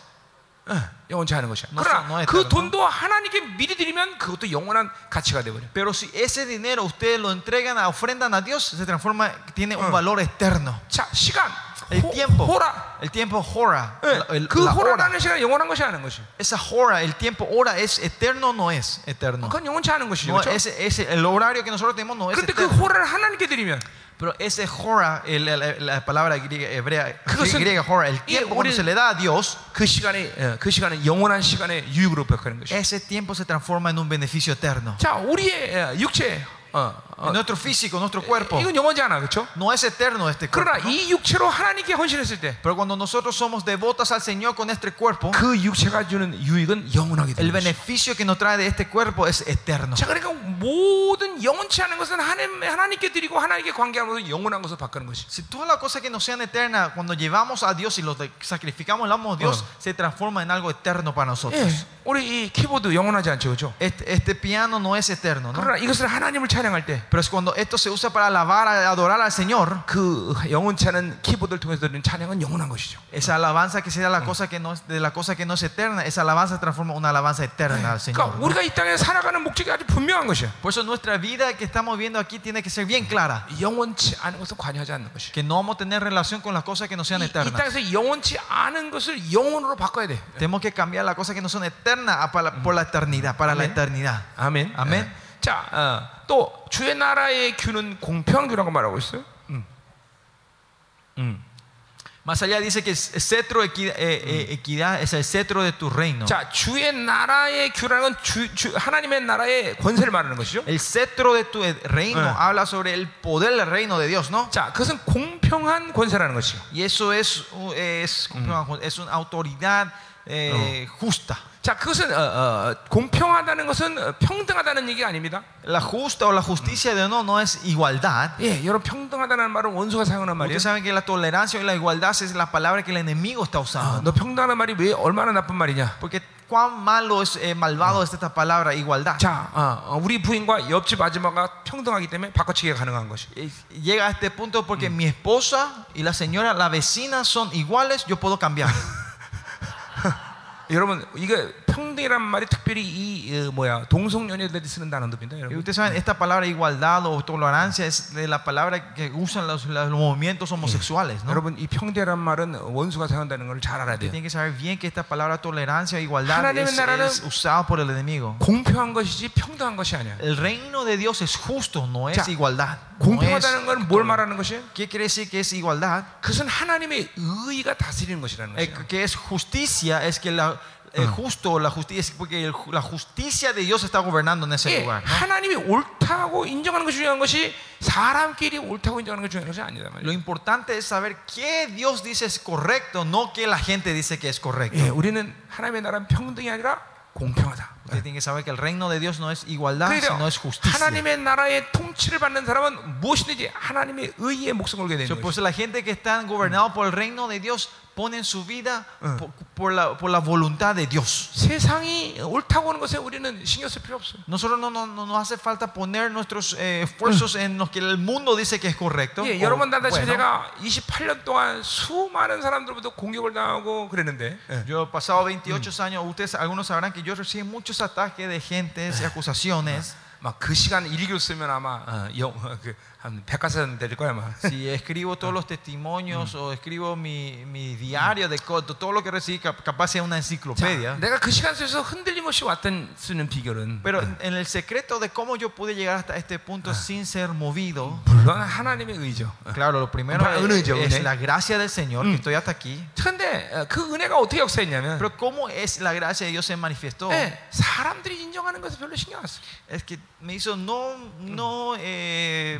영원치 않은 것이야. No 그러나 son- no es 그 eterno. 돈도 하나님께 미리 드리면 그것도 영원한 가치가 돼 버려. Pero si ese dinero ustedes lo entregan, a, ofrendan a Dios, se transforma, tiene un valor eterno. 자, 시간, El 호, tiempo, 호라. el tiempo hora, 예, la- el- 그 la hora. 호라라는 시간 영원한 것이 아닌 것이. Esa hora, el tiempo hora es eterno o no es eterno. 그건 영원치 않은 것이죠. No, 그렇죠? ese, ese, el horario que nosotros tenemos no es 근데 그 eterno. 호라를 하나님께 드리면 Pero ese hora, el- la, la palabra griega, hebrea, 그것은- griega hora, el 예, tiempo cuando 우리- se le da a Dios, 그 시간에 예, 그 시간은 영원한 시간의 유익으로 벽하는 것이. ese tiempo se transforma en un beneficio eterno. 자, 우리의 예, 육체, 어, 어, En nuestro físico, nuestro cuerpo, 이건 영원지 않아, 그렇죠? no es eterno este cuerpo. 그러나 이 육체로 하나님께 헌신했을 때, Pero cuando nosotros somos devotos al Señor con este cuerpo, 그 육체가 주는 유익은 영원하게 el 되는 것이. beneficio que nos trae de este cuerpo es eterno. 자, 그러니까 모든 영원치 않은 것은 하나님, 하나님께 드리고 하나님께 관계하면서 영원한 것을 바꾸는 것이. Si todas las cosas que no sean eternas, cuando llevamos a Dios y los de- sacrificamos, le damos a Dios, Oh. se transforma en algo eterno para nosotros. 예, 우리 이 키보드 영원하지 않죠, 그렇죠? Este, este piano no es eterno, ¿no? 그러나 이것을 하나님을 찬양할 때, Pero es cuando esto se usa para alabar, adorar al Señor, 그 영원치 않은 키보드를 통해서 드리는 찬양은 영원한 것이죠. esa alabanza que sea la cosa que no es, de la cosa que no es eterna, esa alabanza se transforma en una alabanza eterna al Señor. 그러니까 ¿no? 우리가 이 땅에 살아가는 목적이 아주 분명한 것이야. Por eso nuestra vida que estamos viendo aquí tiene que ser bien clara. 영원치 않은 것은 관여하지 않는 것이. Que no vamos a tener relación con las cosas que no sean 이, 이 eternas. 땅에서 영원치 않은 것을 영원으로 바꿔야 돼. Tenemos que cambiar las cosas que no son eternas a para- por la eternidad, para la Amén. eternidad. 아멘. 아멘. 예. 자, 어, 또 주의 나라의 규는 공평한 규라고 말하고 있어요. 음. 음. Más allá dice que el cetro equidad, equidad es el cetro de tu reino. 자, 주의 나라의 규라는 건 주, 주, 하나님의 나라의 권세를 말하는 것이죠. El cetro de tu reino Eh. habla sobre el poder del reino de Dios, ¿no? 자, 그것은 공평한 권세라는 것이요. Y eso es, es, es una autoridad eh, justa. 자, 그것은 어, 어, 공평하다는 것은 어, 평등하다는 얘기가 아닙니다. La justa o la justicia de no no es igualdad. 예, 여러분 평등하다는 말은 원수가 사용하는 말이에요. Ustedes saben que la tolerancia y la igualdad es la palabra que el enemigo está 아, usando. 너 평등하는 말이 왜 얼마나 나쁜 말이냐? Porque cuán malo es, eh, malvado es esta palabra igualdad. 자, 어, 어, 우리 부인과 옆집 아줌마가 평등하기 때문에 바꿔치기가 가능한 것이. Eh, Llega a este punto porque mi esposa y la señora, la vecina son iguales, yo puedo cambiar. (laughs) 여러분, 이게 평등이란 말이 특별히 이 어, 뭐야 동성연애들이 쓰는 단어입니다, Y 여러분. ustedes saben, esta palabra igualdad o tolerancia es de la palabra que usan los, los movimientos homosexuales. ¿no? 여러분, 이 평등이란 말은 원수가 사용한다는 걸 잘 알아야 돼요. Tienen que saber bien que esta palabra tolerancia e igualdad 하나님의 es, 나라는 es usada por el enemigo. 공평한 것이지 평등한 것이 아니야. El reino de Dios es justo, no es 자, igualdad. No es- 공평하다는 건 뭘 말하는 것이에요? ¿Qué quiere decir que es igualdad? 그것은 하나님의 의가 다스리는 것이라는 Eh, 것이야. que es justicia, es que la, el justo, la justicia, es porque el- la justicia de Dios está gobernando en ese 예, lugar. ¿no? 하나님이 옳다고 인정하는 것이 중요한 것이 사람끼리 옳다고 인정하는 것이 중요한 것이 아니다 Lo 말이에요. importante es saber qué Dios dice es correcto, no que la gente dice que es correcto. 예, 우리는 하나님의 나라는 평등이 아니라 공평하다. Usted tiene que saber que el reino de Dios no es igualdad, 그래서 sino es justicia. 하나님의 나라의 통치를 받는 사람은 무엇이든지 하나님의 의에 목숨 걸게 되는 So, 거예요. pues la gente que está gobernada por el reino de Dios ponen su vida por, por la, por la voluntad de Dios. 세상이 옳다고 하는 것에 우리는 신경 쓸 필요 없어요. Nosotros no, no, no nos hace falta poner nuestros eh, esfuerzos en lo que el mundo dice que es correcto. 예, o 여러분 다다시 bueno. 제가 28년 동안 수많은 사람들부터 공격을 당하고 그랬는데 예. Yo he pasado 28 años, ustedes algunos sabrán que yo recibí muchos ataques de gentes y acusaciones. 막그 시간 일기로 쓰면 아마 어, 영, 어, 그, 한 백과사전 될 거야 아마. Si escribo (laughs) todos los testimonios o escribo mi, mi diario de co- todo lo que recibí, cap- capaz sea una 자, enciclopedia. 내가 그 시간 속에서 흔들림 없이 왔던 쓰는 비결은 Pero en en el secreto de cómo yo pude llegar hasta este punto sin ser movido, 물론 하나님의 의죠. claro, lo primero Ah, es, 은혜죠, es 은혜. la gracia del Señor, que estoy hasta aquí. 그런데 어, 그 은혜가 어떻게 역사했냐면 Pero cómo es la gracia de Dios se manifestó, 예, 사람들이 인정하는 것을 별로 신경 안 써. es que me hizo no, no eh,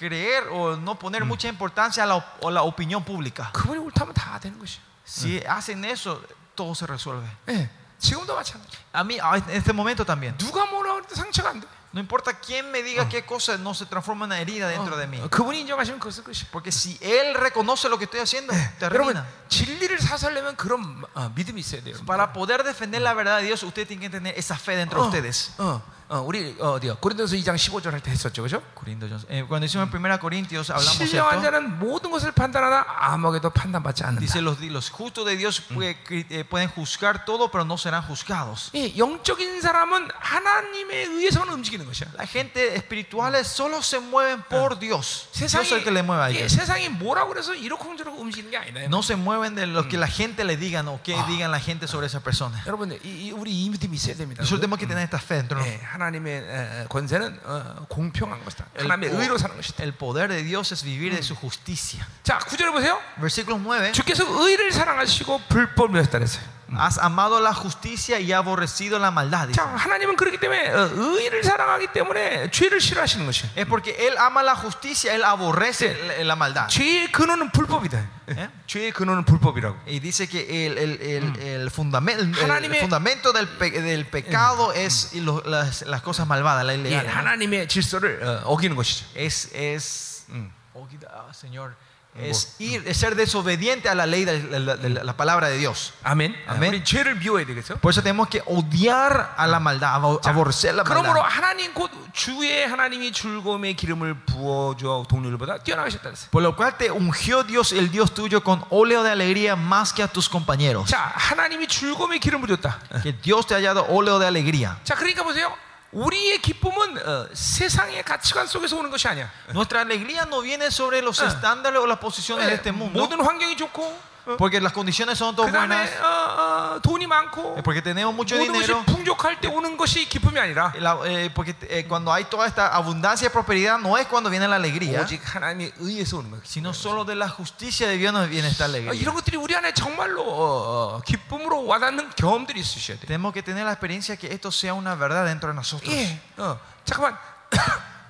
creer o no poner mucha importancia a la, op- a la opinión pública. 그분이 옳다면 다 되는 것이야. Si hacen eso, todo se resuelve. 예, 지금도 마찬가지. A mí, a- en este momento también. 누가 뭐라 그래도 상처가 안 돼. No importa quién me diga qué cosa, no se transforma en una herida dentro de mí. 어, 그분이 인정하시면 그것은 끝이야. Porque si Él reconoce lo que estoy haciendo, 여러분 termina. 진리를 사살려면 그런 어, 믿음이 있어야 돼요. Para poder defender la verdad de Dios, usted tiene que tener esa fe dentro de ustedes. 어, 어, 우리 어, 어디요? 고린도서 2장 15절 할 때 했었죠, 그죠? Corintios, eh, cuando hicimos en 1 Corintios hablamos 신령한 esto. 자는 모든 것을 판단하나 아무에게도 판단받지 않는다. Dice los, los justos de Dios puede- eh, pueden juzgar todo, pero no serán juzgados. 이 영적인 사람은 하나님에 의해서는 움직이는 것이야. La gente espirituales solo se mueven por Dios. Dios es el que le mueve a 예, ellos. 세상이 뭐라고 그래서 이러쿵저러쿵 움직이는 게 아니다. No se mueven de lo que la gente le digan o que digan la gente sobre esa persona. 여러분, 이, 이, 우리 이 믿음이 있어야 됩니다. Nosotros tenemos que tener esta fe dentro de 예, 하나님의 권세는 어, 공평한 것이다. 하나님의 의로 사는 것이다. el poder de Dios es vivir de su justicia. 자, 구절에 보세요. Versículo 9. 주께서 의를 사랑하시고 불법을 하셨다 그랬어요. Has amado la justicia y aborrecido la maldad. dice. 자, 하나님은 그렇기 때문에 어, 의를 사랑하기 때문에 죄를 싫어하시는 것이에요. Es porque Él ama la justicia, Él aborrece la, la maldad. 죄의 근원은 불법이다. 예? 죄의 근원은 불법이라고. Y dice que el, el, el, el fundamento, el, 하나님의- fundamento del, pe- del pecado es y lo- las, las cosas malvadas, la 이 ilegal. ¿no? 하나님의 질서를 어, 어기는 것이죠. Es, es 음. oh, ah, Señor, es ir, es ser desobediente a la ley de la, de la- la palabra de Dios. 아멘. 아멘. 우리 죄를 미워해야 되겠어. Por eso tenemos que odiar a la maldad, abo- aborrecer la 그러므로 maldad. 하나님 곧 주의 하나님이 즐거움의 기름을 부어줘 동료들보다 뛰어나가셨다 그랬어요. Por lo cual te ungió Dios, el Dios tuyo, con óleo de alegría más que a tus compañeros. 자, 하나님이 즐거움의 기름을 줬다. Que Dios te haya dado óleo de alegría. 자, 그러니까 보세요. 우리의 기쁨은 어, 세상의 가치관 속에서 오는 것이 아니야. Nuestra alegría no viene sobre los Ah. estándares o las posiciones de este mundo, 모든 환경이 좋고, 어, porque las condiciones son todas 그다음에 buenas, 어, 어, 돈이 많고, porque tenemos mucho 모든 것이 dinero. 풍족할 때 오는 것이 기쁨이 아니라 La- eh, porque eh, cuando hay toda esta abundancia y prosperidad no es cuando viene la alegría, 오직 하나님의 의에서 오는 거야. sino solo de la justicia de Dios nos viene esta 어, alegría. 이런 것들이 우리 안에 정말로 어, 어, 기쁨으로 와닿는 경험들이 있으셔야 돼. Tenemos que tener la experiencia que esto sea una verdad dentro de nosotros. 예, 어, 잠깐만.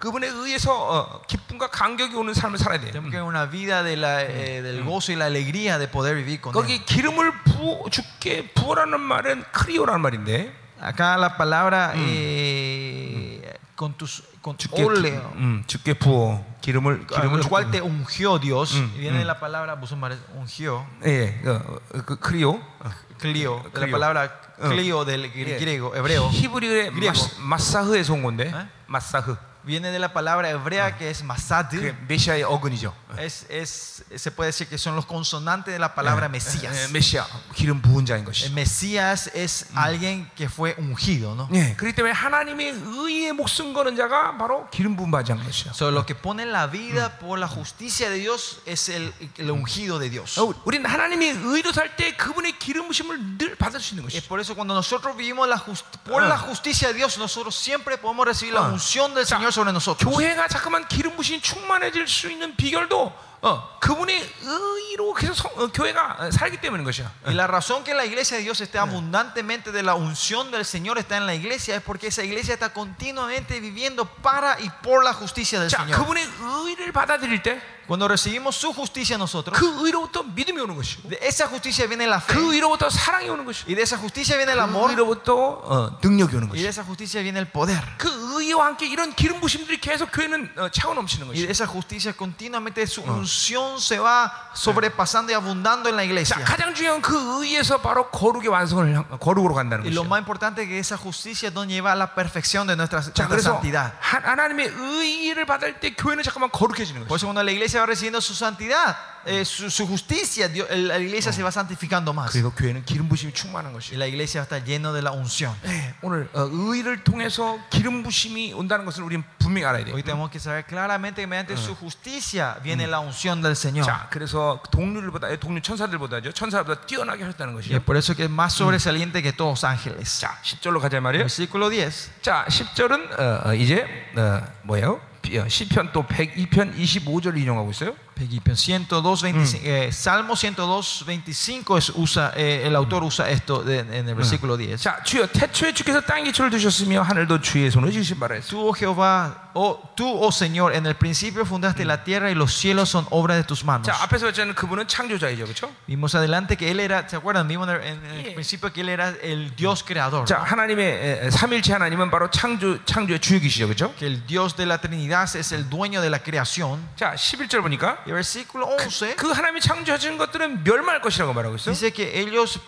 그분의 의에서 어, 기쁨과 감격이 오는 삶을 살아야 돼. Tenemos que tener una vida de la, eh, del gozo y la alegría de poder vivir con Él. 거기 기름을 부어 죽게 부어라는 말은 크리오라는 말인데 Acá la palabra eh, con tus con 죽게 óleo, 음, 죽게 부어 기름을 con 기름을 el cual 죽게- te ungió Dios, Mm, viene de mm. la palabra musulmán, ungió, 예, 어, 어, 그 크리오 어, clio, de la clio. palabra Mm. clio del gr- 예. griego, hebreo, 히브리어의 griego. 마스, 마사흐에서 온 건데 에? 마사흐 viene de la palabra hebrea que es masad. 그게 메시아의 어근이죠. Es, es, se puede decir que son los consonantes de la palabra 예, Mesías. 메시아 기름 부은 자인 El 것이. Mesías es alguien que fue ungido, ¿no? 예, 그렇기 때문에 하나님의 의에 목숨 거는 자가 바로 기름 부은 바자인 것이야. So, lo que pone la vida por la justicia de Dios es el, el ungido de Dios. 어, 우리는 하나님의 의로 살 때 그분의 기름 부심을 늘 받을 수 있는 Es 것이. por eso cuando nosotros vivimos la just- por Ah. la justicia de Dios, nosotros siempre podemos recibir la Ah. unción del 자, Señor sobre nosotros. 교회가 자꾸만 기름 부심이 충만해질 수 있는 비결도 어, 그분의 의로 계속 성- 어, 교회가 어, 살기 때문인 것이야. Y la razón que la iglesia de Dios esté abundantemente de la unción del Señor está en la iglesia es porque esa iglesia está continuamente viviendo para y por la justicia del 자, Señor. 그분의 의를 받아들일 때 그 Cuando recibimos su justicia nosotros, 의로부터 믿음이 오는 것이고 de esa justicia viene la fe. 그 의로부터 사랑이 오는 것이고 Y de esa justicia viene el 그 amor. 의로부터 어, 능력이 오는 Y de 것이고 esa justicia viene el poder. 그 의와 함께 이런 기름 부심들이 계속 교회는 어, 차고 넘치는 Y de 것이고 esa justicia continuamente su unción se va sobrepasando y abundando en la 자, iglesia. 가장 중요한 그 의에서 바로 거룩의 완성을 향- 거룩으로 간다는 Y lo 것이죠. más importante es que esa justicia nos lleva a la perfección de nuestra, 자, nuestra 그래서 santidad. 하- 하나님의 의를 받을 때 교회는 잠깐만 거룩해지는 Por 것이죠. eso cuando la iglesia va recibiendo su santidad, eh, su, su justicia, Dios- el- la iglesia se va santificando más. 그리고 교회는 기름 부심이 충만한 Y 것이죠. la iglesia va a estar lleno de la unción. 네, 오늘 어, 의를 통해서 기름 부심이 온다는 것을 우리는 분명히 알아야 돼요. Hoy tenemos que saber claramente que mediante su justicia viene la unción del Señor. 자, 그래서 동료들보다 동료 천사들보다죠. 천사보다 뛰어나게 하셨다는 Y es 것이죠. por eso que es más sobresaliente que todos ángeles. 자, 10절로 가자 말이에요. Versículo 10. 자, 10절은 어, 어, 이제 어, 뭐예요? 비- 어, 시편 또 102편 25절을 인용하고 있어요. Peguipion 102, 25, eh, Salmo 102, 25 es, usa, eh, el autor usa esto de- en el versículo 10. 자, 주여 태초에 주께서 땅 기초를 두셨으며 하늘도 주의 손을 지으신 바라 했어. Tú, oh Jehová, oh, tú, oh Señor, en el principio fundaste la tierra y los cielos son obra de tus manos. 자, 앞에서 봤자는 그분은 창조자이죠. 그렇죠? Vimos adelante que Él era, ¿se acuerdan? Vimos en en el Yeah. principio que Él era el Dios creador. 자, 하나님의 에, 에, 삼일체 하나님은 바로 창조 창조의 주역이시죠. 그렇죠? Que el Dios de la Trinidad es el dueño de la creación. 자, 11절 보니까 Y el versículo 11그 하나님이 창조하신 것들은 멸망할 것이라고 말하고 있어요. dice que ellos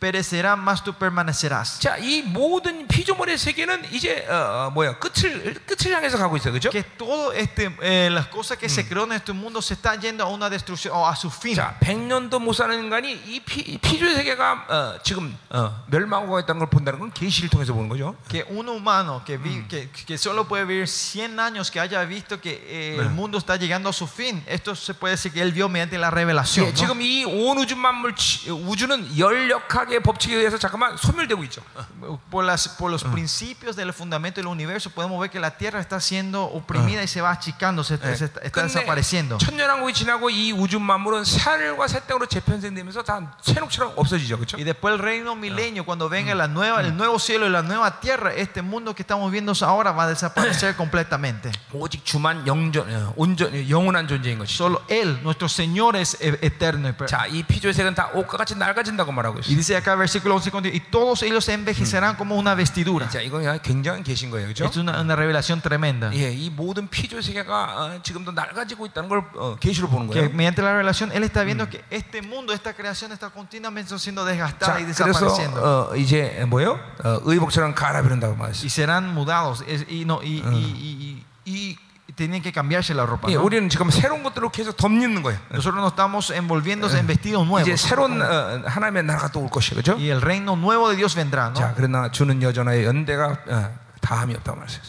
perecerán, más tú permanecerás. 자, 이 모든 피조물의 세계는 이제 어, 어, 뭐야? 끝을 끝을 향해서 가고 있어요. 그렇죠? Que todo este, eh, las cosas que se creó en este mundo se están yendo a una destrucción o a su fin. 자, 100년도 못 사는 인간이 이 피, 이 피조의 세계가 어, 지금 어, 멸망하고 있다는 걸 본다는 건 계시를 통해서 보는 거죠. Que un humano que, vi- que, que solo puede vivir 100 años, que haya visto que eh, el mundo está llegando a su fin, esto se puede decir que él vio mediante la revelación. 예, ¿no? 지금 이 온 우주 만물 치- 우주는 열역 학의 (laughs) 법칙에 의해서 잠깐만 소멸되고 있죠. Por, las, por los principios del fundamento del universo podemos ver que la tierra está siendo oprimida y se va achicando, se, 예. se está, está 끝내 desapareciendo. 천년왕국이 지나고 이 우주 만물은 새하늘과 새 땅으로 재편생되면서 다 새록처럼 없어지죠. 그렇죠? Y después el reino milenio, cuando venga la nueva, el nuevo cielo y la nueva tierra, este mundo que estamos viendo ahora va a desaparecer (coughs) completamente. 오직 주만 영전 어, 온전 영원한 존재인 것이죠. Solo Él, nuestro Señor, es e- eterno. y per- 자, 이 피조의 색은 다 옷과 같이 낡아진다고 말하고 Y 있어요. dice dice acá versículo 11, y todos ellos se envejecerán como una vestidura. 자, 이건 굉장한 계신 거예요, 그렇죠? Es una, una revelación tremenda. 예, 이 모든 피조 세계가 어, 지금도 낡아지고 있다는 걸 어, 계시로 보는 Que 거예요. mediante la revelación Él está viendo que este mundo, esta creación está continuamente siendo desgastada 자, y 그래서 desapareciendo. 어, 이제 뭐요? 어, 의복처럼 갈아비른다고 말했어요. y serán mudados es- y, no, y, y, y, y- y tienen que cambiarse la ropa. 예, ¿no? 우리는 지금 새로운 것들로 계속 덮는 거예요. Nosotros no estamos envolviéndose en vestidos 이제 nuevos. 새로운 어, 하나님의 나라가 또 올 것이에요, 그렇죠? Y el reino nuevo de Dios vendrá. ¿no? 자, 그러나 주는 여전하의 연대가 어, 다함이 없다고 말했어요.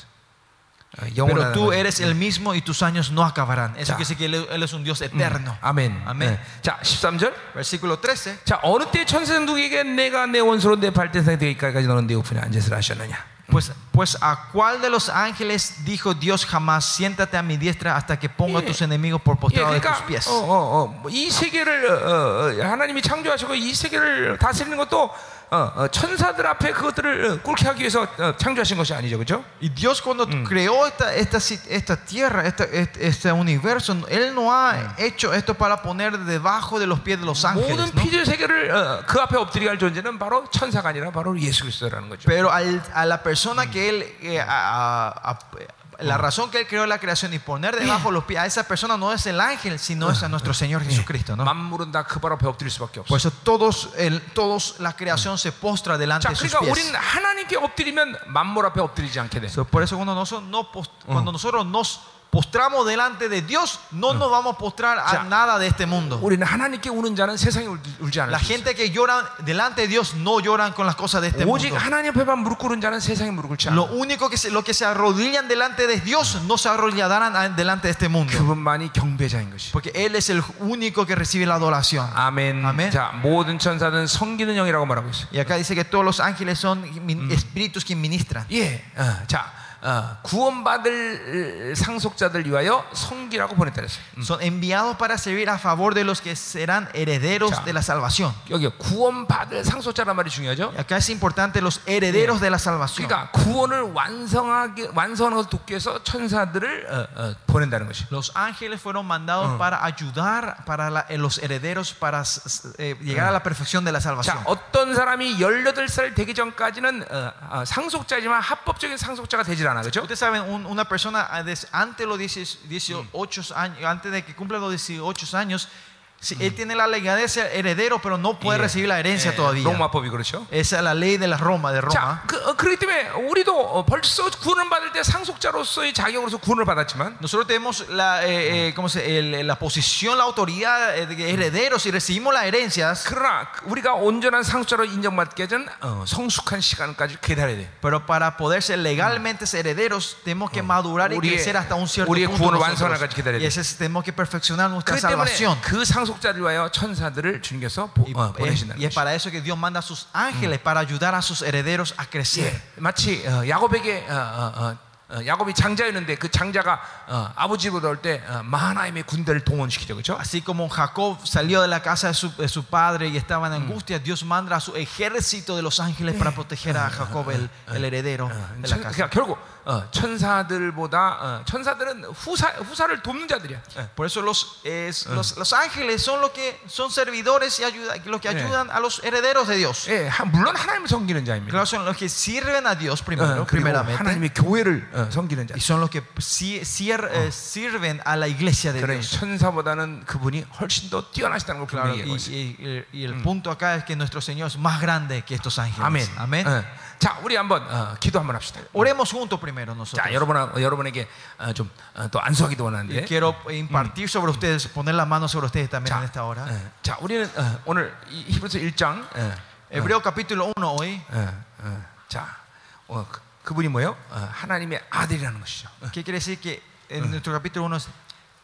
어, Pero 영원한 tú 하나님. eres el mismo y tus años no acabarán. Eso Ya. quiere decir que Él, Él es un Dios eterno. 아멘. 아멘. 예. 자, 13절. Versículo 13. 자, 어느 때 천사는 누구에게 내가 내 원수로 내 발대상이 되기까지 너는 내 우편에 앉으으라 하셨느냐? Pues, pues a cuál de los ángeles dijo Dios jamás, siéntate a mi diestra hasta que ponga a 예. tus enemigos por 예, postrado de tus 그러니까 pies. 어, 어, 어, 뭐이 세계를 어, 어, 하나님이 창조하시고 이 세계를 다스리는 것도 어, 어, 천사들 앞에 그것들을 어, 꿇게 하기 위해서 어, 창조하신 것이 아니죠, 그렇죠? Y Dios cuando creó esta, esta, esta tierra, este, este universo, Él no ha hecho esto para poner debajo de los pies de los ángeles. 모든. 피조 세계를 어, 그 앞에 엎드리게 할 존재는 바로 천사가 아니라 바로 예수 그리스도라는 거죠. Pero al- a la persona que Él, eh, a- a- la razón que Él creó la creación y poner debajo los pies a esa persona no es el ángel, sino es a nuestro Señor Jesucristo. ¿no? Por eso todos, todos la creación se postra delante de sus pies. Por eso cuando nosotros, cuando nosotros nos postramos delante de Dios, no nos vamos a postrar a Ya. nada de este mundo. 우리는 하나님께 우는 자는 세상에 울- 울지 않을 La 수 있어. gente que llora delante de Dios no lloran con las cosas de este 오직 mundo. 하나님 앞에만 무릎 꿇은 자는 세상에 무릎 꿇지 Lo 않아. único que se, lo que se arrodillan delante de Dios no se arrodillarán a- delante de este mundo. 그분만이 경배자인 것이. Porque Él es el único que recibe la adoración. 아멘. 아멘. 자, 모든 천사는 성기는 영이라고 말하고 있어. Y acá dice que todos los ángeles son min- espíritus que ministran. 예. 어, 자, 어, 구원받을 상속자들 위하여 성기라고 보냈다 그랬어요. Son enviados para servir a favor de los que serán herederos Ya. de la salvación. 여기 구원받을 상속자란 말이 중요하죠. Y acá es importante los herederos de la salvación. 그러니까 구원을 완성하게 완성하는 것을 돕기 위해서 천사들을 어, 어, 보낸다는 것이. Los ángeles fueron mandados para ayudar para la- eh, los herederos para s- s- eh, llegar a la perfección de la salvación. 자, 어떤 사람이 18살 되기 전까지는 어, 어, 상속자지만 합법적인 상속자가 되 질 않아. 그렇죠? Ustedes saben, un- una persona ah, des- antes de los 10 18 años, antes de que cumpla los 18 años, si él tiene la legalidad de ser heredero, pero no puede 예, recibir la herencia 예, todavía. 로마법이 그렇죠. Esa es la ley de la Roma, de 자, Roma. 그, 어, 그렇기 때문에 우리도 어, 벌써 구원을 받을 때 상속자로서의 자격으로서 구원을 받았지만 Nosotros tenemos la, eh, eh, ¿cómo se- el- la posición, la autoridad eh, de herederos y recibimos las herencias, 그러나 우리가 온전한 상속자로 인정받기 전에 어, 성숙한 시간까지 기다려야 돼. pero para poder ser legalmente herederos tenemos que madurar y 우리의- crecer hasta un cierto 우리의 punto. 구원을 nosotros. 완성하기까지 기다려야 Y 돼. ese es- tenemos que perfeccionar nuestra 그 때문에 salvación. 그 상속 자를 위하여 천사들을 주님께서 보, Y, 어, es, 보내신다는 y es 것이. para eso que Dios manda a sus ángeles para ayudar a sus herederos a crecer. 예, 마치 어, 야곱에게 어, 어, 어, 어, 야곱이 장자였는데 그 장자가 어, 아버지로 나올 때 어, 마하나임의 군대를 동원시키죠, 그렇죠? Así como Jacob salió de la casa de su, de su padre y estaba en angustia, Dios manda a su ejército de los ángeles para proteger a Jacob, el, el heredero de la 천, casa. 그러니까 결국 어, 천사들보다 어, 천사들은 후사 후사를 돕는 자들이야. 예. Por eso los, es- los, los ángeles son los que son servidores y ayuda, los que Sí. ayudan a los herederos de Dios. 예, 하- 물론 하나님을 섬기는 자입니다. Claro, son los que sirven a Dios 어, primero, 그리고 primeramente. 하나님의 교회를 어, 섬기는 자. Y son los que si- sier- eh, sirven a la iglesia de 그러니 Dios. 천사보다는 그분이 훨씬 더 뛰어나시다는 걸 Claro, 분명히 y, 얘기하고 있어요. y- y- y el punto acá es que nuestro Señor es más grande que estos ángeles. 아멘. Amén. 어. 자, 우리 한번 어, 기도 한번 합시다. Oremos juntos primero 자, nosotros. 여러분 여러분에게 어, 좀또 안수하기도 Y 원하는데. quiero impartir sobre ustedes, poner la mano sobre ustedes también 자, en esta hora. 어, 자, 우리는 어, 오늘 이 히브리서 1장 어, Hebreo capítulo 1 hoy. 어, 어, 자, 어, 그, 그분이 뭐요? 어, 하나님의 아들이라는 것이죠. 어. ¿Qué quiere decir que en nuestro capítulo 1 es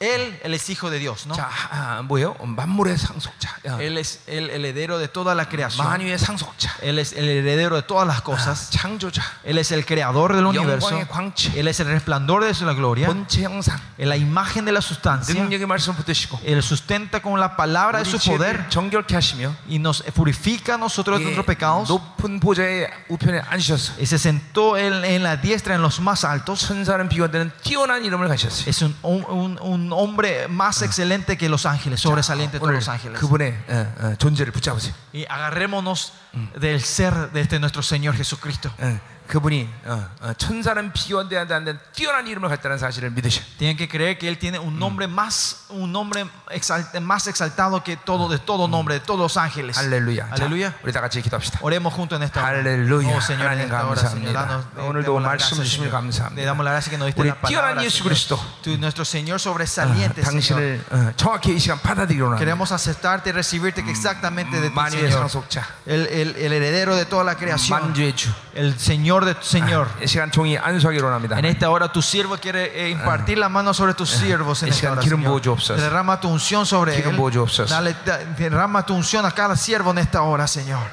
Él, él es hijo de Dios, ¿no? 자, 아, 뭐요? 만물의 상속자, 어, Él es el heredero de toda la creación. 만유의 상속자, Él es el heredero de todas las 아, cosas. 창조자, Él es el creador del universo. 영광의 광채, Él es el resplandor de su gloria. 본체 형상, En la imagen de la sustancia. 능력의 말씀을 붙드시고 Él sustenta con la palabra de 우리 su 죄를 poder 정결케 하시며 y nos purifica a nosotros de 예, nuestros pecados. 높은 보좌의 우편에 앉으셔서 Y se sentó en, en la diestra en los más altos. 천사는 비교되는 뛰어난 이름을 가셨어요. Es un, un- un- un un hombre más excelente que los ángeles, sobresaliente de todos 오늘 los ángeles. 그분의 어, 어, 존재를 붙잡으세요. Y agarrémonos del ser de este nuestro Señor Jesucristo. 어, 그분이 어, 어, 천사는 비교한데 안 되는 뛰어난 이름을 갖다는 사실을 믿으셔. Tienen que creer que él tiene un nombre más, un nombre exalt- más exaltado que todo de todo nombre de todos los ángeles. 할렐루야. 자, Aleluya. 우리 다 같이 기도합시다. Oremos juntos en esta hora. 할렐루야. Oh, Señor, en 하나님 esta hora, Señor, 감사합니다. danos, eh, 오늘도 demos la 말씀 gracia, 주심을 Señor. 감사합니다. Le damos la gracia que nos diste 우리 la 뛰어난 palabra, 예수 Señor. 그리스도. Tú, nuestro Señor 어, sobresaliente, Señor. 당신을 어, 정확히 이 시간 받아들이려 합니다. Queremos aceptarte y recibirte que exactamente de ti, 만유의 Señor. 상속자, El, el- el heredero de toda la creación. 만주의 주. El Señor de tu Señor. 이 시간 종이 안수하기로 합니다. En esta hora tu siervo quiere eh, impartir la mano sobre tus siervos en 이 esta 시간 hora, 기름 Señor. 부어 주옵소서. Derrama tu unción sobre 기름 él. 부어 주옵소서. Dale, da- derrama tu unción a cada siervo en esta hora, Señor.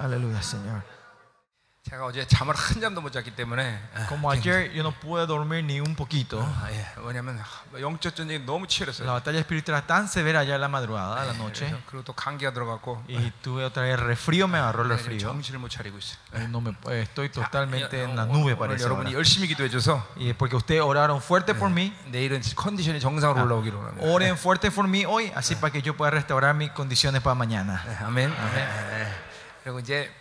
Aleluya, Señor. 제가 어제 잠을 한 잠도 못 잤기 때문에 아, Como ayer yo no pude dormir ni un poquito. 아, 예. 뭐냐면 영적 전쟁이 너무 치열했어요. La batalla espiritual era tan severa allá en la madrugada, a la noche. 그래서 그리고 또 감기가 들어갔고 Y tuve otra vez resfrío, me agarró el 예, resfrío. 정신을 못 차리고 있어요. Eh, No me, eh, estoy totalmente 예, en la 오늘- nube, 오늘 parece. 여러분이 ahora. 열심히 기도해줘서 Y es porque ustedes oraron fuerte por mí. 내일은 컨디션이 정상으로 올라오기로 합니다. Oren fuerte por mí hoy, así para que yo pueda restaurar mis condiciones para mañana. 네, 아멘. 예, 예. 그리고 이제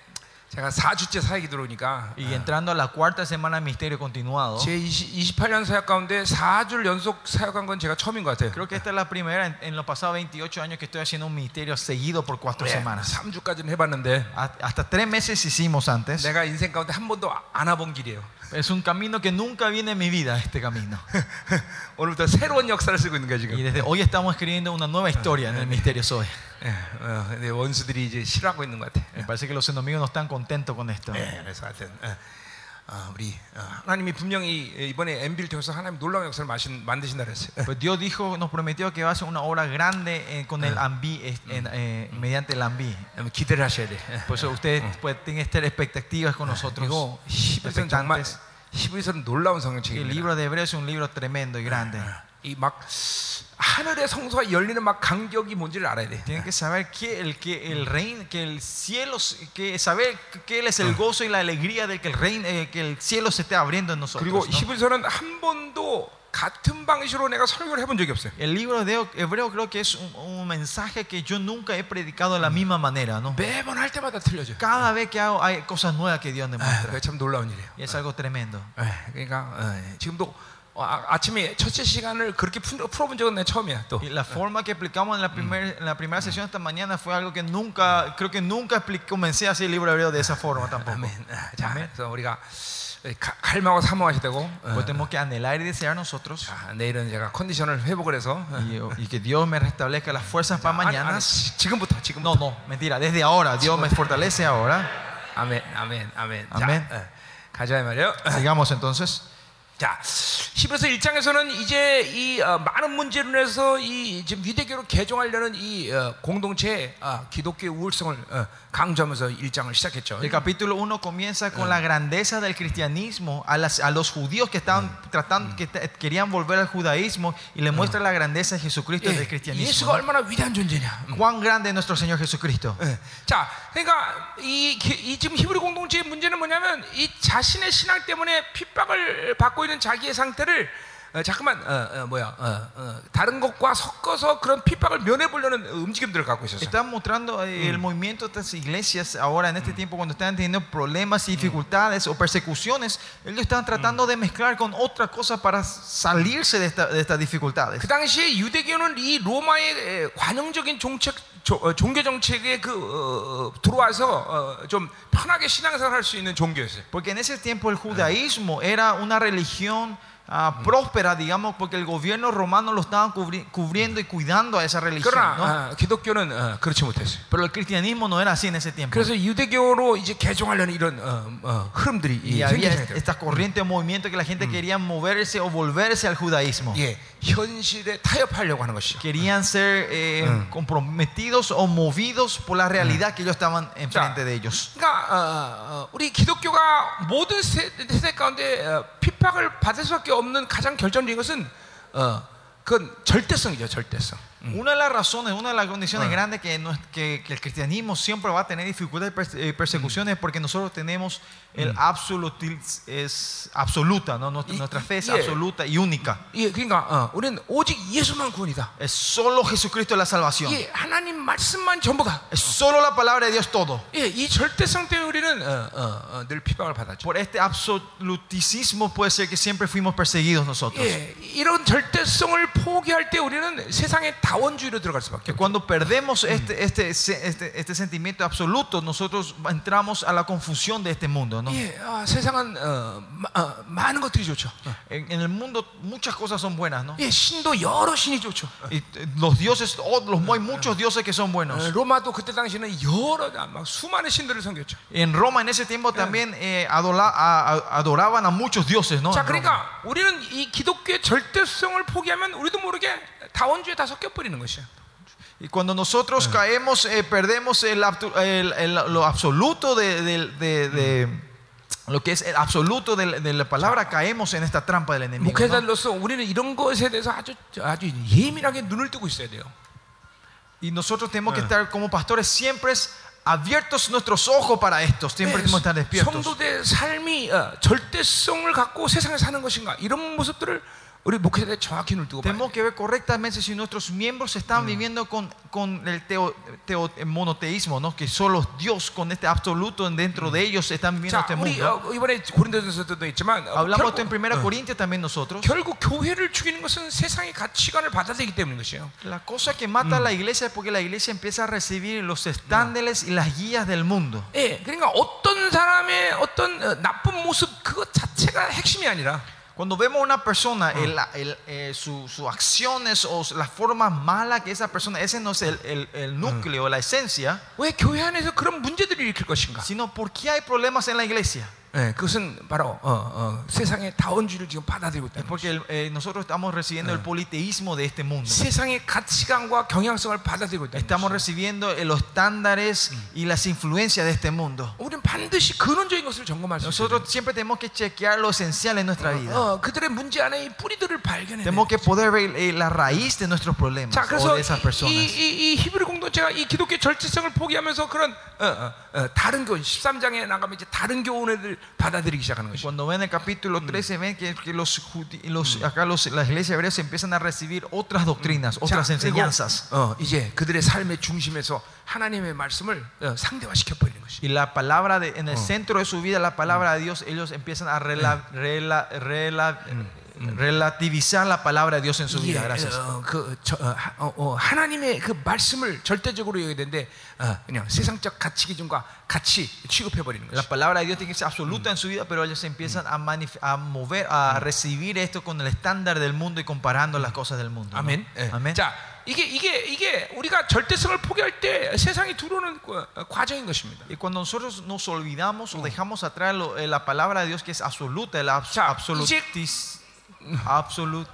제가 4주째 사역이 들어오니까 Y entrando a la cuarta semana de misterio continuado, 제 20, 28년 사역 가운데 4주를 연속 사역한 건 제가 처음인 것 같아요. creo que esta es la primera en, en los pasados 28 años que estoy haciendo un misterio seguido por cuatro 예, semanas. 3주까지는 해 봤는데 Ha- Hasta tres meses hicimos antes. 내가 인생 가운데 한 번도 안 와본 길이에요. Es un camino que nunca viene en mi vida, este camino. (laughs) 오늘부터 새로운 역사를 쓰고 있는 거야 Y 지금. desde hoy estamos escribiendo una nueva historia en el misterio Zoe. 예, 어, 근데 원수들이 이제 싫어하고 있는 것 같아. Me parece que los enemigos no están contentos con esto. 예, 그래서 하여튼 어, 어, 우리 어, 하나님이 분명히 이번에 MB를 통해서 하나님 놀라운 역사를 마신, 만드신다 그랬어요. Pues Dios dijo, nos prometió que va a hacer una obra grande eh, con el ambi, eh, en, eh, mediante el ambi. 예, 기대를 하셔야 돼. 예. Por (laughs) eso ustedes pues, tienen que estar expectativas con nosotros. 그리고 히브리서는 정말 expectantes. 히브리서는 놀라운 El 성경책입니다. libro de Hebreos es un libro tremendo y grande. 이 막 하늘의 성소가 열리는 막 간격이 뭔지를 알아야 돼. Tienen que saber que el, que el reino, que el cielo, que saber que él es el gozo y la alegría de que el reino, eh, que el cielo se esté abriendo en nosotros. 그리고 ¿no? 히브리서는 한 번도 같은 방식으로 내가 설교를 해본 적이 없어요. El libro de Hebreo creo que es un, un mensaje que yo nunca he predicado de la misma manera, ¿no? 매번 할 때마다 틀려져. Cada vez que hago hay cosas nuevas que Dios me 아, muestra. 그게 참 놀라운 일이에요. Y es algo tremendo. 예, 그러니까 어, 지금도 어, 아, 아침에 첫째 시간을 그렇게 풀- 풀어본 적은 내 처음이야. 또 Y la forma que explicamos en la, primer, en la primera sesión esta mañana fue algo que nunca, creo que nunca expli- comencé así el libro de Hebreo de esa forma tampoco. 아멘. 아, 자, 아멘. 그래서 우리가 가- 갈망하고 사모하셔야 되고. 어, Pues tenemos que anhelar y desear nosotros 자, 내일은 제가 컨디션을 회복을 해서. 어, y, y que Dios me restablezca las fuerzas para 아니, mañana. 아니, 지- 지금부터 지금부터. No, no, mentira, desde ahora, Dios me fortalece ahora. 아멘, 아멘, 아멘. 아멘. 자, 어, 가자 이 말이요. Sigamos entonces. 자, 히브리서 1장에서는 이제 이 어, 많은 문제로 인해서 이 지금 유대교로 개종하려는 이 어, 공동체의 어, 기독교의 우월성을 어, 강조하면서 1장을 시작했죠. El capítulo 1 comienza con la grandeza del cristianismo a, las- a los judíos que estaban tratando, que querían volver al judaísmo y le muestra la grandeza de Jesucristo y del 예, cristianismo. 예수가. 얼마나 위대한 존재냐. Cuán grande es nuestro Señor Jesucristo. 예. 자, 그러니까 이, 기- 이 지금 히브리 공동체의 문제는 뭐냐면 이 자신의 신앙 때문에 핍박을 받고 있는 자기의 상태를 어, 잠깐만 어, 어, 뭐야 어, 어, 다른 것과 섞어서 그런 핍박을 면해 보려는 움직임들을 갖고 있었어요. Están mostrando eh, el movimiento de estas iglesias ahora en este tiempo cuando están teniendo problemas y dificultades o persecuciones, ellos están tratando de mezclar con otra cosa para salirse de, esta- de estas dificultades. 그 당시에 유대교는 이 로마의 에, 관용적인 정책, 조- 어, 종교 정책에 그 어, 어, 들어와서 어, 좀 편하게 신앙생활 할 수 있는 종교였어요. Porque en ese tiempo el judaísmo era una religión ah, próspera, digamos, porque el gobierno romano lo estaban cubri- cubriendo y cuidando a esa religión. 그러나 ¿no? 어, 기독교는 어, 그렇지 못했어요. Pero el cristianismo no era así en ese tiempo. 그래서 유대교로 이제 개종하려는 이런 어, 어, 흐름들이 이 Y había 생기게 돼요. esta corriente de movimiento que la gente quería moverse o volverse al judaísmo. 예, 현실에 타협하려고 하는 것이죠. Querían ser eh, comprometidos o movidos por la realidad que ellos estaban enfrente de ellos. 그러니까 어, 어, 우리 기독교가 모든 세- 세대 가운데 어, 핍박을 받을 수밖에 없는 가장 결정적인 것은 어, 그건 절대성이죠, 절대성. Una de las razones, una de las condiciones Ah. grandes que, no es- que, que el cristianismo siempre va a tener dificultades y perse- eh, persecuciones es porque nosotros tenemos el absolutis, es absoluta, ¿no? Nuestra, Y- nuestra fe es y- yeah. absoluta y única. 예, 그러니까 어, 우리는 오직 예수만 구원이다. Es solo Jesucristo la salvación. 예, 하나님 말씀만 전부다. Es solo la palabra de Dios todo. 예, 이 절대성 때문에 우리는 어, 어, 어, 늘 핍박을 받았죠. Por este absoluticismo puede ser que siempre fuimos perseguidos nosotros. 예, 이런 절대성을 포기할 때 우리는 세상의 다원주의로 들어갈 수밖에 Que 없죠. cuando perdemos este, este, este, este sentimiento absoluto, nosotros entramos a la confusión de este mundo. ¿no? 예, 아, 세상은 어, 마- 어, 많은 것들이 좋죠. 어. En, en el mundo muchas cosas son buenas, ¿no? 예, 신도 여러 신이 좋죠. Y eh, los dioses, oh, los, hay muchos dioses que son 어, buenos. 로마도 그때 당시에는 여러 막 수많은 신들을 섬겼죠. En Roma en ese tiempo también eh, adola- a- a- adoraban a muchos dioses, ¿no? 자, En Roma. 그러니까 우리는 이 기독교의 절대성을 포기하면 우리도 모르게 다원주의에 다 섞여 버리는 것이야. Y cuando nosotros caemos, eh, perdemos el, aptu- el- el- lo absoluto de, de- de- de- lo que es el absoluto de, de la palabra, caemos en esta trampa del enemigo. ¿no? 목회자로서 우리는 이런 것에 대해서 아주 아주 예민하게 눈을 뜨고 있어야 돼요. Y nosotros tenemos que estar como pastores siempre abiertos nuestros ojos para esto, siempre tenemos que estar despiertos. 성도들의 삶이 어, 절대성을 갖고 세상에 사는 것인가 이런 모습들을 우리 목회자들이 정확히 눈 뜨고 봐야 Tenemos 돼요. que ver correctamente si nuestros miembros están viviendo con, con el teo- teo- el monoteísmo, ¿no? que solo Dios con este absoluto dentro de ellos están viviendo 자, este 우리 mundo. 어, 이번에 고린도전서도 있지만 어, Hablamos esto 결국, en 1 Corintios también nosotros. 결국 교회를 죽이는 것은 세상의 가치관을 받아들이기 때문인 것이에요. La cosa que mata a la iglesia es porque la iglesia empieza a recibir los estándares y las guías del mundo. 예, 그러니까 어떤 사람의 어떤 어, 나쁜 모습 그것 자체가 핵심이 아니라 cuando vemos a una persona, el, el, eh, sus acciones o las formas malas que esa persona, ese no es el, el núcleo, la esencia. Sino, ¿por qué hay problemas en la iglesia? 예, 그것은 바로 어, 어, 세상의 다원주의를 지금 받아들이고 있다는 porque el- eh, nosotros estamos recibiendo el politeísmo de este mundo. 세상의 가치관과 경향성을 받아들이고 있다는 Estamos recibiendo eh, los estándares y las influencias de este mundo. 우리는 반드시 근원적인 것을 점검할 수. Nosotros siempre tenemos que chequear lo esencial en nuestra vida. 어, 그들의 문제 안에 이 뿌리들을 발견해야 돼. Tenemos que poder ver eh, la raíz de nuestros problemas 자, o de esas 이, personas. 이, 이 히브리 공동체가 이 기독교 절제성을 포기하면서 그런 어, 어, 어, 다른 교훈 13장에 나가면 이제 다른 교훈을 받아들이기 시작하는 것이. Cuando ven el capítulo 13 ven que, que los, judi- los- acá los, las iglesias hebreas empiezan a recibir otras doctrinas, otras 그리고, enseñanzas. 어, 이제 그들의 삶의 중심에서 하나님의 말씀을 어, 상대화시켜 버리는 것이. Y la palabra de, en el centro de su vida, la palabra de Dios, ellos empiezan a rela- rela- rela- relativizar la palabra de Dios en su 이게 vida. Gracias. 어, 그, 저, 어, 하- 어, 어, 하나님의 그 말씀을 절대적으로 여겨야 되는데 어, 그냥 세상적 가치 기준과 같이 취급해 버리는 La 것이. palabra de Dios tiene que ser absoluta en su vida, pero ellos empiezan a, manif- a mover, a recibir esto con el estándar del mundo y comparando las cosas del mundo. ¿no? 아멘. 예. Amén. 자, 이게 이게 이게 우리가 절대성을 포기할 때 세상이 들어오는 그, 어, 과정인 것입니다. Y cuando nosotros nos olvidamos o dejamos atrás lo- eh, la palabra de Dios que es absoluta, el abs- 자, absolutis- absolut-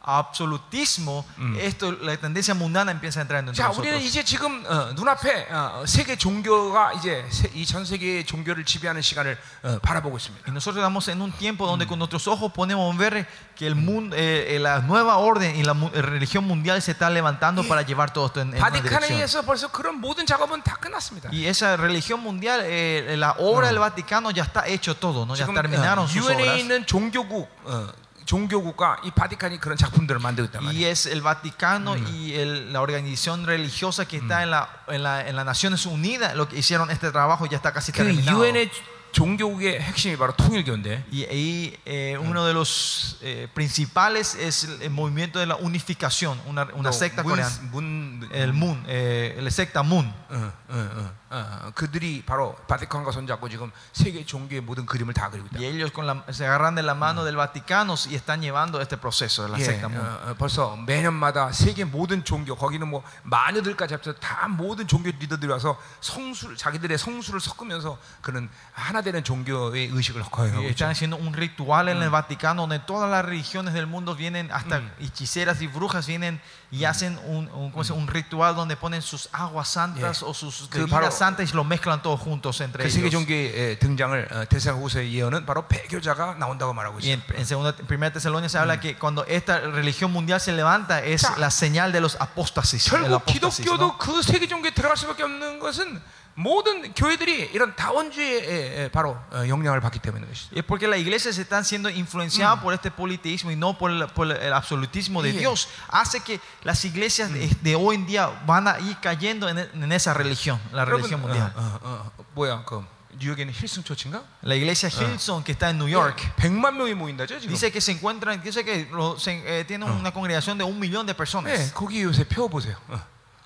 absolutismo, esto, la tendencia mundana empieza a entrar en 자, nosotros. 우리는 이제 지금 어, 눈앞에 어, 세계 종교가 이제 이 전 세계의 종교를 지배하는 시간을 어, 바라보고 있습니다. Y nosotros estamos en un tiempo donde con nuestros ojos podemos ver que el mundo, eh, eh, la nueva orden y la mu- eh, religión mundial se está levantando para llevar todo esto en, en una 바티칸에 dirección. 의해서 벌써 그런 모든 작업은 다 끝났습니다. Y esa religión mundial, eh, la obra del Vaticano ya está hecho todo, ¿no? Ya 지금 terminaron sus 유엔에 obras. 있는 종교국 어, 종교국과 이 바티칸이 그런 작품들을 만들고 있단 말이에요. Y es el Vaticano y el- la organización religiosa que está en, la, en, la, en las Naciones Unidas, lo que hicieron este trabajo ya está casi 그 terminado. 유엔의 종교국의 핵심이 바로 통일교인데 Y ahí eh, uno de los eh, principales es el, el movimiento de la unificación, una, una 또 secta 문- coreana. 문, El Moon, eh, la secta Moon. 어, 어, 어, 어, 그들이 바로 바티칸과 손잡고 지금 세계 종교의 모든 그림을 다 그리고 있다. Y ellos con la- se agarran de la mano del Vaticano y están llevando este proceso de la 예, secta. 어, 어, 벌써 매년마다 세계 모든 종교 거기는 뭐 마녀들까지 합쳐서 다 모든 종교 리더들이 와서 성수를 자기들의 성수를 섞으면서 그런 하나 되는 종교의 의식을 거행하고 Y están haciendo un ritual en el Vaticano donde todas las religiones del mundo vienen, hasta hechiceras y brujas vienen y hacen un, un, ¿cómo se llama? un ritual donde ponen sus aguas santas Yeah. o sus 그 bebidas 바로 santa y lo mezclan todos juntos entre 그 세계 ellos. 종교의 등장을 어, 대사후서의 예언은 바로 배교자가 나온다고 말하고 Y 있어요. en, en segunda, en primera Tesalónica se habla que cuando esta religión mundial se levanta es 자, la señal de los apóstasis. el 결국 apóstasis, 기독교도 ¿no? 그 세계 종교에 들어갈 수밖에 없는 것은 모든 교회들이 이런 다원주의에 에, 에, 바로 어, 영향을 받기 때문인 것이죠. Y es porque las iglesias están siendo influenciadas por este politeísmo y no por el, por el absolutismo de Yeah. Dios. Hace que las iglesias de, de hoy en día van a ir cayendo en, en esa religión, la religión 여러분, mundial. 어, 어, 어, 뭐야 그 뉴욕에 있는 힐슨 초치인가? La iglesia Hillsong que está en New York 100만 명이 모인다죠 지금. dice que se encuentran, dice que lo- se, eh, tiene una congregación de un millón de 네, personas. 거기 요새 표 보세요. 어,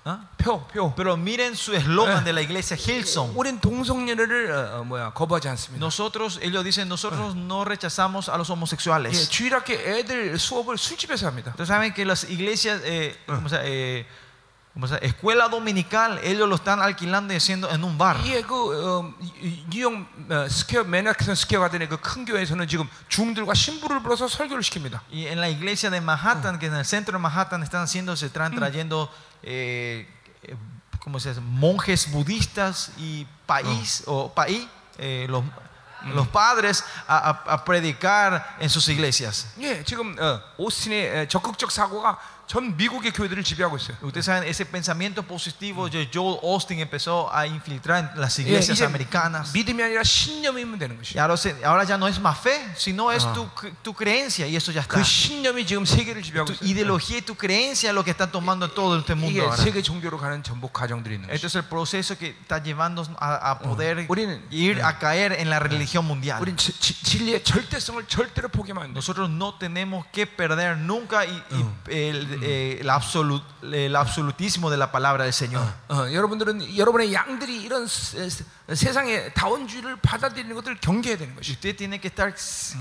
¿Ah? 표, 표. Pero miren su eslogan Eh. de la iglesia Hillsong. 우린 동성연애를 어, 어, 뭐야 거부하지 않습니다. Nosotros, ellos dicen, nosotros no rechazamos a los 예, homosexuales. 주일학교 애들 수업을 술집에서 합니다. Ustedes saben que las iglesias, eh, ¿cómo se llama? Eh, ¿cómo se llama? escuela dominical, ellos lo están alquilando y haciendo en un bar. 예, 그 어, 이- 뉴욕 어, 스퀘어 맨하튼 스퀘어 가든의 그 큰 교회에서는 지금 중들과 신부를 불러서 설교를 시킵니다. Y en la iglesia de Manhattan, que en el centro de Manhattan están haciendo, se están trayendo, eh, eh, ¿cómo se dice? Monjes budistas y país, o país, eh, los, los padres a, a- a predicar en sus iglesias. 예, 지금 어, 오스틴의 에, 적극적 사고가 전 미국의 교회들을 지배하고 있어요. Ustedes saben, ese pensamiento positivo de Joel Austin empezó a infiltrar en las 예, iglesias 이제 americanas. 믿음이 아니라 신념이면 되는 Y 것이. ahora, se- ahora ya no es más fe, sino es tu, tu creencia y eso ya está. 그 신념이 지금 세계를 지배하고 Tu 있어요. ideología y tu creencia es lo que está tomando todo este mundo 이게 ahora. 세계 종교로 가는 전복 과정들이 있는 Esto 것이. es el proceso que está llevándonos a, a poder 우리는- ir a caer en la religión mundial. 우린 지- 지- 진리의 절대성을 절대로 포기하면 안 돼. Nosotros no tenemos que perder nunca y- y el, eh, el absolu- el absolutismo de la palabra del Señor. 어, 여러분들은 여러분의 양들이 이런 세- 세- 세상의 다원주의를 받아들이는 것을 경계해야 되는 Y 것이. usted tiene que estar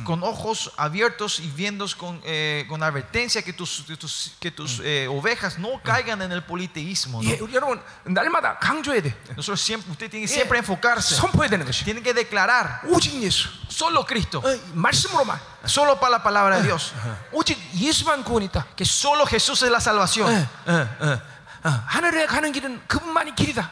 con ojos abiertos y viendo con, eh, con advertencia que tus, que tus, que tus, eh, ovejas no caigan en el politeísmo. ¿no? 예, 우리 여러분 날마다 강조해야 돼. Nosotros siempre, usted tiene que 예, siempre enfocarse. 선포해야 되는 것이. Tiene que declarar 오직 예수. solo Cristo, 어, 말씀으로만. solo para la palabra de Dios. 오직 예수만 구원이 있다. Que solo Jesús es la salvación. 어, 어, 어, 어, 하늘에 가는 길은 그분만이 길이다.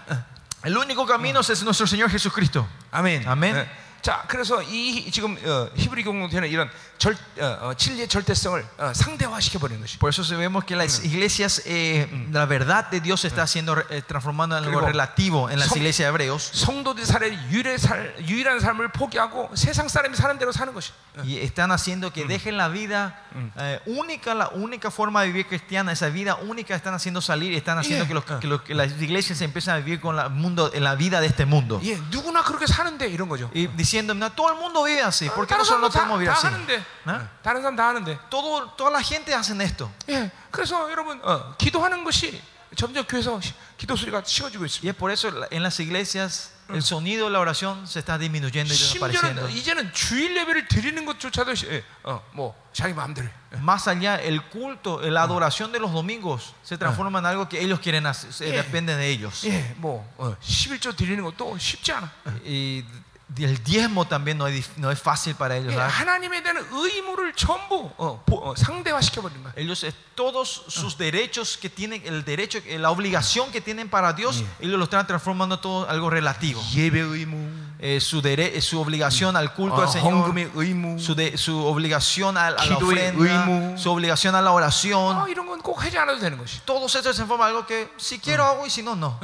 El único camino es nuestro Señor Jesucristo. Amén. Amén. Eh, 아멘. 어. 자, 그래서 이 지금 어, 히브리 공동체는 이런 절, 어, 어, 진리의 절대성을 어, 상대화시켜 버리는 것이. Por eso se vemos que las iglesias, eh, la verdad de Dios se está haciendo, eh, transformando en algo 그리고 relativo en las 성- iglesias de hebreos. 성도들이 살의 유일한, 살, 유일한 삶을 포기하고 세상 사람이 사는 대로 사는 것이. Y están haciendo que dejen la vida eh, única, la única forma de vivir cristiana, esa vida única están haciendo salir y están haciendo Yeah. que, los- que los- que las iglesias empiezan a vivir con la, mundo, en la vida de este mundo. 예, 누구나 그렇게 사는데 이런 거죠. Y diciendo, "No, todo el mundo vive así, ¿por qué 다른 nosotros no 사람도 podemos vivir 다, 다 así? 하는데, ¿Ah? 다른 사람 다 하는데. Todo, toda la gente hacen esto. 예, 그래서 여러분 어, 기도하는 것이 점점 교회에서 시- 기도 소리가 식어지고 Y 있습니다. es por eso la- en las iglesias el sonido de la oración se está disminuyendo y desapareciendo. 심지어는 이제는 주일 예배를 드리는 것조차도 시- 예, 어, 뭐 자기 마음대로. 해. Más allá, el culto, la adoración de los domingos se transforma en algo que ellos quieren hacer, se- Yeah. depende de ellos. 예, 뭐 어, 11조 드리는 것도 쉽지 않아. Y el diezmo también no es, dif- no es fácil para ellos. 예, ¿verdad? 하나님에 대한 의무를 전부 어, 보- 어, 상대화시켜 버리는 거야. Ellos, eh, todos sus derechos que tienen, el derecho, eh, la obligación que tienen para Dios, ellos lo están transformando todo algo relativo. 예배 의무, eh, su, dere, eh, su, obligación al culto al Señor, su, de, su, obligación a, a la ofrenda, su obligación a la oración. Todos estos se forma algo que si quiero hago y si no, no.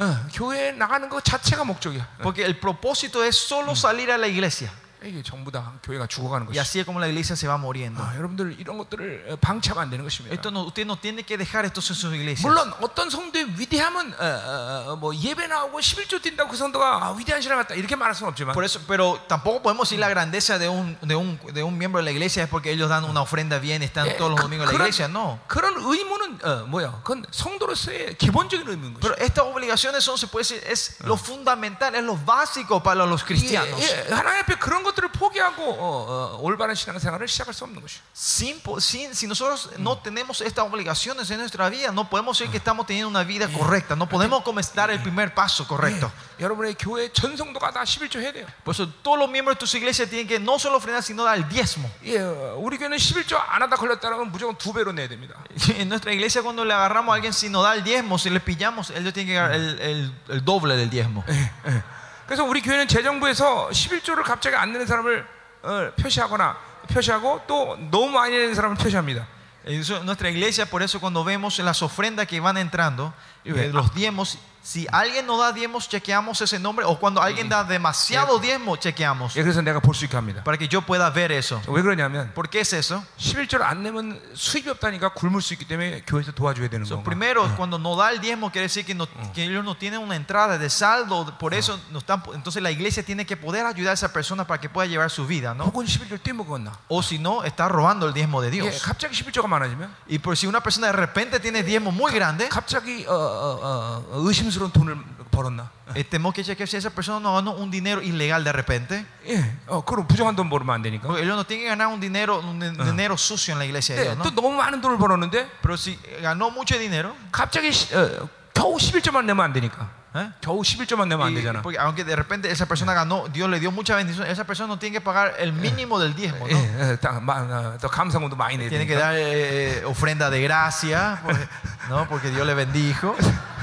Porque el propósito es solo salir a la iglesia. 이게 전부 다 교회가 죽어가는 Y 것이. así es como la iglesia se va muriendo. 아, 여러분들 이런 것들을 어, 방치하면 안 되는 것입니다. Esto no, usted no tiene que dejar esto en sus iglesias. 물론 어떤 성도의 위대함은 어, 어, 어, 뭐 예배 나오고 11조 뛴다고 그 성도가 아, 위대한 신앙 같다 이렇게 말할 수는 없지만 Por eso, pero tampoco podemos decir la grandeza de un, de, un, de un miembro de la iglesia es porque ellos dan una ofrenda bien y están 예, todos los 그- domingos en la iglesia. No. 그런 의무는 어, 뭐야? 그건 성도로서의 기본적인 의무인 Pero 것이죠. estas obligaciones son, se puede decir, es lo fundamental, es lo básico para los 예, cristianos. 예, 하나님 앞에 그런 것 들을 포기하고 어, 어, 올바른 신앙생활을 시작할 수 없는 것이죠. Sin, po- sin- si nosotros no tenemos estas obligaciones en nuestra vida, no podemos decir que estamos teniendo una vida correcta. No podemos comenzar el primer paso correcto. 예, 여러분의 교회 전 성도가 다 11조 해야 돼요. Por eso todos los miembros de tus iglesias tienen que no solo ofrendar, sino dar el diezmo. 예, 어, 우리 교회는 11조 안 하다 걸렸다면 무조건 두 배로 내야 됩니다. (laughs) En nuestra iglesia cuando le agarramos a alguien si no da el diezmo, si le pillamos, ellos tienen que dar el, el- el doble del diezmo. 예. 그래서 우리 교회는 재정부에서 11조를 갑자기 안 내는 사람을 어, 표시하거나 표시하고 또 너무 많이 내는 사람을 표시합니다. En nuestra iglesia, por eso cuando vemos las ofrendas que van entrando, eh, los diezmos, si alguien no da diezmos, chequeamos ese nombre, o cuando alguien da demasiado diezmo, chequeamos, 예, 그래서 내가 볼 수 있게 합니다. para que yo pueda ver eso. 왜 그러냐면 ¿Por qué es eso? 11조를 안 내면 수입이 없다니까 굶을 수 있기 때문에 교회에서 도와줘야 되는 So, 거고. primero, cuando no da el diezmo, quiere decir que, no- que ellos no tienen una entrada de saldo, por eso no están, entonces la iglesia tiene que poder ayudar a esa persona para que pueda llevar su vida, ¿no? 혹은 11조를 떼먹었나? O si no, está robando el diezmo de 예, Dios. 갑자기 11조가 많아지면 Y por si una persona de repente tiene diezmo muy grande, 갑자기 어, 어, 어, 어, 의심스러운 돈을 벌었나? eh, tenemos que chequear si esa persona no ganó un dinero ilegal de repente. 예, 어, 그럼 부정한 돈 벌면 안 되니까. Porque ellos no tienen que ganar un dinero, un di- dinero sucio en la iglesia de 네, Dios, ¿no? 또 너무 많은 돈을 벌었는데 Pero si ganó mucho dinero, 갑자기 시- 어, 겨우 11조만 내면 안 되니까. ¿eh? 겨우 11조만 내면 안 Y- 되잖아. porque aunque de repente esa persona ganó, Dios le dio mucha bendición, esa persona no tiene que pagar el mínimo del diezmo, ¿no? 예, 예, 딱, 마- 어, 또 감사금도 많이 내야 Tiene que 되니까. dar eh, ofrenda de gracia, porque, (laughs) ¿no? Porque Dios le bendijo. (laughs)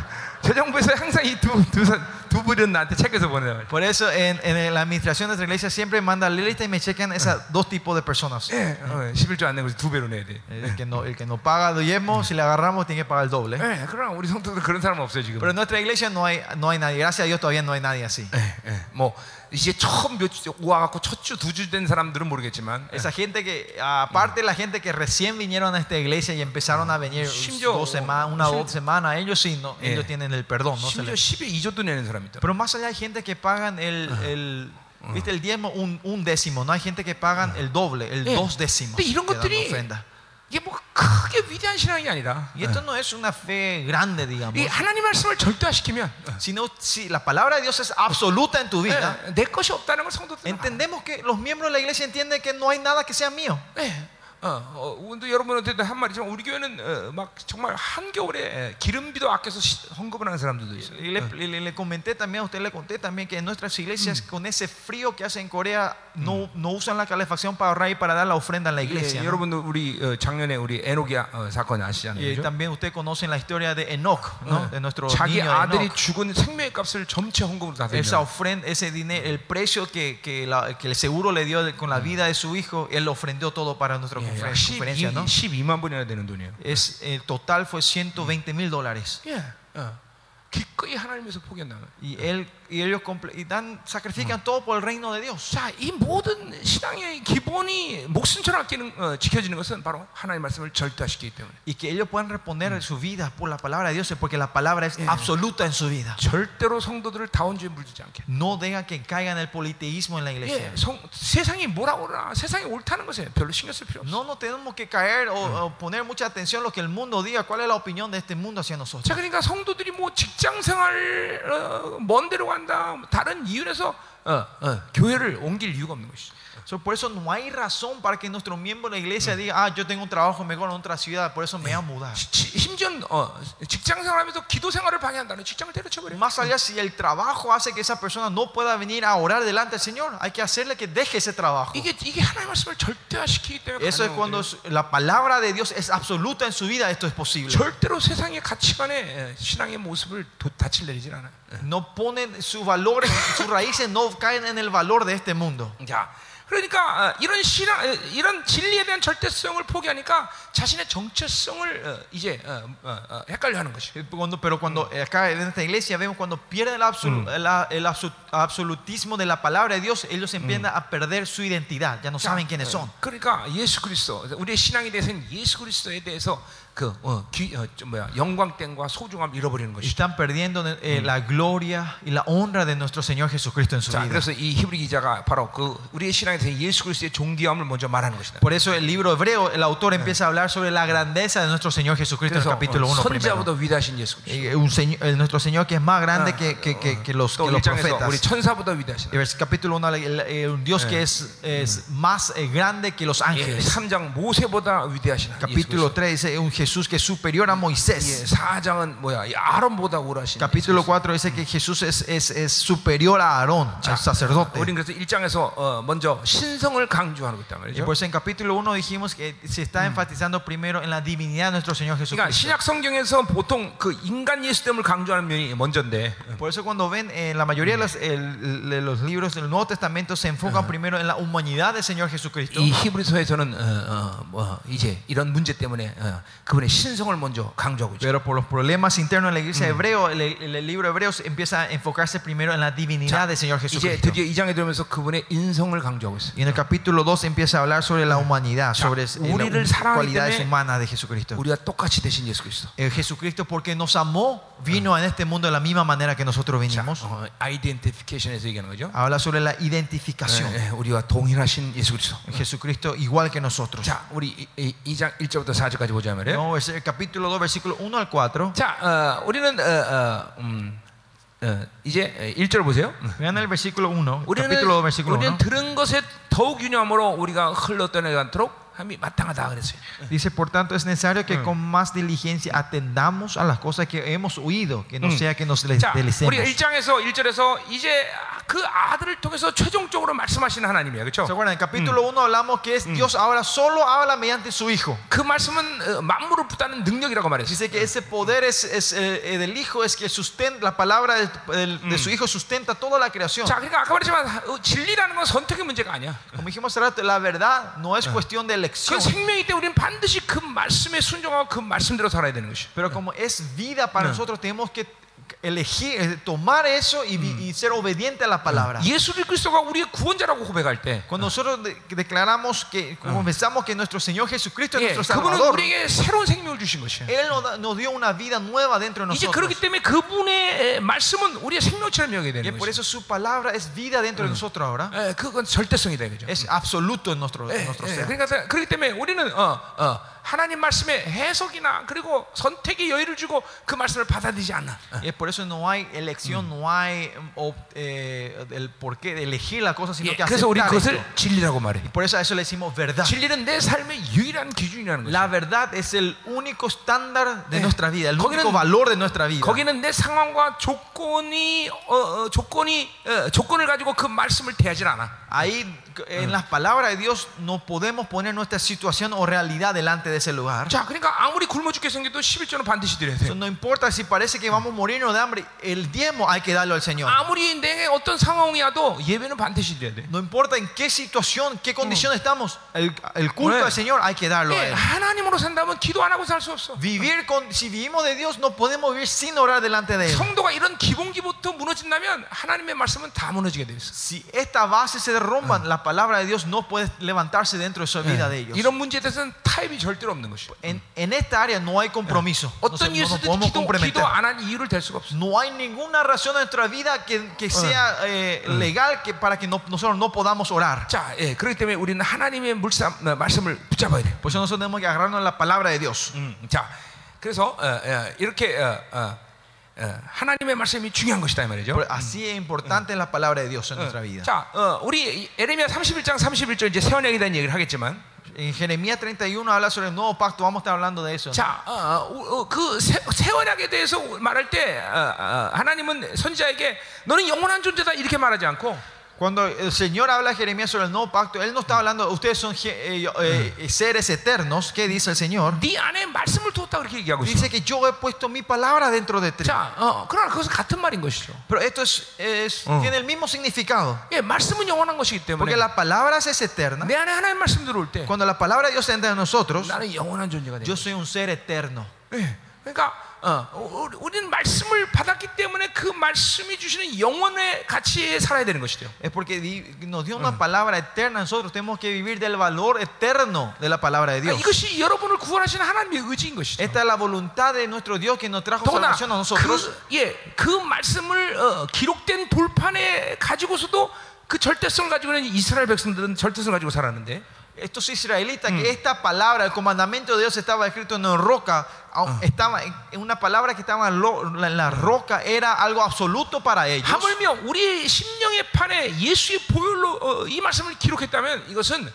재정부에서 항상 이 두 두 분은 나한테 책에서 보내요. Por eso en, en la administración de nuestra iglesia siempre manda la lista y me checan esas dos tipos de personas. 예, 어, 11조 안 내고 두 배로 내야 돼. El que no, el que no paga diezmo, si le agarramos, tiene que pagar el doble. 예, 그러나 우리 성도들 그런 사람 없어요 지금. Pero en nuestra iglesia no hay, no hay nadie. Gracias a Dios todavía no hay nadie así. 예, 예. 뭐 이제 처음 몇주 와갖고 첫 주 두 주 된 사람들은 모르겠지만 Esa gente que, aparte la gente que recién vinieron a esta iglesia y empezaron a venir 심지어- dos semanas, una o 심- dos semanas, ellos sí, no, 예. ellos tienen el perdón. No se 심지어 les- 10에 2조도 내는 사람이 있더라. Pero más allá hay gente que pagan el, el, ¿viste? el diezmo un, un décimo, no hay gente que pagan el doble, el 예. dos décimos. 근데 이런 que dan 것들이 ofrenda. 이게 뭐 크게 위대한 신앙이 아니라 Y esto no es una fe grande, digamos. 이 하나님 말씀을 절대화시키면 Sino si la palabra de Dios es absoluta en tu vida, 예, 내 것이 없다는 걸 성도들 entendemos que los miembros de la iglesia entienden que no hay nada que sea mío. 예. 어, 어, 오늘도 여러분한테도 한 말이지만 우리 교회는 어, 막 정말 한겨울에 예, 기름비도 아껴서 시- 헌금을 하는 사람들도 있어요. Y le, le- le comenté también, a usted le conté también que en nuestras iglesias, con ese frío que hace en Corea, no, no usan la calefacción para ahorrar y para dar la ofrenda en la iglesia. 예, ¿no? 여러분도 우리 어, 작년에 우리 에노기아 어, 사건 아시잖아요. Y 그죠? también usted conocen la historia de Enoch, ¿no? 예. de nuestro 자기 niño 아들이 Enoch. 죽은 생명의 값을 전체 헌금으로 다 Esa 드리잖아요. ofrenda, ese dinero, el precio que, que, la- que el seguro le dio de- con la vida de su hijo, él lo ofrendó todo para nuestra 예, confer- 약 conferencia, ¿no? 12, 12만 번이나 되는 돈이에요. Es, el total fue 120 mil dólares. 예, 어. 기꺼이 하나님에서 포기한다면. Y, él, y ellos comple- y dan, sacrifican todo por el reino de Dios. 자, 이 모든 신앙의 기본이 목숨처럼 아끼는 어, 지켜지는 것은 바로 하나님 말씀을 절대화시키기 때문에. Y que ellos puedan responder su vida por la palabra de Dios, es porque la palabra es absoluta en su vida. 절대로 성도들을 다원주에 물들지 않게. No dejan que caigan en el politeísmo en la iglesia. 예, 성, 세상이 뭐라고 그러나 세상이 옳다는 것에 별로 신경 쓸 필요 없어. No nos tenemos que caer o, o poner mucha atención a lo que el mundo diga, cuál es la opinión de este mundo hacia nosotros. 자, 그러니까 성도들이 뭐 직장 생활 어, 먼 데로 간다, 뭐 다른 이유에서 어, 어, 교회를 옮길 이유가 없는 것이죠. So, por eso no hay razón para que nuestro miembro de la iglesia diga, ah, yo tengo un trabajo mejor en otra ciudad, por eso me voy a mudar. (laughs) 시- 시- 심지어 어, 직장 생활하면서 기도 생활을 방해한다는 직장을 때려쳐버려. Más allá, si el trabajo hace que esa persona no pueda venir a orar delante del Señor, hay que hacerle que deje ese trabajo. 이게 이게 하나님 말씀을 절대화시키기 때문에 Eso es 가능한 cuando 거예요. la palabra de Dios es absoluta en su vida, esto es posible. 절대로 세상의 가치관에 에, 신앙의 모습을 도, 닻을 내리질 않아요. No ponen sus valores, sus raíces no caen en el valor de este mundo. 자, 그러니까 어, 이런 신앙, 어, 이런 진리에 대한 절대성을 포기하니까 자신의 정체성을 어, 이제 어, 어, 어, 헷갈려하는 것이. Cuando- pero cuando eh, acá en esta iglesia vemos cuando pierden el, absolu- el a- el absu- absolutismo de la palabra de Dios, ellos empiezan a perder su identidad, ya no saben quiénes son. 그러니까 예수 그리스도, 우리의 신앙에 대해서는 예수 그리스도에 대해서 그 어, 귀, 어, 좀 뭐야 영광됨과 소중함 잃어버리는 것이. Están perdiendo eh, la gloria y la honra de nuestro Señor Jesucristo en su 자, vida. 그래서 이 히브리 기자가 바로 그 우리의 신앙에서 예수 그리스도의 존귀함을 먼저 말하는 것이다. Por eso el libro hebreo, el autor empieza a hablar sobre la grandeza de nuestro Señor Jesucristo en el 그래서 capítulo 어, 1 primero. 선지자보다 위대하신 예수 그리스도. Eh, un señor, eh, nuestro Señor que es más grande Ah, que, que, que, que los, 또 que los 1장에서 우리 profetas. 천사보다 위대하신. Y vers- capítulo 1, un Dios que es, es más eh, grande que los 예, ángeles. 3장 모세보다 위대하신 예수 Capítulo 그리스도. 3 dice un Jesús que es superior a 예, Moisés. 4장은 뭐야? 이 아론보다 우라신. Capítulo 4 dice que Jesús es, es, es superior a Aarón, al sacerdote. 우리는 그래서 1장에서 어, 먼저 신성을 강조하는 거 있단 Y 말이죠. por eso en capítulo 1 dijimos que se está enfatizando primero en la divinidad de nuestro Señor 그러니까 Jesucristo. 신약 성경에서 보통 그 인간 예수됨을 강조하는 면이 먼저인데 Por eso cuando ven en la mayoría de los, el- de los libros del Nuevo Testamento se enfocan primero en la humanidad del Señor Jesucristo. 이 히브리서에서는 어, 어, 뭐 이제 이런 문제 때문에 어, pero por los problemas internos en la iglesia hebreo, el, libro de Hebreos empieza a enfocarse primero en la divinidad del Señor Jesucristo. Y en el capítulo 2 empieza a hablar sobre la humanidad, sobre las cualidades humanas de Jesucristo. El eh, Jesucristo, porque nos amó, vino en este mundo de la misma manera que nosotros vinimos. Habla sobre la identificación. Jesucristo igual que nosotros. 자, 우리 2장 1절부터 4절까지 보자 말이에요. No, es el capítulo 2, versículo 1 al 4. 자, 어, 우리는 어, 어, 음, 어, 이제 1절 보세요. Vean el versículo 1, 우리는, capítulo 2, versículo 1. 우리는 들은 것에 더욱 유념으로 우리가 흘러떠내지 않도록 함이 마땅하다 그랬어요. Dice, por tanto, es necesario que con más diligencia atendamos a las cosas que hemos oído, que no Mm. sea que nos le- 자, deslicemos. 우리가 1장에서 1절에서 이제 그 아들을 통해서 최종적으로 말씀하시는 하나님이야. 그렇죠? ¿Se acuerdan? En el capítulo 1 hablamos que es Dios ahora solo habla mediante su Hijo. 그 말씀은 어, 만물을 붙다는 능력이라고 말했어요. Dice que ese poder es, es, eh, del Hijo, es que sustenta, la palabra del- del- de, su Hijo sustenta toda la creación. 자, 그러니까 아까 말했지만 어, 진리라는 건 선택의 문제가 아니야. Como dijimos hace rato, la verdad no es cuestión de 그 elección. 생명이 때 우리는 반드시 그 말씀에 순종하고 그 말씀대로 살아야 되는 것이. Pero como es vida para nosotros, tenemos que elegir, eh, tomar eso y, vi- y ser obediente a la palabra. 예수 그리스도가 우리의 구원자라고 고백할 때 Cuando nosotros de- declaramos que confesamos que nuestro Señor Jesucristo es 예, nuestro 그분은 Salvador, 우리에게 새로운 생명을 주신 것이야. Él nos, da- nos dio una vida nueva dentro de 이제 nosotros. 그렇기 때문에 그분의 에, 말씀은 우리의 생명처럼 여겨야 Y 되는 por 것이. eso su palabra es vida dentro de nosotros ahora. 에, 그건 절대성이다 이거죠. Es absoluto en nuestro, en 예, nuestro 예, ser. 그러니까 그렇기 때문에 우리는 어, 어, 하나님 말씀의 해석이나 그리고 선택의 여유를 주고 그 말씀을 받아들이지 않나. 어. Y es por eso no hay elección, no hay mm, eh, el porqué de elegir la cosa, sino 예, que 그래서 우리 그것을. 진리라고 말해. Por eso eso le decimos verdad. 진리는 내 삶의 유일한 기준이라는 거죠. La verdad es el único estándar de 네. nuestra vida, el 거기는- único valor de nuestra vida. 거기는 내 상황과 조건이 어, 어, 조건이 어, 조건을 가지고 그 말씀을 대하지 않아. Ahí en las palabras de Dios no podemos poner nuestra situación o realidad delante de ese lugar. 자, 그러니까 아무리 굶어 죽게 생겨도 11조는 반드시 드려야 돼. Eso no importa si parece que vamos a morirnos de hambre, el diezmo hay que darlo al Señor. 아무리 내 어떤 상황이 와도 예배는 반드시 드려야 돼. No importa en qué situación, qué condición estamos, el, el culto 네. al Señor hay que darlo a 예, Él. 하나님으로 산다면 기도 안 하고 살 수 없어. Vivir con, si vivimos de Dios, no podemos vivir sin orar delante de Él. 성도가 이런 기본기부터 무너진다면 하나님의 말씀은 다 무너지게 돼 있어. Si esta base se derrumba, la palabra de Dios no puede levantarse dentro de su vida de ellos. 이런 문제에 대해서는 타협이 절대로 없는 것이. En, en esta área no hay compromiso. No, se- 어떤 no 이유에서든 nos podemos 기도, comprometer. 기도 안 한 이유를 댈 수가 없어. No hay ninguna razón en nuestra vida que, que sea eh, legal que para que no- nosotros no podamos orar. 자, 예, 그렇기 때문에 우리는 하나님의 물삼, 어, 말씀을 붙잡아야 돼. Por eso nosotros tenemos que agarrarnos a la palabra de Dios. 음, 자, 그래서 어, 어, 이렇게 어, 어, 어, 하나님의 말씀이 중요한 것이다 이 말이죠. Así es importante la palabra de Dios en nuestra vida. 자, 어, 우리 에레미야 31장 31절 이제 새 언약에 대한 얘기를 하겠지만, En Jeremías 31 habla sobre el nuevo pacto. Vamos a estar hablando de eso. 자, 어, 어, 어, 그 새, 새 언약에 대해서 말할 때 어, 어, 하나님은 선지자에게 너는 영원한 존재다 이렇게 말하지 않고 Cuando el Señor habla a Jeremías sobre el nuevo pacto, Él no está hablando, ustedes son eh, eh, seres eternos. ¿Qué dice el Señor? Dice que yo he puesto mi palabra dentro de ti. Pero esto es, es tiene el mismo significado. Porque la palabra es eterna. Cuando la palabra de Dios entra en nosotros, yo soy un ser eterno. 예, 그러니까 어, 우리- 우리는 말씀을 받았기 때문에 그 말씀이 주시는 영원의 가치에 살아야 되는 것이죠. Es porque nos dio una palabra eterna. Nosotros tenemos que vivir del valor eterno de la palabra de 그러니까 Dios. 이것이 여러분을 구원하시는 하나님의 의지인 것이죠. Esta es la voluntad de nuestro Dios que nos trajo salvación a nosotros. 그, 예, 그 말씀을 어, 기록된 돌판에 가지고서도 그 절대성을 가지고 있는 이스라엘 백성들은 절대성을 가지고 살았는데 Estos israelitas, que esta palabra, el comandamiento de Dios estaba escrito en roca, au- estaba en en una palabra que estaba en lo- en la roca, era algo absoluto para ellos. 하물며 우리 심령의 판에 예수의 보혈로 어, 이 말씀을 기록했다면 이것은 어,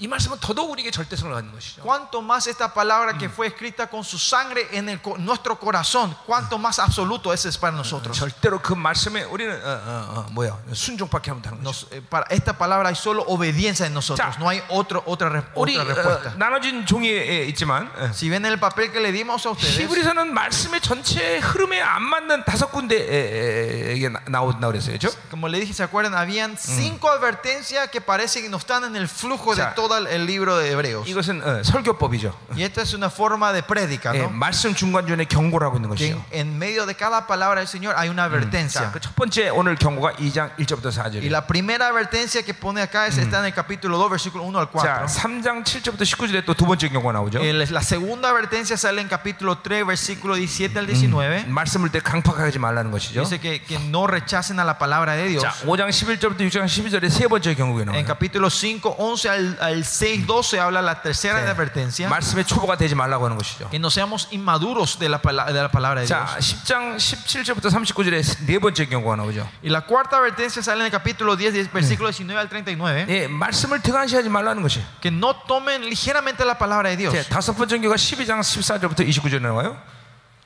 이 말씀은 더더욱 우리에게 절대성을 갖는 것이죠. Cuanto más esta palabra que fue escrita con su sangre en el co- nuestro corazón, cuanto más absoluto ese es para nosotros. 절대로 그 말씀에 우리는 어, 어, 어, 뭐야 순종밖에 하면 되는 거죠. Nos- eh, para esta palabra hay solo obediencia en nosotros, 자, no hay otro, otra, re- 우리 otra 어, respuesta. 나눠진 종이에 있지만 어, Si ven el papel que le dimos a ustedes, 히브리서는 말씀의 전체 흐름에 안 맞는 다섯 군데에 나온다 그랬어요, 그렇죠? como le dije, ¿se acuerdan? Habían cinco advertencias que parece que no están en el flujo de 자, todo el- el libro de Hebreos. 이것은 어, 설교법이죠. Y esta es una forma de prédica, 예, ¿no? 말씀 중간중간에 경고를 하고 있는 Que 것이죠. en, en medio de cada palabra del Señor hay una advertencia. 자, 그 첫 번째 오늘 경고가 2장 1절부터 Y 4절이에요. la primera advertencia que pone acá es, está en el capítulo 2, versículo 1 al 4. 자, 3장 7절부터 19절에 또 두 번째 경고가 나오죠. El- la segunda advertencia sale en capítulo 3, versículo 17 al 19. 말씀을 때 강팍하게 하지 말라는 것이죠. Dice que, que no rechacen a la palabra de Dios. 자, 5장 11절부터 6장 12절에 세 번째 경고가 En 나와요. capítulo 5, 11 al, al 6, 12 habla la tercera 네. advertencia. 말씀의 초보가 되지 말라고 하는 것이죠. Que no seamos inmaduros de la, pala- de la palabra de Dios. 자, 10장 17절부터 39절에 네 번째 경고가 나오죠. Y la cuarta advertencia sale en el capítulo 10, versículo 19 al 39. 예, 말씀을 등한시하지 말라는 것이. Que no tomen ligeramente la palabra de Dios. 자, 다섯 번째 경고가 12장 14절부터 29절에 나와요.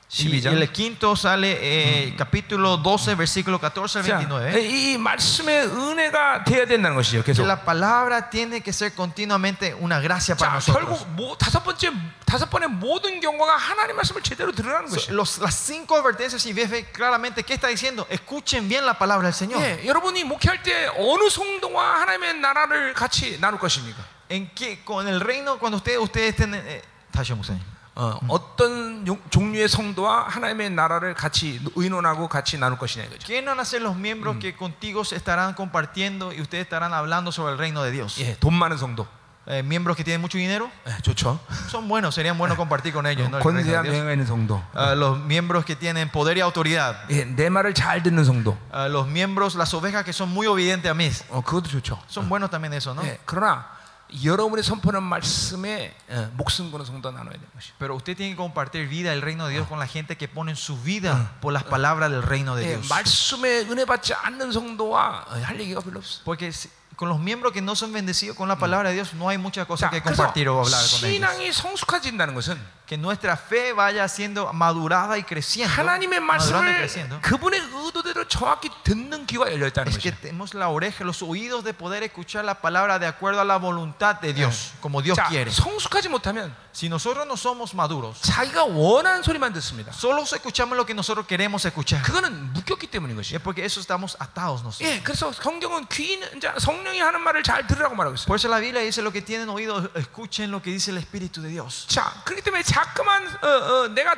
Y, y 12장. el quinto sale eh, capítulo 12, versículo 14 al 자, 29. 이 말씀의 은혜가 돼야 된다는 것이죠. Que 계속. la palabra tiene que ser continuamente una gracia para 자, nosotros. 결국 뭐, 다섯 번째 다섯 번의 모든 경고가 하나님 말씀을 제대로 들으라는 So, 것이죠. los- las cinco advertencias, si ves ve claramente qué está diciendo, escuchen bien la palabra del Señor. 예, 여러분이 목회할 때 어느 성도와 하나님의 나라를 같이 나눌 것입니까? En que con el reino, cuando ustedes, ustedes estén. eh, 다시 한번 보세요. 어, 어떤 용- 종류의 성도와 하나님의 나라를 같이 의논하고 같이 나눌 것이냐 이거죠. ¿Quiénes van a ser los miembros que contigo se estarán compartiendo y ustedes estarán hablando sobre el reino de Dios? 예, 돈 많은 성도. Eh, miembros que tienen mucho dinero 예, 좋죠. son buenos, serían buenos compartir con ellos. ¿no? El reino 권세한 de Dios. 명예가 있는 성도. Ah, los miembros que tienen poder y autoridad, 예, 내 말을 잘 듣는 성도. Ah, los miembros, las ovejas que son muy obedientes a mí, 어, 그것도 좋죠. son buenos también eso, ¿no? 예, 그러나 여러분이 선포하는 말씀에 어, 목숨 거는 성도 나눠야 되는 것이. Pero usted tiene que compartir vida del reino de Dios con la gente que pone su vida por las palabras del reino de 예, Dios. 말씀에 은혜 받지 않는 성도와 어, 할 얘기가 별로 없어. Porque si- con los miembros que no son bendecidos con la palabra de Dios no hay muchas cosas 자, que 그래서 compartir o hablar con ellos. 신앙이 성숙해진다는 것은 Que nuestra fe vaya siendo madurada y creciendo. 하나님의 madurando y 말씀을 creciendo. 그분의 의도대로 정확히 듣는 귀가 열려 있다는 Es que 것이죠. tenemos la oreja, los oídos de poder escuchar la palabra de acuerdo a la voluntad de Dios, como Dios 자, quiere. 성숙하지 못하면 Si nosotros no somos maduros, 자기가 원하는 소리만 듣습니다. solo escuchamos lo que nosotros queremos escuchar. 그거는 묶였기 때문인 Y es 것이에요. porque eso estamos atados nosotros. 예, 그래서 성경은 귀 있는 자 성령이 하는 말을 잘 들으라고 말하고 있어요. Por eso la Biblia dice lo que tienen oído, escuchen lo que dice el Espíritu de Dios. 자, 그렇기 때문에 자꾸만 어, 어, 내가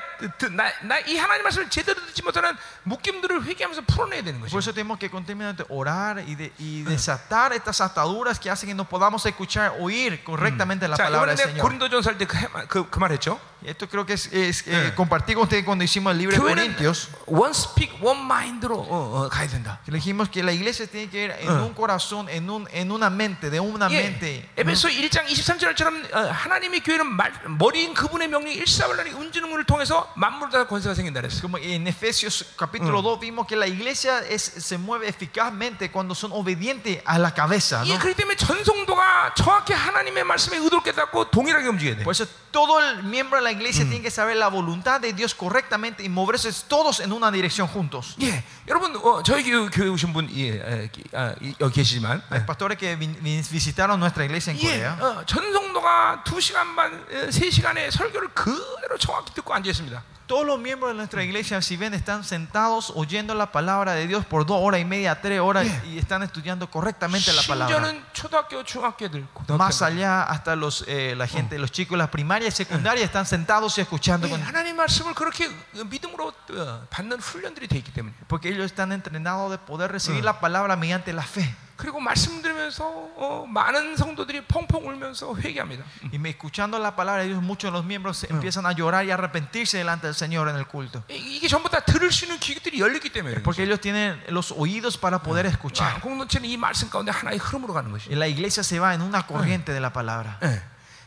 나이 하나님 말씀을 제대로 듣지 못하는 묶임들을 회개하면서 풀어내야 되는 Por 것이죠. eso tenemos que continuamente orar y, de- y desatar estas ataduras que hacen que no podamos escuchar, oír correctamente la 자, palabra 이번에 del 내가 Señor. 고린도전서 할 때 그 그 말했죠. Y esto creo que es, es, eh, Eh. compartí con ustedes cuando hicimos el libro de 교회는 Corintios. one speak, one mind로 어, 어, 가야 된다. que le dijimos que la iglesia tiene que ir en Eh. un corazón, en, un, en una mente, de una 예, mente. 에베소 1장 23절처럼 어, 하나님의 교회는 말, 머리인 그분의 명령 일사불란이 운지능을 통해서 만물을 다 권세가 생긴다 그랬어요. Como en Efesios capítulo 2 vimos que la iglesia es, se mueve eficazmente cuando son obedientes a la cabeza. ¿no? 예, 그렇기 때문에 전성도가 정확히 하나님의 말씀에 의도를 깨닫고 동일하게 움직여야 돼. Por eso todo el miembro de la iglesia tiene que saber la voluntad de Dios correctamente y moverse todos en una dirección juntos. 예, 여러분 어, 저희 교회, 교회 오신 분 예, 에, 기- 아, 이- 여기 계시지만 Hay pastores que vin- vin- visitaron nuestra iglesia en 예, Corea. 어, 전성도가 성도가 두 시간 반, 어, 세 시간의 설교를 그대로 정확히 듣고 앉아 있습니다. Todos los miembros de nuestra iglesia, si ven, están sentados oyendo la palabra de Dios por dos horas y media, tres horas y están estudiando correctamente la palabra. 심지어는 초등학교, 중학교들, Más 고등학교 allá, hasta los, eh, la gente, los chicos, las primarias y secundarias están sentados y escuchando. con- 하나님 말씀을 그렇게 믿음으로 어, 받는 훈련들이 돼 있기 때문에. porque ellos están entrenados de poder recibir la palabra mediante la fe. 그리고 말씀 들으면서 어, 많은 성도들이 펑펑 울면서 회개합니다. Y me- escuchando la palabra de Dios, muchos de los miembros se empiezan a llorar y a arrepentirse delante del Señor en el culto. 이- 이게 전부 다 들을 수 있는 귀들이 열렸기 때문에. 그런 Porque ellos tienen los oídos para poder 거죠. 아, escuchar. 공동체는 이 말씀 가운데 하나의 흐름으로 가는 것이. Y la iglesia se va en una corriente de la palabra.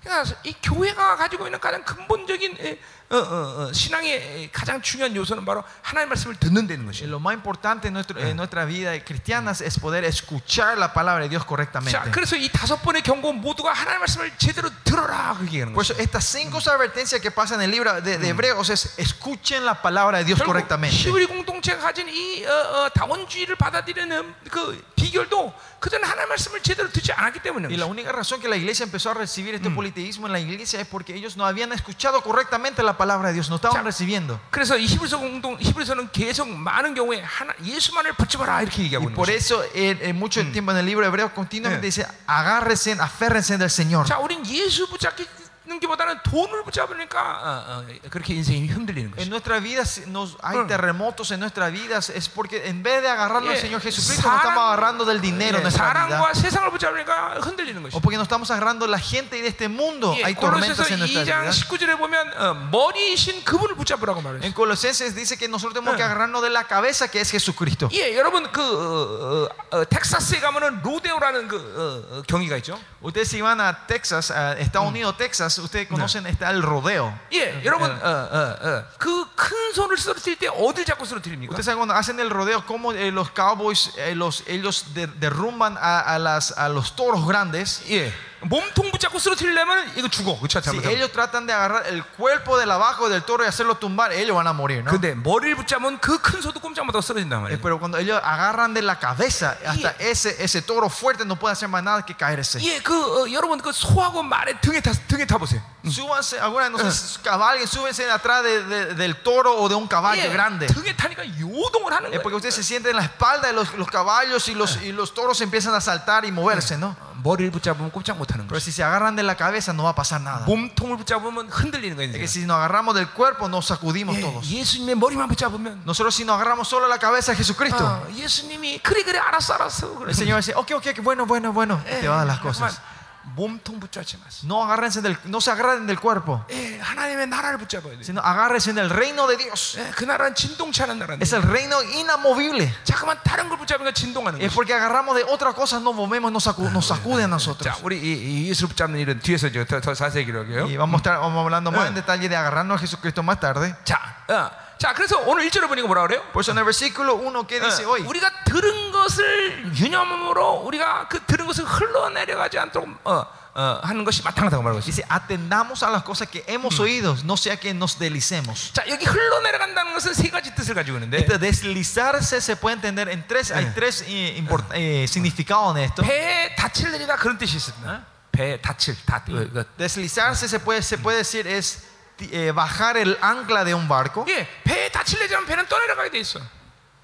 예. 그러니까 이 교회가 가지고 있는 가장 근본적인 에, 어, 어, 어, 신앙의 에, 가장 중요한 요소는 바로 하나님의 말씀을 듣는다는 Y 것이에요. lo más importante en, nuestro- en nuestra vida cristiana es poder escuchar la palabra de Dios correctamente. 자, 그래서 이 다섯 번의 경고 모두가 하나님의 말씀을 제대로 들어라 그렇게 얘기하는 Por 거죠. eso estas cinco advertencias que pasan en el libro de, de Hebreos es escuchen la palabra de Dios 결국 correctamente. 히브리 공동체가 가진 이 어, 어, 다원주의를 받아들이는 그 Y la única razón que la iglesia empezó a recibir este politeísmo en la iglesia es porque ellos no habían escuchado correctamente la palabra de Dios, no estaban recibiendo. Y por eso en, en mucho tiempo en el libro hebreo continuamente dice, agárrense, aférrense del Señor. 자, 우린 예수 붙잡는 게보다는 돈을 붙잡으니까 어, 어, 그렇게 인생이 흔들리는 En 거죠. nuestra vida si nos, hay Mm. terremotos en nuestras vidas es porque en vez de agarrarnos al 예, Señor Jesucristo nos estamos agarrando del dinero 예, en nuestra vida. 사랑과 세상을 붙잡으니까 흔들리는 O 것이죠. porque nos estamos agarrando la gente y de este mundo. 예, Hay 골로새서 tormentas en nuestra 2장 vida. 19절에 보면 어, 머리이신 그분을 붙잡으라고 말했어요. En Colosenses dice que nosotros tenemos que agarrarnos de la cabeza que es Jesucristo. 예, 여러분 그 어, 어, 어, 텍사스에 가면은 로데오라는 그 어, 어, 경기가 있죠. Ustedes si van a Texas, a Estados Unidos, Texas, ustedes conocen está el rodeo. 예, 여러분 그 큰 손을 쓰러뜨릴 때 어딜 잡고 쓰러뜨립니까? Ustedes saben cuando hacen el rodeo cómo eh, los cowboys eh, los, ellos de- derrumban a, a las, a los toros grandes. 예, 몸통 붙잡고 쓰러뜨리려면 이거 죽어, 그렇죠? Si 잘못하면. ellos tratan de agarrar el cuerpo del abajo del toro y hacerlo tumbar, ellos van a morir, ¿no? 근데 머리를 붙잡으면 그 큰 소도 꼼짝 못하고 쓰러진단 Eh, 말이에요. Pero cuando ellos agarran de la cabeza, hasta ese, ese toro fuerte no puede hacer más nada que caerse. 예, 그 어, 여러분 그 소하고 말의 등에 타 등에 타 보세요. Súbanse, alguna no sé, si cabalguen, súbense atrás de- de- del toro o de un caballo 예, grande. 등에 타니까 요동을 하는 Es 거예요. porque ustedes se sienten en la espalda de los, los caballos y los, y los toros empiezan a saltar y moverse, ¿no? 머리를 붙잡으면 꼼짝 못하는 Pero 거예요. si se agarran de la cabeza no va a pasar nada. 몸통을 붙잡으면 흔들리는 거예요. Es que 인생은. si nos agarramos del cuerpo nos sacudimos 예, todos. 예수님의 머리만 붙잡으면 Nosotros si nos agarramos solo la cabeza de Jesucristo, 아, 예수님이 그래 그래 알았어 알았어. 그래. el Señor dice, ok, ok, ok, bueno, bueno, bueno, y te va a dar las cosas. 몸통 붙잡지 마세요. No, agárrense del, no se agarren del cuerpo, sino agárrense del reino de Dios. Es el reino inamovible. Es porque agarramos de otras cosas, nos movemos, nos, sacu nos sacude a nosotros. Y vamos a estar vamos hablando más en detalle de agarrarnos a Jesucristo más tarde. 자, 어, 자, 그래서 오늘 1절에 보니까 뭐라 그래요? Por eso en el versículo 1 que dice 어, hoy, 우리가 들은 것을 유념함으로 우리가 그 들은 것을 흘러내려가지 않도록 어, 어, 하는 것이 마땅하다고 말하고 있어요. dice, atendamos a las cosas que hemos oído, no sea que nos deslicemos. 자, 여기 흘러내려간다는 것은 세 가지 뜻을 가지고 있는데 Este deslizarse se puede entender en tres, hay tres eh, import- eh, significados en esto. 배에 닻을 내리다 그런 뜻이 있습니다. 배에 닻을 다 그, 그, Deslizarse se puede, se puede decir es eh, bajar el ancla de un barco. 예, 배에 닻을 내자면 배는 떠내려가게 돼 있어.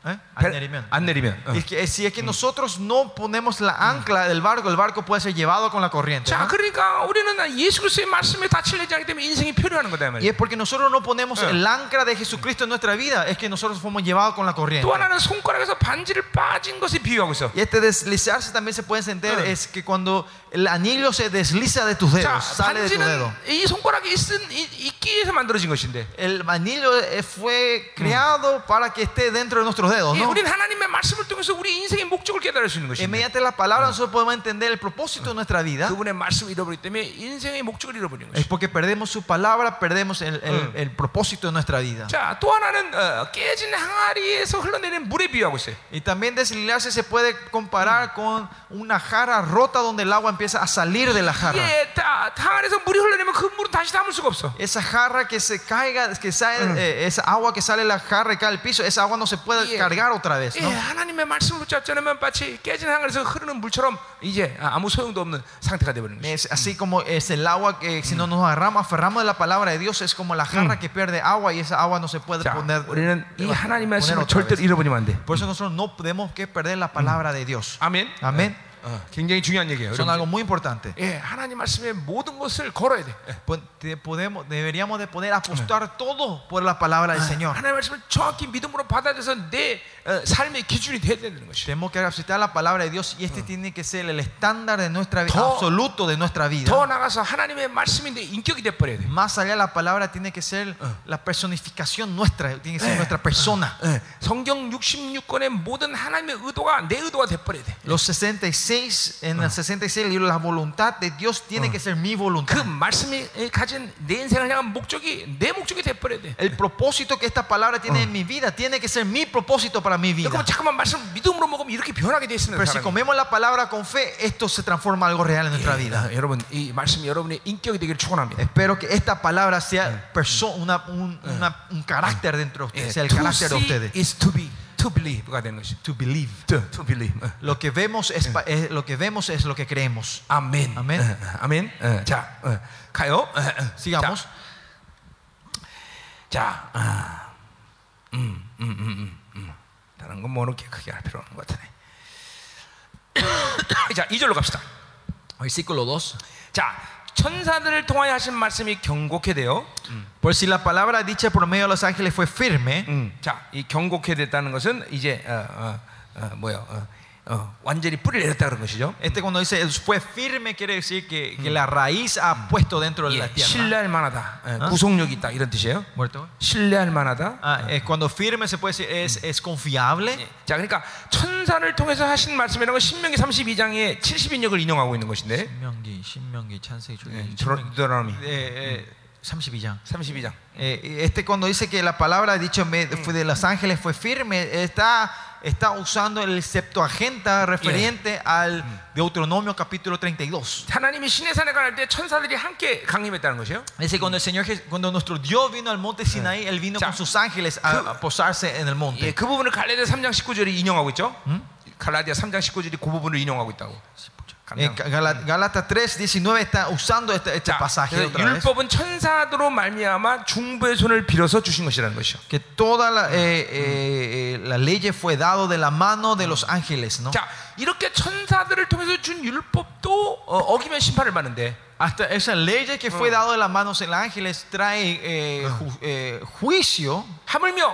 ¿Eh? 배- Al 내리면. 안 내리면. 어. Es que, si es que nosotros no ponemos la ancla del barco, el barco puede ser llevado con la corriente. 자, ¿no? 그러니까 우리는 예수 그리스도의 말씀에 닻을 내지 않기 때문에 인생이 표류하는 거다 이 Y 말이에요. es porque nosotros no ponemos Eh. el ancla de Jesucristo en nuestra vida, es que nosotros fuimos llevados con la corriente. 또 하나는 손가락에서 반지를 빠진 것을 비유하고 있어. Y este deslizarse también se puede entender Eh. es que cuando el anillo se desliza de tus 자, dedos, sale de tu dedo. 반지는 이 손가락에 있은 이- 있기 위해서 만들어진 것인데. El anillo eh, fue creado para que esté dentro de nuestros dedos, 예, ¿no? 우리는 하나님의 말씀을 통해서 우리 인생의 목적을 깨달을 수 있는 Y 것인데. mediante la palabra nosotros podemos entender el propósito de nuestra vida. 그분의 말씀을 잃어버리기 때문에 인생의 목적을 잃어버리는 Es 것이. porque perdemos su palabra, perdemos el, el- Mm. el propósito de nuestra vida. 자, 또 하나는 어, 깨진 항아리에서 흘러내리는 물에 비유하고 있어요. Y también deslizarse se puede comparar con una jarra rota donde el agua empieza a salir de la jarra. 예, 다, 항아리에서 물이 흘러내면 그 물은 다시 담을 수가 없어. Esa jarra que se caiga, que sale, eh, esa agua que sale de la jarra y cae al piso, esa agua no se puede Yeah. recargar otra vez. 예, ¿no? 하나님의 말씀을 붙잡지 않으면 마치 깨진 항아리에서 흐르는 물처럼 이제 아, 아무 소용도 없는 상태가 되버리는 거죠. Es así como es el agua que si no nos agarramos, aferramos de la palabra de Dios, es como la jarra que pierde agua y esa agua no se puede 자, poner. 우리는 이 하나님의 poner 말씀을 otra 절대로 vez. 잃어버리면 안 돼. Por eso nosotros no podemos que perder la palabra de Dios. 아멘. 아멘. 어, 굉장히 중요한 얘기예요. Son 여러분. algo muy importante. 예, 하나님 말씀의 모든 것을 걸어야 돼. 예. Po- te- Podemos, deberíamos de poder apostar todo por la palabra del Señor. 하나님의 말씀을 정확히 믿음으로 받아들여서 내 어, 삶의 기준이 돼야 되는 것이. Tenemos que aceptar la palabra de Dios y este tiene que ser el estándar de nuestra vida, 더- absoluto de nuestra vida. 더 나가서 하나님의 말씀이 내 인격이 돼 버려야 돼. Más allá la palabra tiene que ser la personificación nuestra, tiene que ser nuestra persona. 예, 성경 66권의 모든 하나님의 의도가 내 의도가 돼 버려야 돼. Los 66, en el 66 libro, la voluntad de Dios tiene que ser mi 그 voluntad. 말씀이 가진 내 인생을 향한 목적이 내 목적이 돼 버려야 돼. El propósito que esta palabra tiene en mi vida tiene que ser mi propósito para mi vida. 그럼 잠깐만 말씀 믿음으로 먹으면 이렇게 변하게 돼 있습니다. Pero si 사람이. comemos la palabra con fe, esto se transforma en algo real en nuestra vida. 아, 여러분 이 말씀이 여러분의 인격이 되기를 축원합니다. Espero que esta palabra sea perso- una, un, una- un carácter dentro de 예, ustedes, sea el to carácter de see ustedes. is to be, to believe가 되는 것이. To believe. To, to believe. 어. Lo que vemos es, pa- es- lo que vemos es lo que creemos. 아멘. 아멘. 어, 아멘. 어, 자, 어, 가요. 어, 어. Sigamos. 자, 자 아, 음, 음, 음, 음, 음. 다른 건 뭐는 크게 할 필요 없는 것 같네. 자, 2절로 갑시다. Versículo 2. 자, 천사들을 통하여 하신 말씀이 경고케 돼요. Por si la palabra dicha por medio de los ángeles fue firme, 음, 자, 이 경고케 됐다는 것은 이제 어, 어, 어, 뭐야, 어, 어, 완전히 뿌리를 내렸다 그런 것이죠. este cuando dice fue firme quiere decir que, que la raíz ha puesto dentro de la 예, tierra. 신뢰할 만하다, 예, 구속력이 있다 이런 뜻이에요. ¿Muerto? 신뢰할 만하다. Ah, eh, cuando firme se puede decir es, es confiable. 예, 자, 그러니까 천사를 통해서 하신 말씀이라는 건 신명기 32장의 70인역을 인용하고 있는 것인데, 신명기, 신명기, 찬세기, 예, 신명기. 드러나미 Eh, eh, 32장. 32장. Eh, este cuando dice que la palabra dicho me- fue de los ángeles fue firme, está, está usando el Septuaginta referente al Deuteronomio capítulo 32. 하나님이 신의 산에 갈 때 천사들이 함께 강림했다는 것이에요. Dice cuando el Señor, Jes- cuando nuestro Dios vino al monte Sinaí, él vino 자, con sus ángeles a, a posarse en el 예, monte. 그 부분을 갈라디아 3장 19절이 인용하고 있죠. 갈라디아 3장 19절이 그 부분을 인용하고 있다고. Eh, Gala- Gálatas 3, 19 está usando este, este 자, pasaje 그 otra vez. 율법은 천사들로 말미암아 중보의 손을 빌어서 주신 것이라는 것이요. Que toda la, eh, eh, eh, la ley fue dado de la mano de los ángeles, ¿no? 자, 이렇게 천사들을 통해서 준 율법도 어, 어기면 심판을 받는데 Hasta esa ley que fue dado de las manos de los ángeles trae eh, ju- eh, juicio 하물며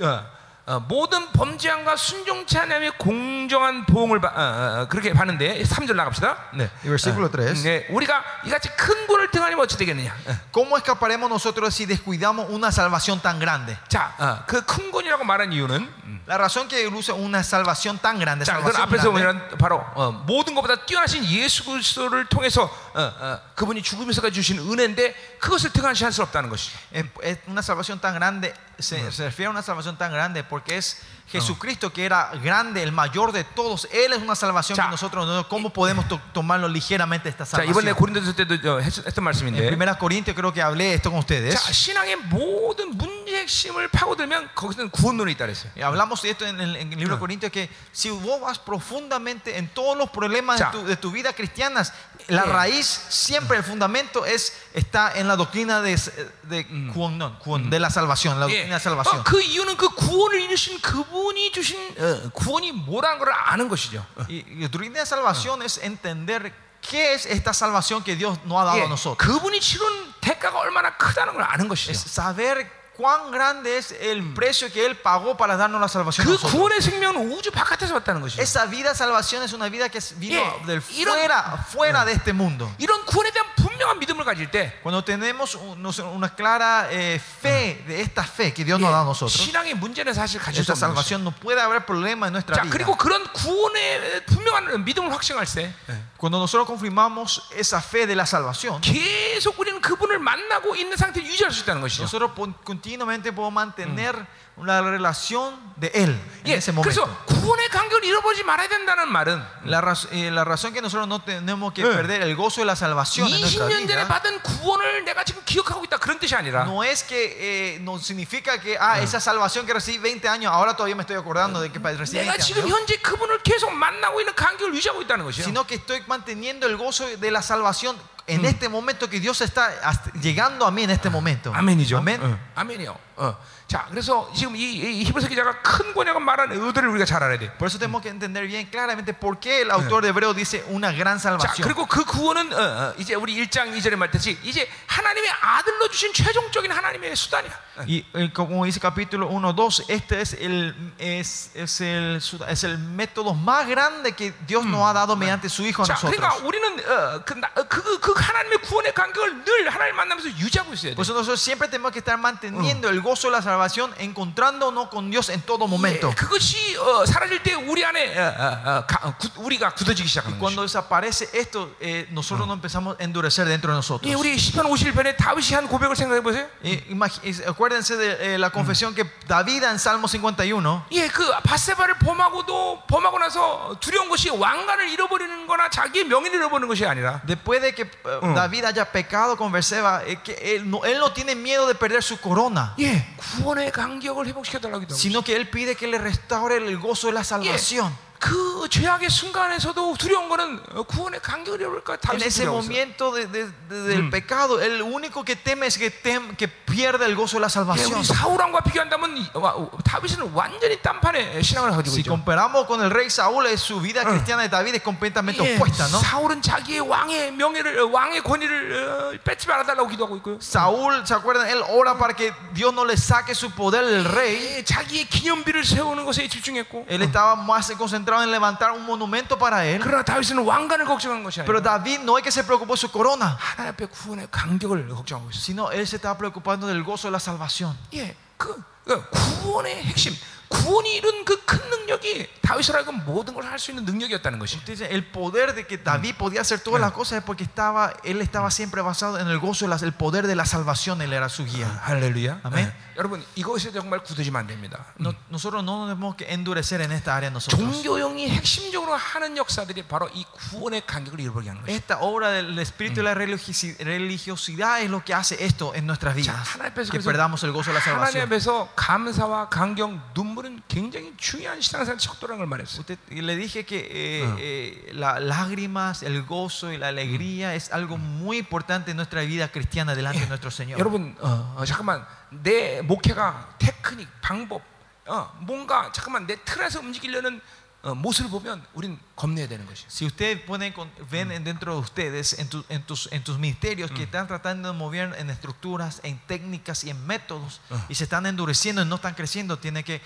어, 어, 모든 범죄함과 순종치 않음의 공정한 보응을 받, 어, 어, 어, 그렇게 받는데 3절 나갑시다. 네. Versículo 3. 네, 우리가 이같이 큰 구원을 등하면 어찌 되겠느냐? 어. ¿Cómo escaparemos nosotros si descuidamos una salvación tan grande? 자, 어, 그큰 구원이라고 말한 이유는 La razón que usa una salvación tan grande, 자, salvación 앞에서 보면 바로 어, 모든 것보다 뛰어나신 예수 그리스도를 통해서 어, 어, 그분이 죽으면서까지 주신 은혜인데 그것을 등한시할 수 없다는 것이죠. es, es una salvación tan grande, se, se refiere a una salvación tan grande porque es Jesucristo que era grande, el mayor de todos. Él es una salvación 자, que nosotros no, ¿cómo podemos to- tomarlo ligeramente esta 자, 이번에 salvación? 고린도서 때도 저 했, 했던 En 말씀인데 1 Corintios creo que hablé esto con ustedes. 자, 신앙의 모든 문제 핵심을 파고들면 거기서는 구원론이 있다 그랬어요. Y Hablamos de esto en el, en el libro de Corintios que si vos vas profundamente en todos los problemas de Ya. tu, de tu vida cristiana, la Sí. raíz siempre el fundamento es está en la doctrina de, de, kuonon, kuon, de la salvación, la 예. doctrina de salvación. 어, 그 이유는 그 구원을 이루신 그분이 주신 어, 구원이 뭐라는 걸 아는 것이죠. 어. Y, y la doctrina de salvación es entender qué es esta salvación que Dios nos ha dado 예, a nosotros. 그분이 치른 대가가 얼마나 크다는 걸 아는 것이죠. Es saber cuán grande es el precio que Él pagó para darnos la salvación. a 그 nosotros. 구원의 생명은 우주 바깥에서 왔다는 것이죠. Esa vida de salvación es una vida que vino Yeah. del 이런- fuera, fuera de este mundo. 이런 구원에 대한 분명한 믿음을 가질 때 Cuando tenemos un- no sé, una clara eh, fe de esta fe que Dios nos da a nosotros, 신앙의 문제는 사실 가질 수 esta 없는 것이죠. salvación no puede haber problema en nuestra 자, vida. 그리고 그런 구원의 분명한 믿음을 확증할 때 Cuando nosotros confirmamos esa fe de la salvación, 계속 우리는 그분을 만나고 있는 상태를 유지할 수 있다는 것이죠. nosotros pon- continuamente podemos mantener una relación de Él en 예, ese 그래서 momento. 구원의 간격을 잃어버리지 말아야 된다는 말은 La, raz- eh, la razón que nosotros no tenemos que Eh. perder el gozo de la salvación en nuestra 20년 전에 vida 받은 구원을 내가 지금 기억하고 있다 그런 뜻이 아니라 no es que eh, no significa que ah, esa salvación que recibí 20 años, ahora todavía me estoy acordando de que recibí 내가 20 지금 años. 현재 그분을 계속 만나고 있는 간격을 유지하고 있다는 것이요. sino que estoy manteniendo el gozo de la salvación en este momento que Dios está hasta- llegando a mí en este momento. 아멘이죠. Amén. 어, 아멘이요. 어. 자, 그래서 지금 이, 이 히브리서 기자가 큰 권역을 말한 의도를 우리가 잘 알아야 돼. Por eso tenemos que entender bien claramente por qué el autor de Hebreo dice una gran 자, salvación. 그리고 그 구원은 어, 어, 이제 우리 1장 2절에 말했듯이 이제 하나님의 아들로 주신 최종적인 하나님의 수단이야. 어. Y eh, como dice capítulo 1, 2, este es el, es, es, el, es el método más grande que Dios nos ha dado mediante su Hijo a 자, nosotros. 그러니까 우리는 어, 그, 나- 어, 그, 그 하나님의 구원의 간격을 늘 하나님 만나면서 유지하고 있어야 돼. Por eso nosotros siempre tenemos que estar manteniendo el gozo de la salvación, encontrándonos con Dios en todo momento. 예, 그것이 어, 사라질 때 우리 안에 어, 어, 어, 가- 어, 구- 우리가 굳어지기 시작하는 Cuando 거죠. desaparece esto, eh, nosotros nos empezamos a endurecer dentro de nosotros. 예, 우리 시편 51편에 다윗이 한 고백을 생각해 보세요. Eh, imagi- eh, acuérdense de eh, la confesión que David en Salmo 51 예, 그 바세바를 범하고도 범하고 나서 두려운 것이 왕관을 잃어버리는 거나 자기의 명예를 잃어버리는 것이 아니라 Después de que eh, David haya pecado con Berseba, eh, que él, no, él no tiene miedo de perder su corona, 예, 구원의 간격을 회복시켜 달라고 기도. sino que él pide que le restaure el gozo de la salvación. 그 죄악의 순간에서도 두려운 거는 어, 구원의 간격을 잃어버릴까 En ese momento de- de- de- del pecado, el único que teme es que, tem- que pierda el gozo de la 예, salvación. 사울왕과 비교한다면 어, 다윗은 완전히 딴판의 신앙을 가지고 Si 있죠. comparamos con el rey Saúl, eh, su vida cristiana de David es completamente 예, opuesta, ¿no? 사울은 자기의 왕의 명예를 어, 왕의 권위를 어, 뺏지 말아 달라고 기도하고 있고요. Saúl, ¿se acuerdan? Él ora para que Dios no le saque su poder del rey. 예, 자기의 기념비를 세우는 것에 집중했고 Él estaba más concentrado en levantar un monumento para él. 그러나 다윗은 왕관을 걱정한 것이 Pero 아니라 David no es que se preocupó de su corona, 하나님 앞에 구원의 간격을 걱정하고 있어요. sino él se estaba preocupando del gozo de la salvación. 예, 그, 그 구원의 핵심, 구원이 이룬 그 큰 능력이 다윗을 하여금 모든 걸 할 수 있는 능력이었다는 것이. Usted dice, el poder de que David podía hacer todas las cosas es porque estaba, él estaba siempre basado en el gozo, de la- el poder de la salvación, él era su guía. 할렐루야. 아멘. 예. 여러분 이것에 정말 굳어지면 안 됩니다. No- nosotros no nos tenemos que endurecer en esta área nosotros. 종교형이 핵심적으로 하는 역사들이 바로 이 구원의 간격을 잃어버리게 하는 것이. Esta obra del espíritu de la religiosi- religiosidad es lo que hace esto en nuestras 자, vidas. 하나님 앞에서 Que 그래서 perdamos el gozo de la 하나님 salvación. 앞에서 감사와 감경, 눈물 은 굉장히 중요한 신앙생활 척도라는 걸 말했어요. Usted, y le dije que eh, eh, las lágrimas, el gozo y la alegría es algo muy importante en nuestra vida cristiana delante de nuestro Señor. 여러분, 어, 어, 잠깐만 내 목회가 테크닉, 방법, 어, 뭔가 잠깐만 내 틀에서 움직이려는 어, 모습을 보면 우린 겁내야 되는 것이. Si ustedes pueden, con- ven en- dentro de ustedes, en, tu- en tus, en tus ministerios, que están tratando de mover en estructuras, en técnicas y en métodos, y se están endureciendo y no están creciendo, tiene que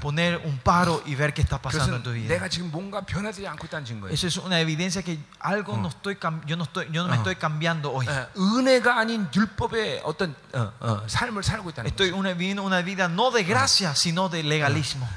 poner un paro y ver qué está pasando en tu vida. Eso es una evidencia que algo no estoy yo no estoy yo no me estoy cambiando hoy. Estoy una una vida no de gracia sino de legalismo.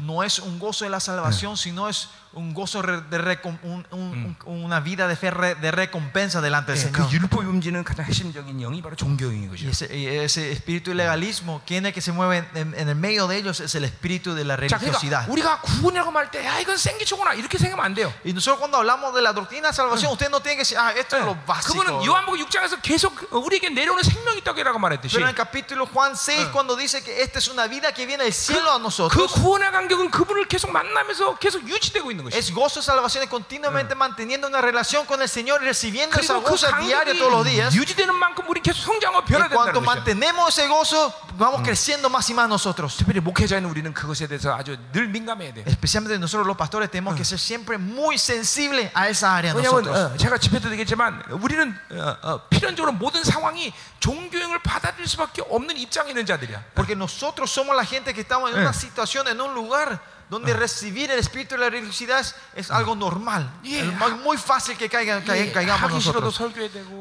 No es un gozo de la salvación sino es un gozo re- de recom- un- un- un- una vida de fe re- de recompensa delante del 예, 그 Señor. 율법이 움직이는 가장 핵심적인 영이 바로 종교형인 Y 것이죠. ese, y ese espíritu de legalismo, ¿quién es que se mueve en, en el medio de ellos? Es el espíritu de la 자, 그러니까 religiosidad. 우리가 구원이라고 말 때, 야 이건 생기초구나 이렇게 생각하면 안 돼요. Y nosotros cuando hablamos de la doctrina de salvación, usted no tiene que decir, ah, esto es lo básico. 그분은 요한복음 6장에서 계속 우리에게 내려오는 생명이 떡이라고 말했듯이 Pero en el capítulo Juan 6, cuando dice que esta es una vida que viene del cielo a 그 nosotros, 구원의 간격은 그분을 계속 만나면서 계속 유지되고 있는 것이. es gozo de salvación y continuamente manteniendo una relación con el Señor y recibiendo esa 그리고 그 gozo diario todos los días. 간격이 유지되는 만큼 우리 계속 성장하고 Y 변화된다는 cuanto 것이죠. mantenemos ese gozo, vamos creciendo más y más nosotros. 특별히 목회자인 우리는 그것에 대해서 아주 늘 민감해야 돼. Especialmente nosotros los pastores tenemos que ser siempre muy sensibles a esa área 왜냐하면 nosotros. 어, 제가 집회 때 얘기했지만 우리는 어, 어, 필연적으로 모든 상황이 종교형을 받아들일 수밖에 없는 입장에 있는 자들이야. Porque nosotros somos la gente que estamos en Eh. una situación, en un lugar donde recibir el espíritu de la religiosidad es algo normal. Yeah. Es muy fácil que yeah. caigamos nosotros.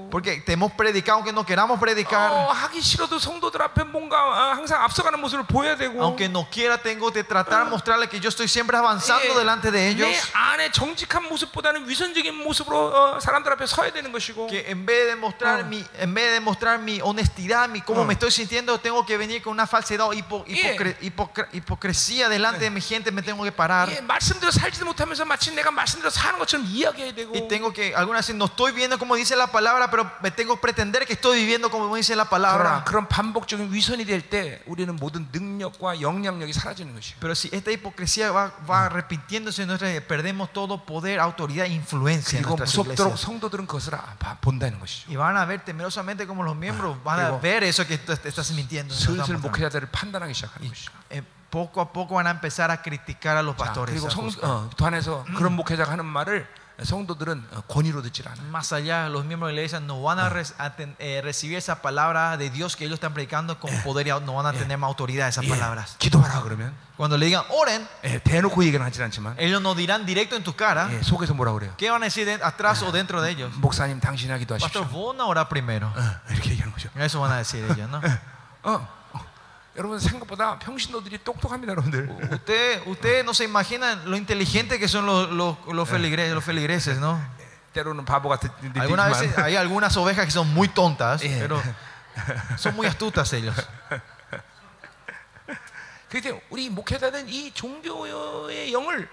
Porque te hemos predicado aunque no queramos predicar. Oh, aunque no quiera, tengo que tratar, mostrarle que yo estoy siempre avanzando yeah. delante de ellos. Que en vez de mostrar, mi, en vez de mostrar mi honestidad, mi, cómo me estoy sintiendo, tengo que venir con una falsedad o hipo, hipocre, hipocre, hipocresía delante de mi gente me tengo que parar. 예, 말씀대로 살지도 못하면서 마치 내가 말씀대로 사는 것처럼 이야기해야 되고 Y tengo que, algunas veces no estoy viendo como dice la palabra, pero me tengo que pretender que estoy viviendo como dice la 그러나 palabra. 그런 반복적인 위선이 될 때 우리는 모든 능력과 영향력이 사라지는 것이에요. Pero si esta hipocresía va, va repitiéndose, en nuestra, perdemos todo poder, autoridad e influencia en 그리고 nuestras 무섭도록 iglesias. 성도들은 그것을 아- 봐- 본다는 것이죠. Y van a ver temerosamente como los miembros van a 그리고 ver eso que tú te estás mintiendo. no estás 슬슬 mostrando. 목회자들을 판단하기 시작하는 Y, 것이죠. eh, poco a poco van a empezar a criticar a los 자, pastores. 그리고 a 성, juzgar. 어, 또 안에서 그런 목회자가 하는 말을 성도들은 어, 권위로 듣질 않아요. Más allá, los miembros de la iglesia no van a, res- a ten- eh, recibir esa palabra de Dios que ellos están predicando con poder y au- no van a tener más autoridad esas 예, palabras. 기도하라 그러면 Cuando le digan oren, 예, 대놓고 얘기는 하진 않지만 ellos no dirán directo en tu cara. 예, 속에서 뭐라 그래요? ¿Qué van a decir de- atrás o dentro de ellos? 목사님 당신이 하기도 Pastor, 하십시오. vos no orar primero. 어, 이렇게 얘기하는 거죠. Eso van a decir ellos, ¿no? 어, 어. 여러분 생각보다 평신도들이 똑똑합니다, 여러분들. Usted, usted no se imaginan lo inteligente que son los, los, los, feligre- los feligreses, ¿no? 때로는 바보 같은 Algunas 느끼지만 veces hay algunas ovejas que son muy tontas, Eh. pero son muy astutas ellos. (laughs) 그때 우리 목회자는 이 종교의 영을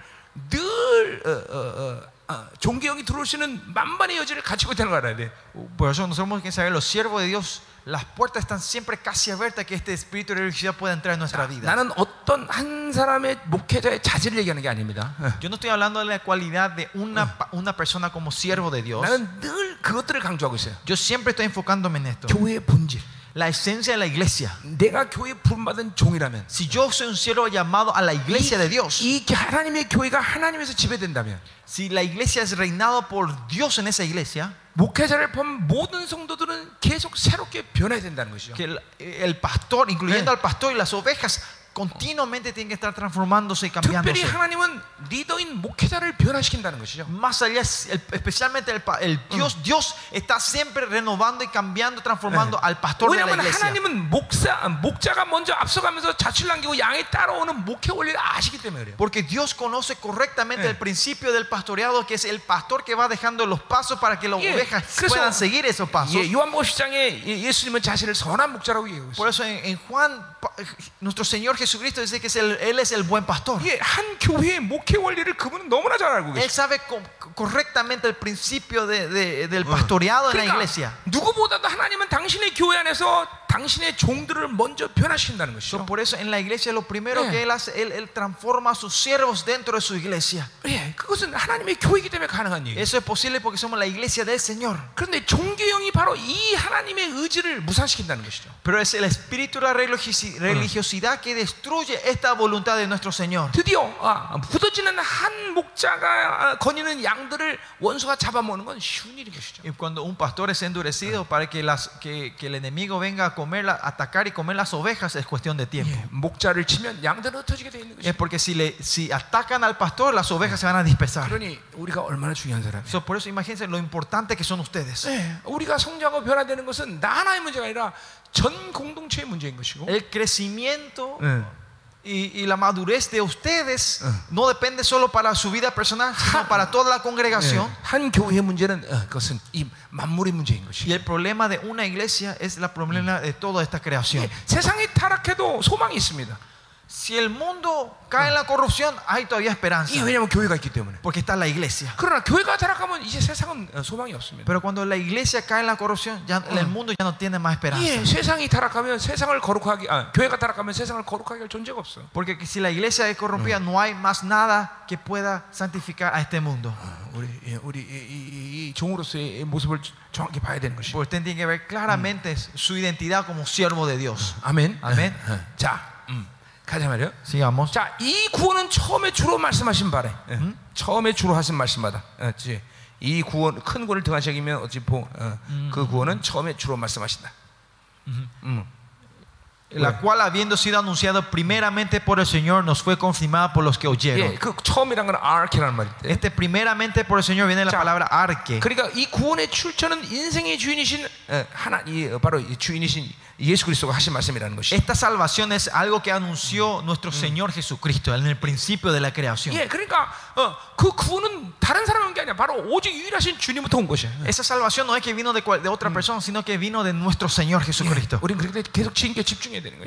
늘 어, 어, 어, 어, 종교영이 들어올 수 있는 만반의 여지를 가지고 있다는 걸 알아야 돼. Por eso nosotros tenemos que saber, los siervos de Dios, las puertas están siempre casi abiertas que este espíritu de religiosidad pueda entrar en nuestra vida. 나는 어떤 한 사람의 목회자의 자질을 얘기하는 게 아닙니다. (laughs) Yo no estoy hablando de la cualidad de una, pa- (laughs) una persona como siervo de Dios. 나는 늘 그것들을 강조하고 있어요. Yo siempre estoy enfocándome en esto. 교회의 본질. La esencia de la iglesia. 내가 교회 부름받은 종이라면 Si yo soy un siervo llamado a la iglesia de Dios, 이 하나님의 교회가 하나님에서 지배된다면 si la iglesia es reinado por Dios en esa iglesia, 목회자를 포함 모든 성도들은 계속 새롭게 변해야 된다는 것이죠. que el, el pastor, incluyendo Eh. al pastor y las ovejas, continuamente tienen que estar transformándose y 특별히 cambiándose. 하나님은 리더인 목회자를 변화시킨다는 것이죠. Más allá, el- especialmente el, pa- el Dios, Dios está siempre renovando y cambiando, transformando al pastor de la 왜냐하면 iglesia. 하나님은 목사 목자가 먼저 앞서가면서 자취를 남기고 양이 따라오는 목회 원리를 아시기 때문에 그래요. Porque Dios conoce correctamente Eh. el principio del pastoreado, que es el pastor que va dejando los pasos para que las 예, ovejas 그래서 puedan seguir esos pasos. 예, 요한복음 10장에 예- 예수님은 자신을 선한 목자라고 얘기하고 있어요. Por eso en, en Juan, pa- nuestro Señor Jesucristo dice que es el- Él es el buen pastor. 예, 한 교회의 목회 원리를 그분은 너무나 잘 알고 Él 계세요. sabe co- correctamente el principio de- de- del pastoreado en la 그러니까 iglesia. 누구보다도 하나님은 당신의 교회 안에서 당신의 종들을 먼저 변화시킨다는 So, 것이죠. por eso en la iglesia lo primero Eh. que él hace, él, él transforma a sus siervos dentro de su iglesia. 예, 그것은 하나님의 교회이기 때문에 가능한 얘기예요. Eso es posible porque somos la iglesia del Señor. 그런데 종교형이 바로 이 하나님의 의지를 무산시킨다는 것이죠. Pero es el espíritu de la religiosi- religiosidad que destruye esta voluntad de nuestro Señor. 드디어 아, 굳어지는 한 목자가 아, 거니는 양들을 원수가 잡아먹는 건 쉬운 일인 것이죠. Y cuando un pastor es endurecido para que, las, que, que el enemigo venga a comer, la- atacar y comer las ovejas es cuestión de tiempo. 예, 목자를 치면 양들은 흩어지게 돼 있는 Es 것이죠. porque si, le, si atacan al pastor, las ovejas se van a dispersar. 그러니 우리가 얼마나 중요한 사람이에요. So, por eso imagínense lo importante que son ustedes. 예, 우리가 성장하고 변화되는 것은 나 하나의 문제가 아니라 전 공동체의 문제인 것이고 El crecimiento 예. y, y, la madurez de ustedes no depende solo para su vida personal, sino para toda la congregación. Y el problema de una iglesia es el problema de toda esta creación. 예, 세상이 타락해도 소망이 있습니다. Si el mundo cae en la corrupción, hay todavía esperanza. 이 왜냐하면 교회가 있기 때문에. Porque está la iglesia. 그러나 교회가 타락하면 이제 세상은 어, 소망이 없습니다. Pero cuando la iglesia cae en la corrupción, ya el mundo ya no tiene más esperanza. 예, 세상이 타락하면 세상을 거룩하게, 아, 교회가 타락하면 세상을 거룩하게 할 존재가 없어. Porque si la iglesia es corrompida, no hay más nada que pueda santificar a este mundo. 우리 예, 우리 이, 이, 이 종으로서의 이 모습을 정확히 봐야 되는 것이. Porque usted tiene que ver claramente su identidad como siervo de Dios. 아멘. 아멘. 어, 어. 자, 음, 가자 말이요. Sigamos. 자, 이 구원은 처음에 주로 말씀하신 바래. 예, 처음에 주로 하신 말씀마다. 어, 지- 이 구원 큰 구원을 등하시기면 어찌 보, 어, 그 구원은 처음에 주로 말씀하신다. 음. la cual habiendo sido anunciado primeramente por el Señor, nos fue confirmada por los que oyeron. 예, 그. Este primeramente por el Señor viene la 자, palabra arque. 그러니까 이 구원의 출처는 인생의 주인이신 어, 하나, 이, 어, 바로 이 주인이신 Esta salvación es algo que anunció nuestro Señor Jesucristo en el principio de la creación. Esa salvación no es que vino de, cual, de otra persona, sino que vino de nuestro Señor Jesucristo.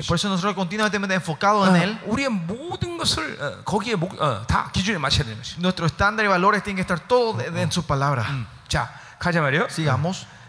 Por eso nosotros continuamente enfocados en Él. Nuestro estándar y valores tienen que estar todos en su palabra. Sigamos.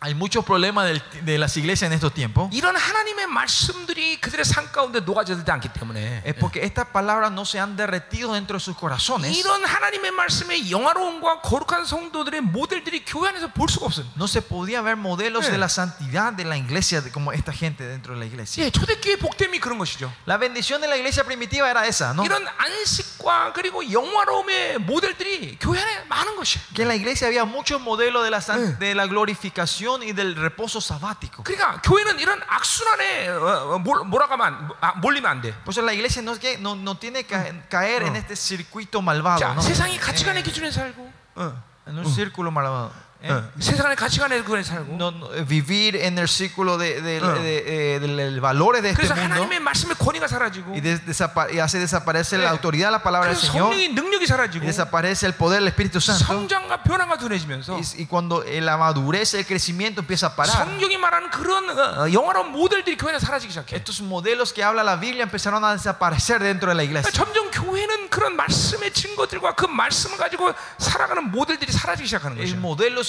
Hay muchos problemas del- de las iglesias en estos tiempos. 이런 하나님의 말씀들이 그들의 삶 가운데 녹아지지 않기 때문에 Es porque estas palabras no se han derretido dentro de sus corazones. 이런 하나님의 말씀의 영화로움과 거룩한 성도들의 모델들이 교회 안에서 볼 수가 없어요. No se podía ver modelos Eh. de la santidad de la iglesia de- como esta gente dentro de la iglesia. 예, 초대교회 복됨이 그런 것이죠. La bendición de la iglesia primitiva era esa, ¿no? 이런 안식과 그리고 영화로움의 모델들이 교회 안에 많은 것이야. Que en la iglesia había muchos modelos de la, san- Eh. de la glorificación y del reposo sabático. 그러니까 교회는 이런 악순환에 어, 어, 몰- 몰아가면 아, 몰리면 안 돼. Por eso la iglesia no, es que, no, no tiene que caer en este circuito malvado, 자, ¿no? 세상이 가치관의 기준에 살고, 어, En un círculo malvado. ¿eh? 어, 세상의 가치관의 기준에 살고. No, no, eh, vivir en el círculo de, de- Eh. de- eh, de- de- de valores de este 그래서 mundo 하나님의 말씀의 권위가 사라지고, y, des- desapa- y hace desaparecer la Eh. autoridad de la palabra del 그래서 Señor 성령의 능력이 y 사라지고, desaparece el poder del Espíritu Santo 성장과 변화가 둔해지면서 y, y cuando eh, la madurez el crecimiento empieza a parar 성경이 말하는 그런 어, 어, 영화로운 모델들이 교회 안에 사라지기 시작해. estos modelos que habla la Biblia empezaron a desaparecer dentro de la iglesia 점점 교회는 그런 말씀의 증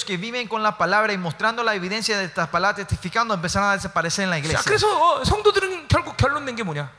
거들과 그 말씀을 가지고 살아가는 모델들이 사라지기 시작하는 y 것이야. modelos que viven con la palabra y mostrando la evidencia de estas palabras testificando empezaron a desaparecer en la 자, iglesia 그래서 어, 성도들은 결국 결론 낸 게 뭐냐?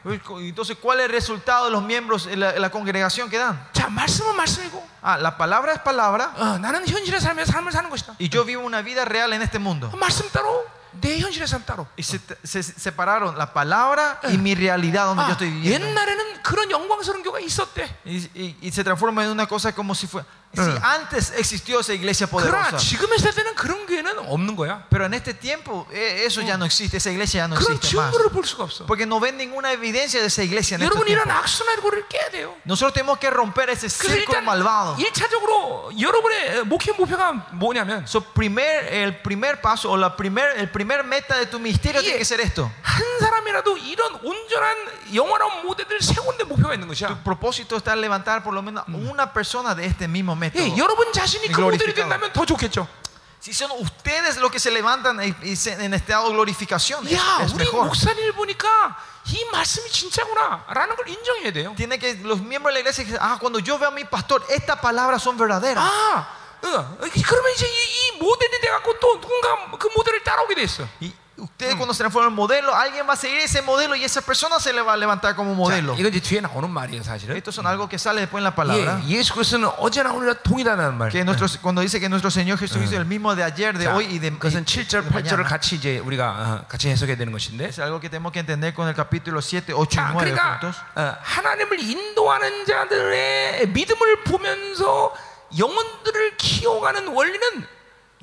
entonces ¿cuál es el resultado de los miembros en la, en la congregación que dan? 자, 말씀은 말씀이고, Ah, la palabra es palabra 어, 나는 현실의 삶의 삶을 사는 것이다. y yo vivo una vida real en este mundo 말씀 따로, 내 현실의 삶 따로. y se, se separaron la palabra y mi realidad donde yo 아, estoy viviendo 옛날에는 그런 영광스러운 교가 있었대. y, y- y se transforma en una cosa como si fuera si Eh. antes existió esa iglesia 그러나 poderosa 지금의 세대는 그런 교회는 없는 거야. pero en este tiempo eh, eso ya no existe esa iglesia ya no 그런 existe más 증거를 볼 수가 없어. porque no ven ninguna evidencia de esa iglesia en estos 여러분 이런 tiempos 악순환의 고를 깨야 돼요. nosotros tenemos que romper ese 그래서 círculo 일단 malvado 1차적으로 여러분의 목회 목표가 뭐냐면 So, primer, el primer paso o la primer, el primer meta de tu ministerio Yeah. tiene que ser esto. 한 사람이라도 이런 온전한 영원한 모델을 세운 데 목표가 있는 Tu 것이야. propósito está levantar por lo menos una persona de este mismo método. 예, 여러분 자신이 그 모델이 glorificado. 된다면 더 좋겠죠. Si son ustedes los que se levantan y- y se- en estado de glorificación, es, 야, es 우리 mejor. 목사님을 보니까 이 말씀이 진짜구나라는 걸 인정해야 돼요. Tiene que los miembros de la iglesia que ah, cuando yo veo a mi pastor, estas palabras son verdaderas. 아, 어, 그러면 이제 이, 이 모델이 돼갖고 또 누군가 그 모델을 따라오게 돼 있어. Y ustedes cuando se transforman en modelo, alguien va a seguir ese modelo y esa persona se le va a levantar como modelo. 자, 이건 이제 뒤에 나오는 말이에요, 사실은. Estos son algo que sale después en la palabra. 예, 예수 그리스도는 어제나 오늘이나 동일하다는 말. Que nuestro, cuando dice que nuestro Señor Jesucristo es el mismo de ayer, de 자, hoy y de, 그것은 y- 7절, de 8절을 mañana. 같이 이제 우리가 어, 같이 해석해야 되는 것인데. Es algo que tenemos que entender con el capítulo 7, 8 y 자, 9 그러니까 juntos. 어, 하나님을 인도하는 자들의 믿음을 보면서 영혼들을 키워가는 원리는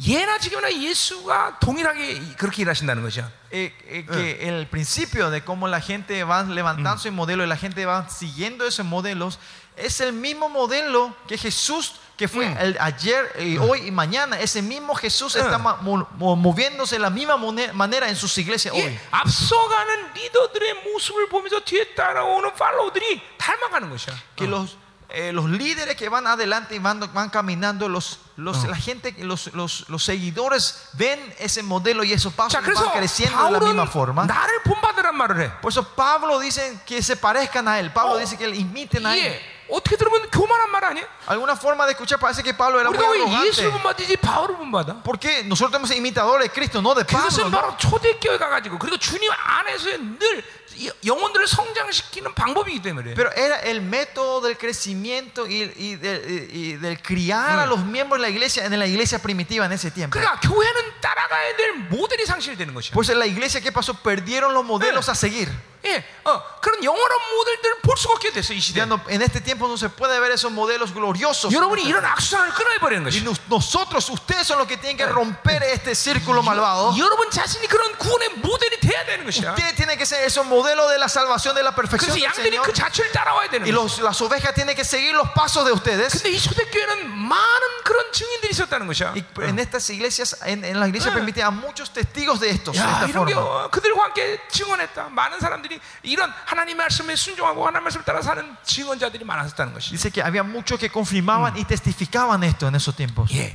예나 지금이나 예수가 동일하게 그렇게 일하신다는 것이야. Eh, eh, que el principio de cómo la gente va levantando su modelo y la gente va siguiendo esos modelos es el mismo modelo que Jesús que fue Mm. el ayer y hoy y mañana ese mismo Jesús Mm. está ma- mo- mo- moviéndose de la misma mone- manera en sus iglesias hoy 이 앞서가는 리더들의 모습을 보면서 뒤에 따라오는 팔로우들이 닮아가는 것이야. que los eh, los líderes que van adelante y van, van caminando los, los la gente los, los, los seguidores ven ese modelo y esos pasos 자, y 그래서 van creciendo de la 바울은 misma forma 나를 본받으란 말을 해. por eso Pablo dice que se parezcan a él Pablo Oh. dice que le imiten a él 예, 어떻게 들으면 교만한 말 아니야? Alguna forma de escuchar parece que Pablo era muy 우리가 왜 예수를 arrogante. 본받지 바울을 본받아? Porque nosotros tenemos imitadores de Cristo, no de Pablo. 그것은 ¿no? 바로 초대교회 가가지고 그리고 주님 안에서 늘 이- 영혼들을 성장시키는 방법이기 때문에. Pero era el método del crecimiento y, y de- y- y del criar a los miembros de la iglesia en la iglesia primitiva en ese tiempo. 그러니까 교회는 따라가야 될 모델이 상실되는 것이야. Pues en la iglesia, ¿qué pasó? Perdieron los modelos a seguir. 예, 어, 그런 영원한 모델들을 볼 수가 없게 됐어 이 시대. Ya no- en este tiempo no se puede ver esos modelos gloriosos. 여러분이 이런 악순환을 끊어버리는 Y 것이. nos- nosotros, ustedes son los que tienen que romper este círculo malvado. 여러분 자신이 그런 구원의 모델이 돼야 되는 것이야. Ustedes tienen que ser esos modelos de la salvación, de la perfección 그래서 del 양들이 Señor. 그 자체를 따라와야 되는 Y 거야. los- las ovejas tienen que seguir los pasos de ustedes. 근데 이 초대교회는 많은 그런 증인들이 있었다는 것이야. Y en estas iglesias, en, en la iglesia Ah. permitida, muchos testigos de estos, de 야, esta 이런 게 forma. 어, 그들과 함께 증언했다. 많은 사람들이 이런 하나님의 말씀에 순종하고 하나님 말씀을 따라 사는 증언자들이 많았었다는 것이. Dice que había muchos que confirmaban y testificaban esto en esos tiempos. 예.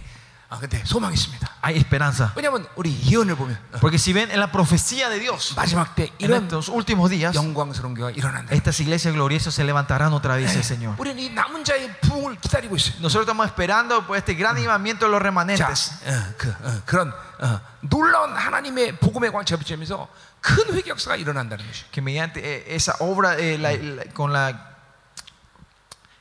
아 근데 소망이 있습니다. Hay esperanza. 왜냐하면 우리 예언을 보면 어, Porque si ven en la profecía de Dios, 마지막 때 en 이런 estos últimos días, 영광스러운 교회가 일어난다. estas iglesias gloriosas se levantarán otra vez, el Señor. 우리는 이 남은 자의 부흥을 기다리고 있어요. Nosotros estamos esperando por este gran avivamiento de los 자, remanentes. 어, 그, 어, 그런 어, 놀라운 하나님의 복음의 광채가 비치면서 큰 회개 역사가 일어난다는 것이. Que mediante eh, esa obra, eh, la- la- con la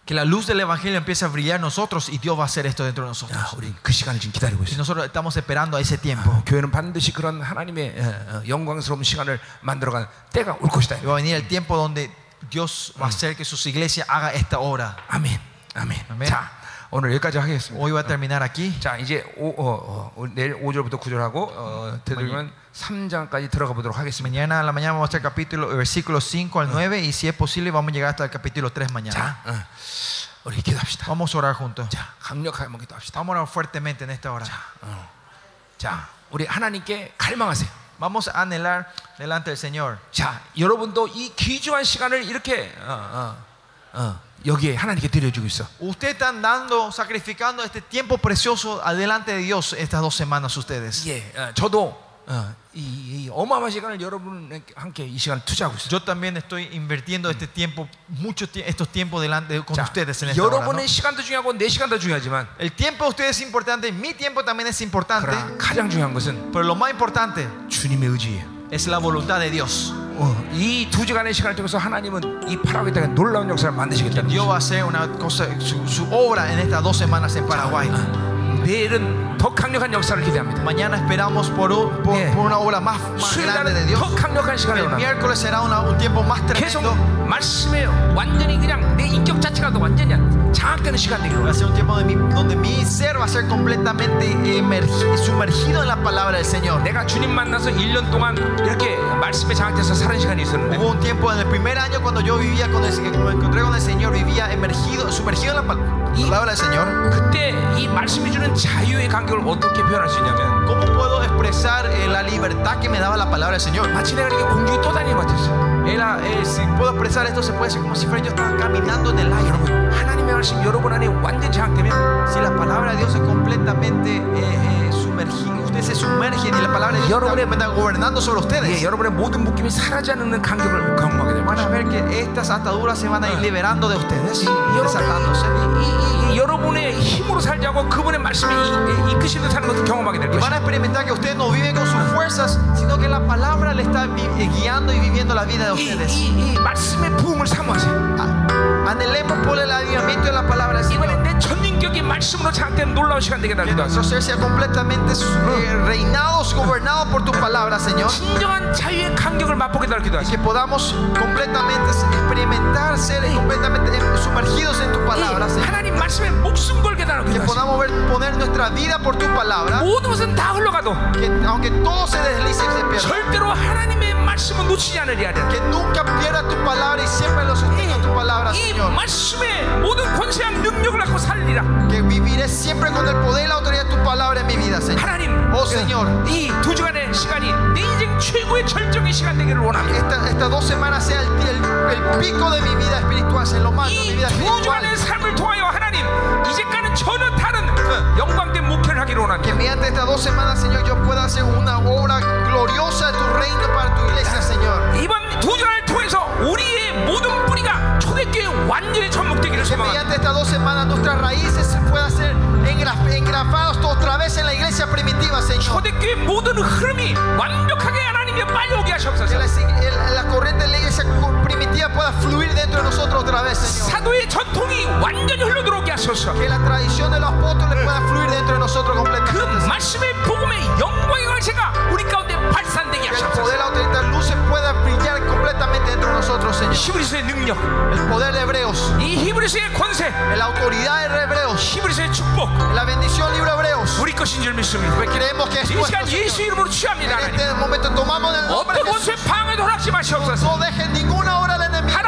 que la luz del evangelio empiece a brillar en nosotros y Dios va a hacer esto dentro de nosotros. 야, 우리 그 시간을 지금 기다리고 Y 있어요. nosotros estamos esperando a ese tiempo. 교회는 반드시 그런 하나님의 어, 어, 영광스러운 시간을 만들어간 때가 올 것이다. Y va a venir el tiempo donde Dios va a hacer que sus iglesias haga esta obra. 아멘. 아멘. 아멘. 자, 오늘 여기까지 하겠습니다. Hoy va a terminar aquí. 자, 이제 오, 어, 어, 내일 5절부터 9절하고 어, 되도록이면 3장까지 들어가 보도록 하겠습니다. Mañana a la mañana vamos a estar capítulo, versículos 5 al 9 y si es posible vamos a llegar hasta el capítulo 3 mañana. 자, 어, 우리 기도합시다. Vamos a orar juntos. 자, 강력하게 한번 기도합시다. Vamos a orar fuertemente en esta hora. 자, 우리 하나님께 갈망하세요. Vamos a anhelar delante del Señor. 자, 여러분도 이 귀중한 시간을 이렇게 어, 어, 어, 여기에 하나님께 드려주고 있어. Ustedes están dando, sacrificando este tiempo precioso adelante de Dios estas dos semanas ustedes. 예, 어, 저도 어, 이, 이 어마어마한 시간을 여러분과 함께 이 시간을 투자하고 있어요. Yo también estoy invirtiendo este tiempo, mucho tie- estos tiempos delante con ustedes en esta hora. ¿no? 여러분의 시간도 중요하고 내 시간도 중요하지만 El tiempo de ustedes es importante, mi tiempo también es importante, 그러나 가장 중요한 것은 pero lo más importante 주님의 의지예요. es la voluntad de Dios. 어, 이 두 주간의 시간을 통해서 하나님은 이 파라과이 땅에 놀라운 역사를 만드시겠다는 Dios 거죠. va a hacer una cosa, su, su obra en estas dos semanas en Paraguay. 내일은 더 강력한 역사를 기대합니다. Mañana esperamos por, un- por, Yeah. por una obra más, más grande de 수요일날은 Dios. 더 강력한 시간이 El 오나 miércoles será una- un tiempo más 계속 tremendo. 말씀에 완전히 그냥 내 인격 자체가 더 완전히 장악되는 시간 되기로 Va a ser un tiempo de mi- donde mi ser va a ser completamente emergi- sumergido en la palabra del Señor. 내가 주님 만나서 1년 동안 이렇게 말씀에 장악돼서 사는 시간이 있었는데 Hubo un tiempo en el primer año cuando yo vivía con el, cuando me encontré con el Señor, vivía emergido, sumergido en la pal- palabra del Señor. 그때 이 말씀이 주는 자유의 간격을 어떻게 표현할 수 있냐면 ¿Cómo puedo expresar eh, la libertad que me daba la palabra del Señor? 마치 내가 이렇게 공중에 떠다니는 것 같았어요. Era, eh, si puedo expresar esto, se puede decir como si fuera yo estaba caminando en el aire. 여러분 하나님의 말씀 여러분 안에 완전 장악되면 Si la palabra de Dios es completamente eh, eh, sumergida, ustedes se sumergen y la palabra de Dios está, está gobernando sobre 예, ustedes. 여러분의 모든 묶임이 사라지 않는 간격을 경험하게 될 Van a 것이죠. ver que estas ataduras se van a ir liberando de ustedes, desatándose. 여러분의, 이, 이, 이, 여러분의 힘으로 살자고 그분의 말씀이 이- 이- 이끄시는 사는 것을 경험하게 될 Y van 것이죠. a experimentar que ustedes no viven con sus fuerzas, sino que la palabra le está vi- eh, guiando y viviendo la vida de 이, ustedes. 이, 이 말씀의 부흥을 사모하세요. Ah, Anhelemos por el avivamiento de la palabra del 이번에 Señor. 내 전 인격이 말씀으로 장악된 놀라운 시간 되게 Que 달기도 nuestro ser sea completamente eh, reinados, gobernados por tu palabra, Señor. 진정한 자유의 간격을 맛보게 달기도 Y 하시고 que podamos completamente experimentar, ser completamente eh, sumergidos en tu palabra, Señor. 하나님 말씀에 목숨 걸게 Que 달기도 하시고 podamos ver, poner nuestra vida por tu palabra. 모든 것은 다 흘러가도 Que aunque todo se deslice y se pierda, 절대로 하나님의 말씀은 놓치지 않으리 하려 que nunca pierda tu palabra y siempre lo sostenga tu palabra, 이 Señor. 말씀의 모든 권세와 능력을 갖고 살리라 Que viviré siempre con el poder y la autoridad de tu palabra en mi vida, Señor. 하나님 Oh, Señor. 이 두 주간의 시간이 내 인생 최고의 절정의 시간 되기를 원합니다 Esta- Estas dos semanas sea el, el- el pico de mi vida espiritual, sea lo más de mi 이 vida 두 espiritual. 주간의 삶을 통하여 하나님 이제까지는 전혀 다른 어, 영광된 목표를 하기를 Que 원합니다 mediante estas dos semanas, Señor, yo pueda hacer una obra gloriosa de tu reino para tu iglesia, Señor. 이번 두 주간을 통해서 우리의 모든 뿌리가 초대교회 완전히 접목되기를 Que 소망합니다 estas dos semanas nuestras raíces puedan ser engra- engrafados otra vez en la iglesia primitiva, Señor. 초대교회 모든 흐름이 완벽하게 하나님의 빨려오게 Que 하시옵소서. la, el- la corriente de la iglesia primitiva pueda fluir dentro de nosotros otra vez, Señor. 사도의 전통이 완전히 흘러들어오게 하소서. Que la tradición de los apóstoles pueda fluir dentro de nosotros 그 completamente. Señor. 말씀의 복음의 영광의 광채가 우리 가운데 발산되게 Que el 하소서. poder, la autoridad, las luces pueda brillar completamente dentro de nosotros, Señor. 히브리서의 능력, El poder de Hebreos, 이 히브리서의 권세, la autoridad de Hebreos, 히브리서의 축복, la bendición libro de Hebreos. 우리 것인 줄 믿습니다. Creemos que es 이 nuestro, 시간 Señor. 예수 이름으로 취합니다. En 하나님. este momento tomamos el nombre 어떤 de Jesús. 권세 방해도 허락지 마시옵소서. No dejen ninguna obra del enemigo.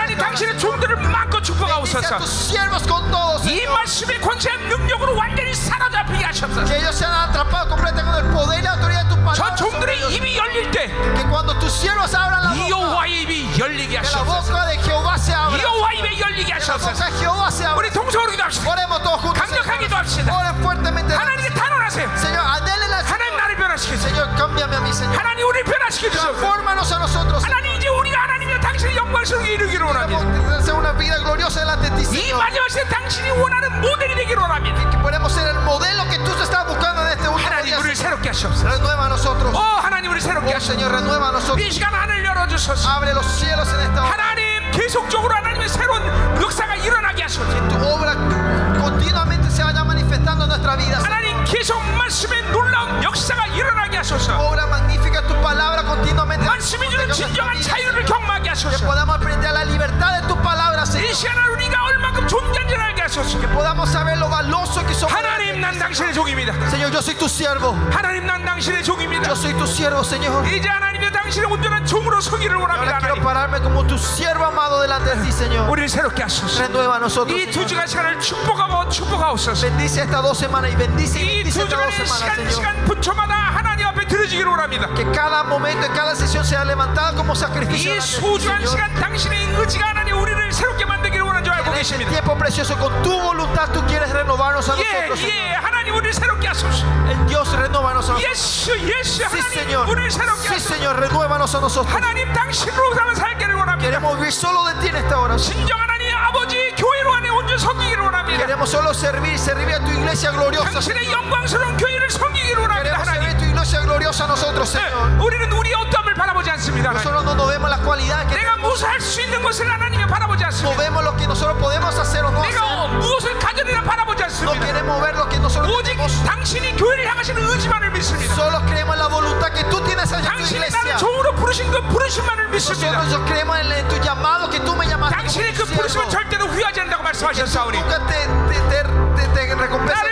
하나님 당신의 종들을 마음껏 Bendice 축복하옵소서. a tus siervos con todos. 이 말씀의 권세한 능력으로 완전히 사로잡히게 하시옵소서. Que ellos sean atrapados completamente con el poder y la autoridad de tu 저 palabra. sobre 종들의 ellos. 입이 열릴 때 Que cuando tus siervos abran la 이 boca, 여호와의 입이 열리게 que la 하시옵소서. boca de Jehová se abra. 이 여호와 입에 열리게 Que la 하시옵소서. boca de Jehová se abra. 우리 동성으로 기도합시다. Oremos todos juntos. 강력하게 Señor. 기도합시다. Oren fuertemente. 하나님께 탄원하세요. Señor, anhelen al 하나님 나를 변화시켜 주세요. Señor, cámbiame a mí, Señor. 하나님 우리를 변화시켜 주세요. Transfórmanos a nosotros. 하나님 이제 우리가 하나님의 당신의 영광스럽게 이루기를 원합니다. Queremos tener una vida gloriosa delante de ti, 이 Señor. 마지막 시대 당신이 원하는 모델이 되기를 원합니다. Que podemos ser el modelo que tú te estás buscando en este último 하나님 día. 우리를 새롭게 하시옵소서. Renueva a nosotros. 오 하나님 우리를 새롭게 Oh, 하시옵소서. Señor, renueva a nosotros. 이 시간 하늘 열어주소서. Abre los cielos en esta hora. 하나님 계속적으로 하나님의 새로운 역사가 일어나게 하소서. Tu obra continuamente se vaya manifestando en nuestra vida. Señor. 하나님 계속 말씀의 놀라운 역사가 일어나게 하소서. Obra magnífica tu palabra continuamente. 말씀이 주는 진정한 자유를 경험하게 Que 하소서. podamos aprender la libertad de tu palabra, 이 Señor. 시간을 우리가 얼마큼 존재인지를 알게 하소서. Que podamos saber lo valioso que somos. 하나님 난 당신의 종입니다. Señor, yo soy tu siervo. 하나님 난 당신의 종입니다. Yo soy tu siervo, Señor. 이제 하나님의 당신의 온전한 종으로 서기를 원합니다. Ahora quiero 하나님. pararme como tu siervo amado delante de ti, Señor. 우리를 새롭게 하소서. Renueva a nosotros. 이 두 Señor. 주간 시간을 축복하고 축복하옵소서. Bendice estas dos semanas y bendice y 이 bendice 두 estas dos 주간의 semanas, 시간 Señor. 시간 분초마다 하나님 앞에 들어지기를 원합니다. Que cada momento, cada sesión sea levantada como sacrificio. 이 delante de ti, 소중한 Señor. 시간 당신의 의지가 하나님 우리를 새롭게 만들기를 원하는 줄 알고 En este 계십니다. tiempo precioso, con tu voluntad, tú quieres renovarnos a 예, nosotros. Señor. 예, 하나님 우리를 새롭게 하소서. El Dios renóvanos a nosotros. 예수, 예수, Sí, 하나님 Señor. 우리를 새롭게 Sí, 하소서. Señor, renuévanos a nosotros. 하나님 당신으로만 살기를 원합니다. Queremos vivir solo de ti en esta hora. 진정 하나님 아버지 교회 Queremos solo servir, servir a tu iglesia gloriosa. Señor. Queremos 하나님. servir tu iglesia gloriosa a nosotros, 네, Señor. 우리는 우리의 어떠함을 바라보지 않습니다. 하나님. Nosotros no nos vemos las cualidades que 내가 무엇을 할 수 있는 것을 하나님이 바라보지 no 않습니다. vemos lo que nosotros podemos hacer o no hacer. 내가 무엇을 가져내나 바라보지 No 않습니다. queremos ver lo que nosotros 오직 tenemos. 당신이 교회를 향하시는 의지만을 믿습니다. Solo creemos en la voluntad que tú tienes hacia tu 당신이 iglesia. 나를 종으로 부르신 그 부르심만을 믿습니다. Nosotros creemos en, en tu llamado que tú me llamaste. como 당신의 tu 그 부르심을 siervo. 절대로 후회하지 않는다고 말씀하셨사오니 Nunca te, te, te, te, te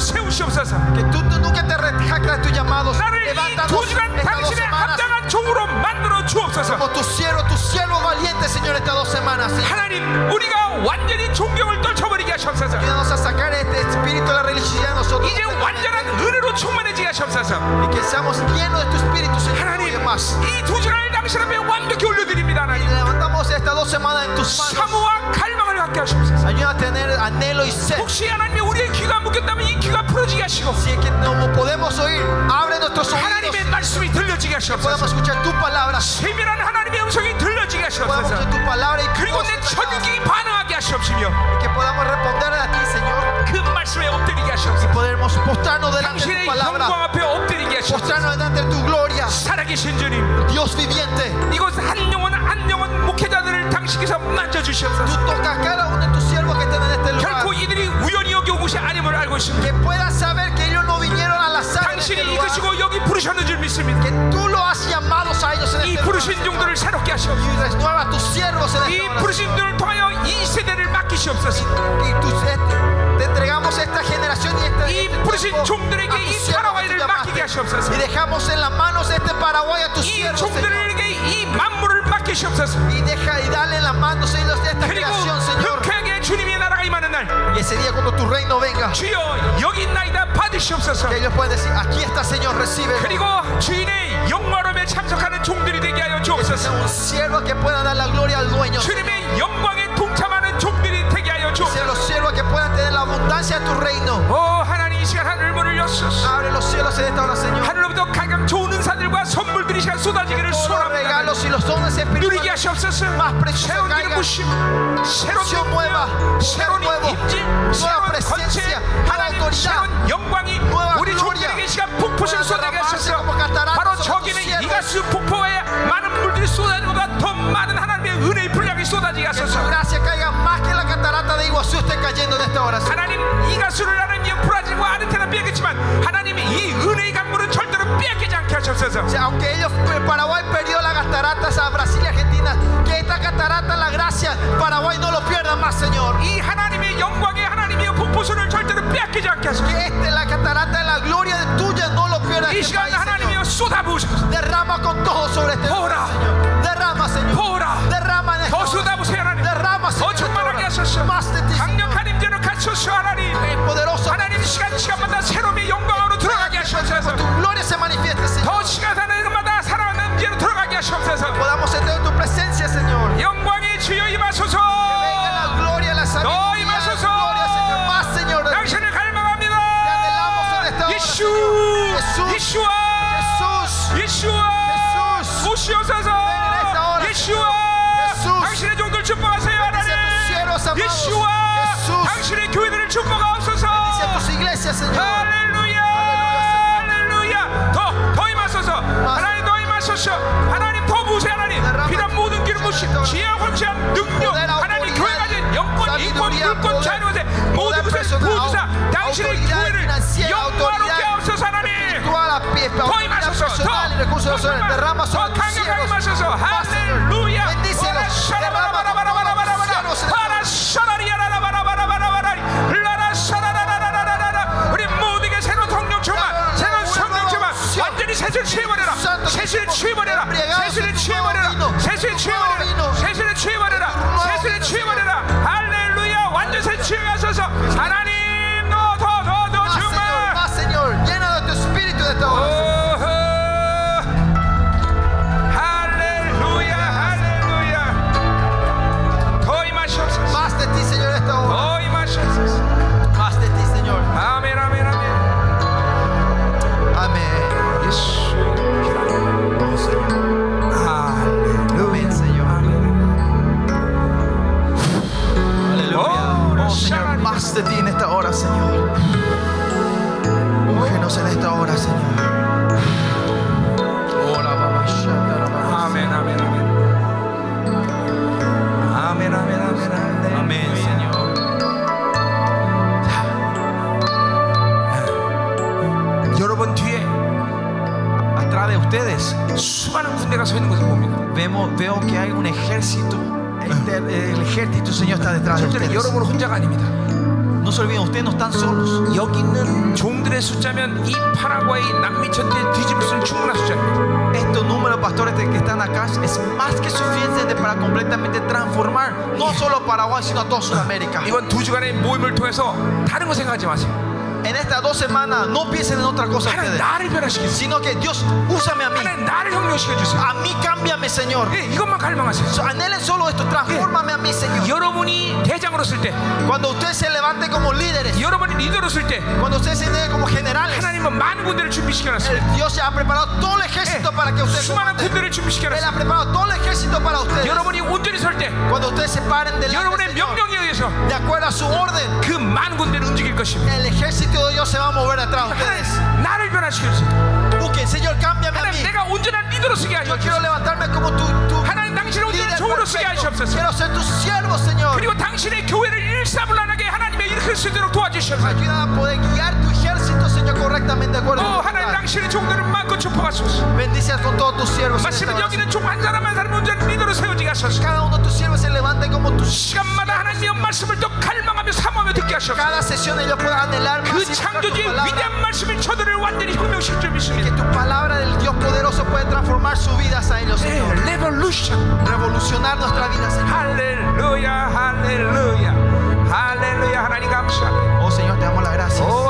세우시옵소서. Que tú, tú nunca te retractas de tu llamado. 나를 이 Levántanos 두 주간 estas dos 당신의 semanas 합당한 종으로 만들어 주옵소서. como tu siervo, tu siervo valiente, Señor, estas dos semanas. Señor. 하나님, 우리가 완전히 존경을 떨쳐버리게 하시옵소서. Ayúdanos a sacar este espíritu de la religiosidad de nosotros. 이제 완전한 은혜로 충만해지게 하시옵소서. Y que seamos llenos de tu espíritu, Señor. 하나님, y más. 이 두 주간을 당신 앞에 완벽히 올려드립니다. Y 하나님, levantamos estas dos semanas en tus manos. 사모와 갈망을 갖게 하시옵소서. Ayuda a tener anhelo y sed. 혹시 하나님이 우리의 귀가 묶였다면 이 귀가 풀어지게 하시고 Si es que no podemos oír, abre nuestros oídos. 하나님의 말씀이 들려지게 Podamos 하시옵소서. escuchar tu palabra. 세밀한 하나님의 음성이 들려지게 Podamos 하시옵소서. escuchar tu palabra y tu 그리고 voz 내 revelada. 천육이 반응하게 하시옵시며 que podamos responder a ti, Señor. 그 말씀에 엎드리게 하시옵소서. Podemos postrarnos delante de 당신의 tu 영광 palabra. 앞에 엎드리게 하시옵소서. Postrarnos delante de tu gloria. 살아계신 주님, Dios viviente. 이곳 한 영혼 한 영혼 목회자들을 당신께서 Tú 만져주시옵소서. tocas a cada uno de tus siervos que están en este lugar. 결코 이들이 우연히 여기 온 것이 아님을 알고 있습니다. Que puedan saber que 당신이 lugar. 이끄시고 여기 부르셨는 줄 믿습니다. Que tú lo has llamado a ellos en 이 este lugar. 부르신 Señor. 종들을 새롭게 하시옵소서. Y renueva a tus siervos en 이 esta hora. 부르신 종들을 통하여 이 세대를 맡기시옵소서. Y tus- este- te entregamos esta generación y esta 이 este 부르신 tiempo 종들에게 a tus 이 siervos que 파라과이를 tú 맡기게 llamaste. 하시옵소서. Y dejamos en las manos de este Paraguay a tus 이 siervos, Señor. 종들에게 이 만물을 맡기시옵소서. Y deja y dale en las manos ellos de esta 그리고 creación, Señor. Y ese día cuando tu reino venga, 주여 여기 있나이다 받으시옵소서. que ellos puedan decir, aquí está Señor, recibe. 그리고 주인의 영광로에 참석하는 종들이 되게 하여 Que 주옵소서. sea un siervo que pueda dar la gloria al dueño. 주님의 영광에 동참하는 종들이 되게 하여 Sean 주옵소서. los siervos que puedan tener la abundancia de tu reino. 오 하나님 이 시간 하늘 문을 여소서. Abre los cielos en esta hora, Señor. 하늘로부터 각각 좋은 은사들과 선물들이 이 시간 쏟아지기를 Todos los 소원합니다. regalos y los dones 누리게 espirituales 하시옵소서. más preciosa 새로운 기름 caiga. 부심, 새로운 Unción nueva, 능력, 새로운 nuevo, 임재, nueva 새로운 권세, presencia, nueva 하나님 autoridad, 새로운 영광이 nueva 우리 gloria. 종들에게 이 시간 폭포를 Pueda 쏟아게 derramarse 하셔서 como cataratas 바로 sobre tus 저기는 siervos. 이가스 폭포에 많은 물들이 쏟아지는 것보다 더 많은 하나님의 은혜의 분량이 쏟아지게 Que su 하소서 gracia caiga más que la catarata de Iguazú esté cayendo en esta oración. 하나님 이가수를 하나님 브라질과 아르헨티나 뺏겼지만 하나님이 이 은혜의 강물은 절대로 뺏기지 않게 하셨소서 O sea, aunque ellos, Paraguay perdió las cataratas a Brasil y Argentina, que esta catarata, la gracia, Paraguay no lo pierda más, Señor. 이 하나님의 영광의 하나님의 폭포수를 절대로 뺏기지 않게 하소서 Que este, la catarata de la gloria de tuya no lo pierda 이 este 시간 país, Señor. 하나님이여 쏟아부으소서 Derrama con todo sobre este lugar, Ora. Señor. Derrama, Señor. 보라 Derrama en esta 더 hora. 쏟아부으세요 하나님 Derrama, 더 Señor. en esta 충만하게 hora. 하소서 Más de ti, Señor. 강력한 임재를 갖춰서 하나님 El poderoso. 하나님 시간 시간마다 새로움의 영광으로 보좌 당신의 교회를 영화롭게 하옵소서 하나님. 더임하소서 더 강력하게 마셔서 할렐루야. 우리 모두에게 취해버려라 새실 취해버려라 새실 취해버려라 새실 취해버려라 veo que hay un ejército. El, el ejército, Señor, está detrás de 절대로 ustedes. 여러분 혼자가 아닙니다 No se olviden, ustedes no están solos. 여기 있는 종들의 숫자면 이 파라과이 남미 전대 뒤집을 수 있는 충분한 숫자입니다 Estos números pastores que están acá es más que suficiente para completamente transformar no solo Paraguay, sino a toda Sudamérica. 이번 두 주간의 모임을 통해서 다른 거 생각하지 마세요 en estas dos semanas no piensen en otra cosa que sino que Dios úsame a mí. A mí cámbiame Señor. So, anhelen solo esto transfórmame a mí Señor. Cuando ustedes se levanten como líderes. Cuando ustedes se levanten como generales. Dios se ha preparado todo el ejército para que ustedes Él ha preparado todo el ejército para ustedes. Cuando ustedes se paren delante del Señor 명령에 의해서 de acuerdo a su orden, 그 많은 군대를 움직일 것입니다 el ejército de Dios se va a mover atrás de ustedes. 하나님 나를 변화시켜주세요 Busquen, Señor, cámbiame a 하나님 mí. 내가 온전한 리더로 쓰게 Yo 하셔 quiero levantarme como tu, tu 하나님 당신을 온전한 líder 종으로 쓰게 perfecto. 하시옵소서 Quiero ser tu siervo, Señor. 그리고 당신의 교회를 일사불란하게 하나님의 일으킬 수 있도록 도와주시옵소서 Ayuda a poder guiar tu ejército, Señor, correctamente de acuerdo 어 a tu 하나님 voluntad. 당신의 종들을 마음껏 축복하소서 Bendice con todos tus siervos. en esta 마시면 hora, 여기는 종 한 사람 한 사람 온전한 리더로 세워지게 하소서 Cada uno de tus siervos se levante como tus 시간마다 하나님의 말씀을 더 갈망하며 사모하며 듣게 하소서 cada sesión ellos puedan anhelar más 그 y buscar tu 창조주의 palabra. 위대한 말씀이 저들을 완전히 혁명시킬 줄 Que 믿습니다 tu palabra del Dios poderoso puede transformar sus vidas a ellos, 네, Señor. 레볼루션 Revolucionar nuestra vida, Señor. 할렐루야 할렐루야 할렐루야 하나님 감사합니다 Oh Señor, te damos las gracias. 오 하나님 감사합니다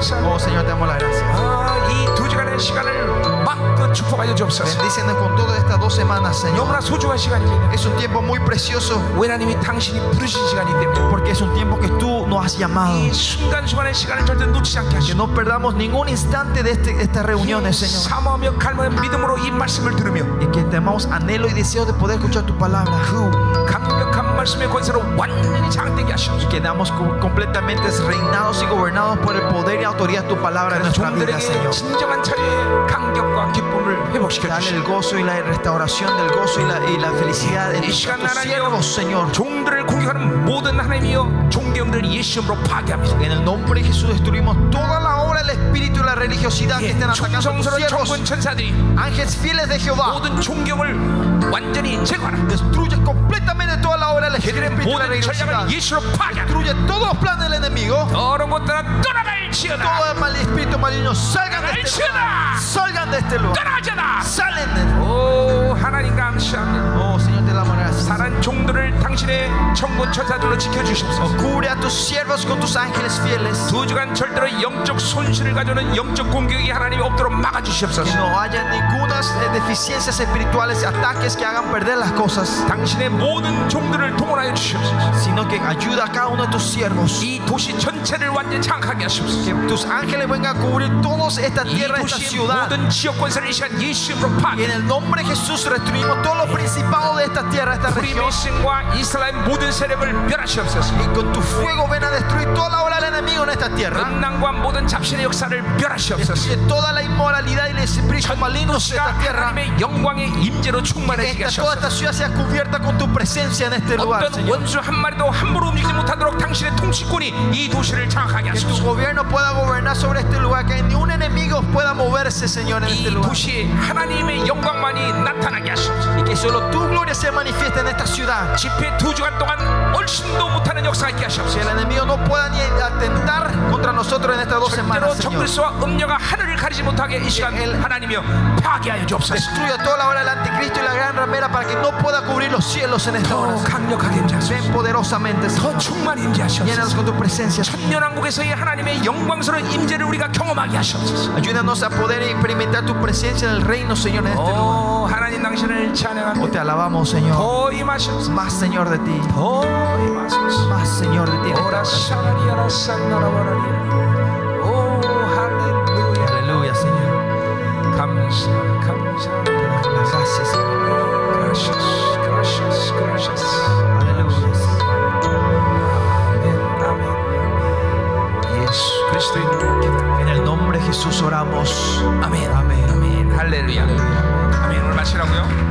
Oh Señor, te damos las gracias. 아, 이 두 주간의 시간을 마음껏 축복하여 주옵소서. Bendícenos con todas estas dos semanas, Señor. 너무나 소중한 시간입니다. Es un tiempo muy precioso 왜 하나님이 당신이 부르신 시간이기 때문에 porque es un tiempo que tú nos has llamado. 이 순간순간의 시간을 절대 놓치지 않게 Que 하시고 no perdamos ningún instante de este- estas reuniones, Señor. 사모하며 갈망의 믿음으로 이 말씀을 들으며 Y que tenemos anhelo y deseo de poder escuchar tu palabra. 그 강력한 Y quedamos completamente reinados y gobernados por el poder y autoridad de tu palabra en nuestra vida, Señor. Dale el gozo y la restauración del gozo y la, y la felicidad en tus, siervos, Señor. En el nombre de Jesús destruimos toda la obra ahora el espíritu y la religiosidad que están atacando a tus. Ángeles fieles de Jehová. Destruye completamente toda la obra del espíritu y la religiosidad. Destruye todos los planes del enemigo. Todo el mal espíritu maligno salgan de este lugar. Salgan de este lugar. Salen de este lugar. Oh, Señor. 사랑 종들을 당신의 천군 천사들로 지켜주시옵소서. Cubre a tus siervos con tus ángeles fieles. 두 주간 절대로 영적 손실을 가져오는 영적 공격이 하나님이 없도록 Que 막아주시옵소서. no haya ninguna eh, deficiencias espirituales, ataques que hagan perder las cosas, 당신의 모든 종들을 동원하여 주시옵소서. sino que ayuda a cada uno de tus siervos. 이 도시 전체를 완전히 장악하게 하시옵소서. Que tus ángeles vengan a cubrir toda esta 이 tierra, esta 도시의 ciudad. 모든 지역 권세를 이 시간 예수님으로 Y 파괴. en el nombre de Jesús destruimos todos los principados de esta tierra, esta región. Y con tu fuego ven a destruir toda la del enemigo en esta tierra. Destruye toda la inmoralidad y el espíritu maligno tierra. Que toda esta ciudad sea cubierta con tu presencia en este lugar. Que tu gobierno pueda gobernar sobre este lugar. Que ni un enemigo pueda moverse, Señor, en este. Y que solo tu gloria sea manifiesta esta ciudad. 집회 두 주간 동안 얼씬도 못하는 역사가 있게 Que 하시옵소서. el enemigo no pueda ni atentar contra nosotros en estas dos 절대로 semanas, Señor. 정글스와 음녀가 하늘을 가리지 못하게 이 시간 하나님이여 파괴하여 주옵소서. Destruya toda la obra del anticristo y la gran ramera para que no pueda cubrir los cielos en esta hora. 더 강력하게 임재하소서. Ven poderosamente, Señor. 더 충만히 임재하소서. Llénanos con tu presencia. 천년왕국에서의 하나님의 영광스러운 임재를 우리가 경험하게 하시옵소서. Ayúdanos a poder experimentar tu presencia en el reino, Señor, en este lugar. 오 하나님 당신을 Oh, 찬양합니다. te alabamos, Señor. 더 임하시옵소서. Más, Señor, de ti. 더 임하소서. Más, Señor, de ti. en esta 오라 hora. 샤라리아라 산나라바라리아. 오 할렐루야. Aleluya, Señor. 감사 감사. Gracias, Señor. Gracias, gracias, gracias. Aleluya. 아멘, 아멘. 예수 그리스도의 이름으로 기도합니다. En el nombre de Jesús oramos. 아멘, 아멘, 아멘. 할렐루야. 아멘. 오늘 마치라고요.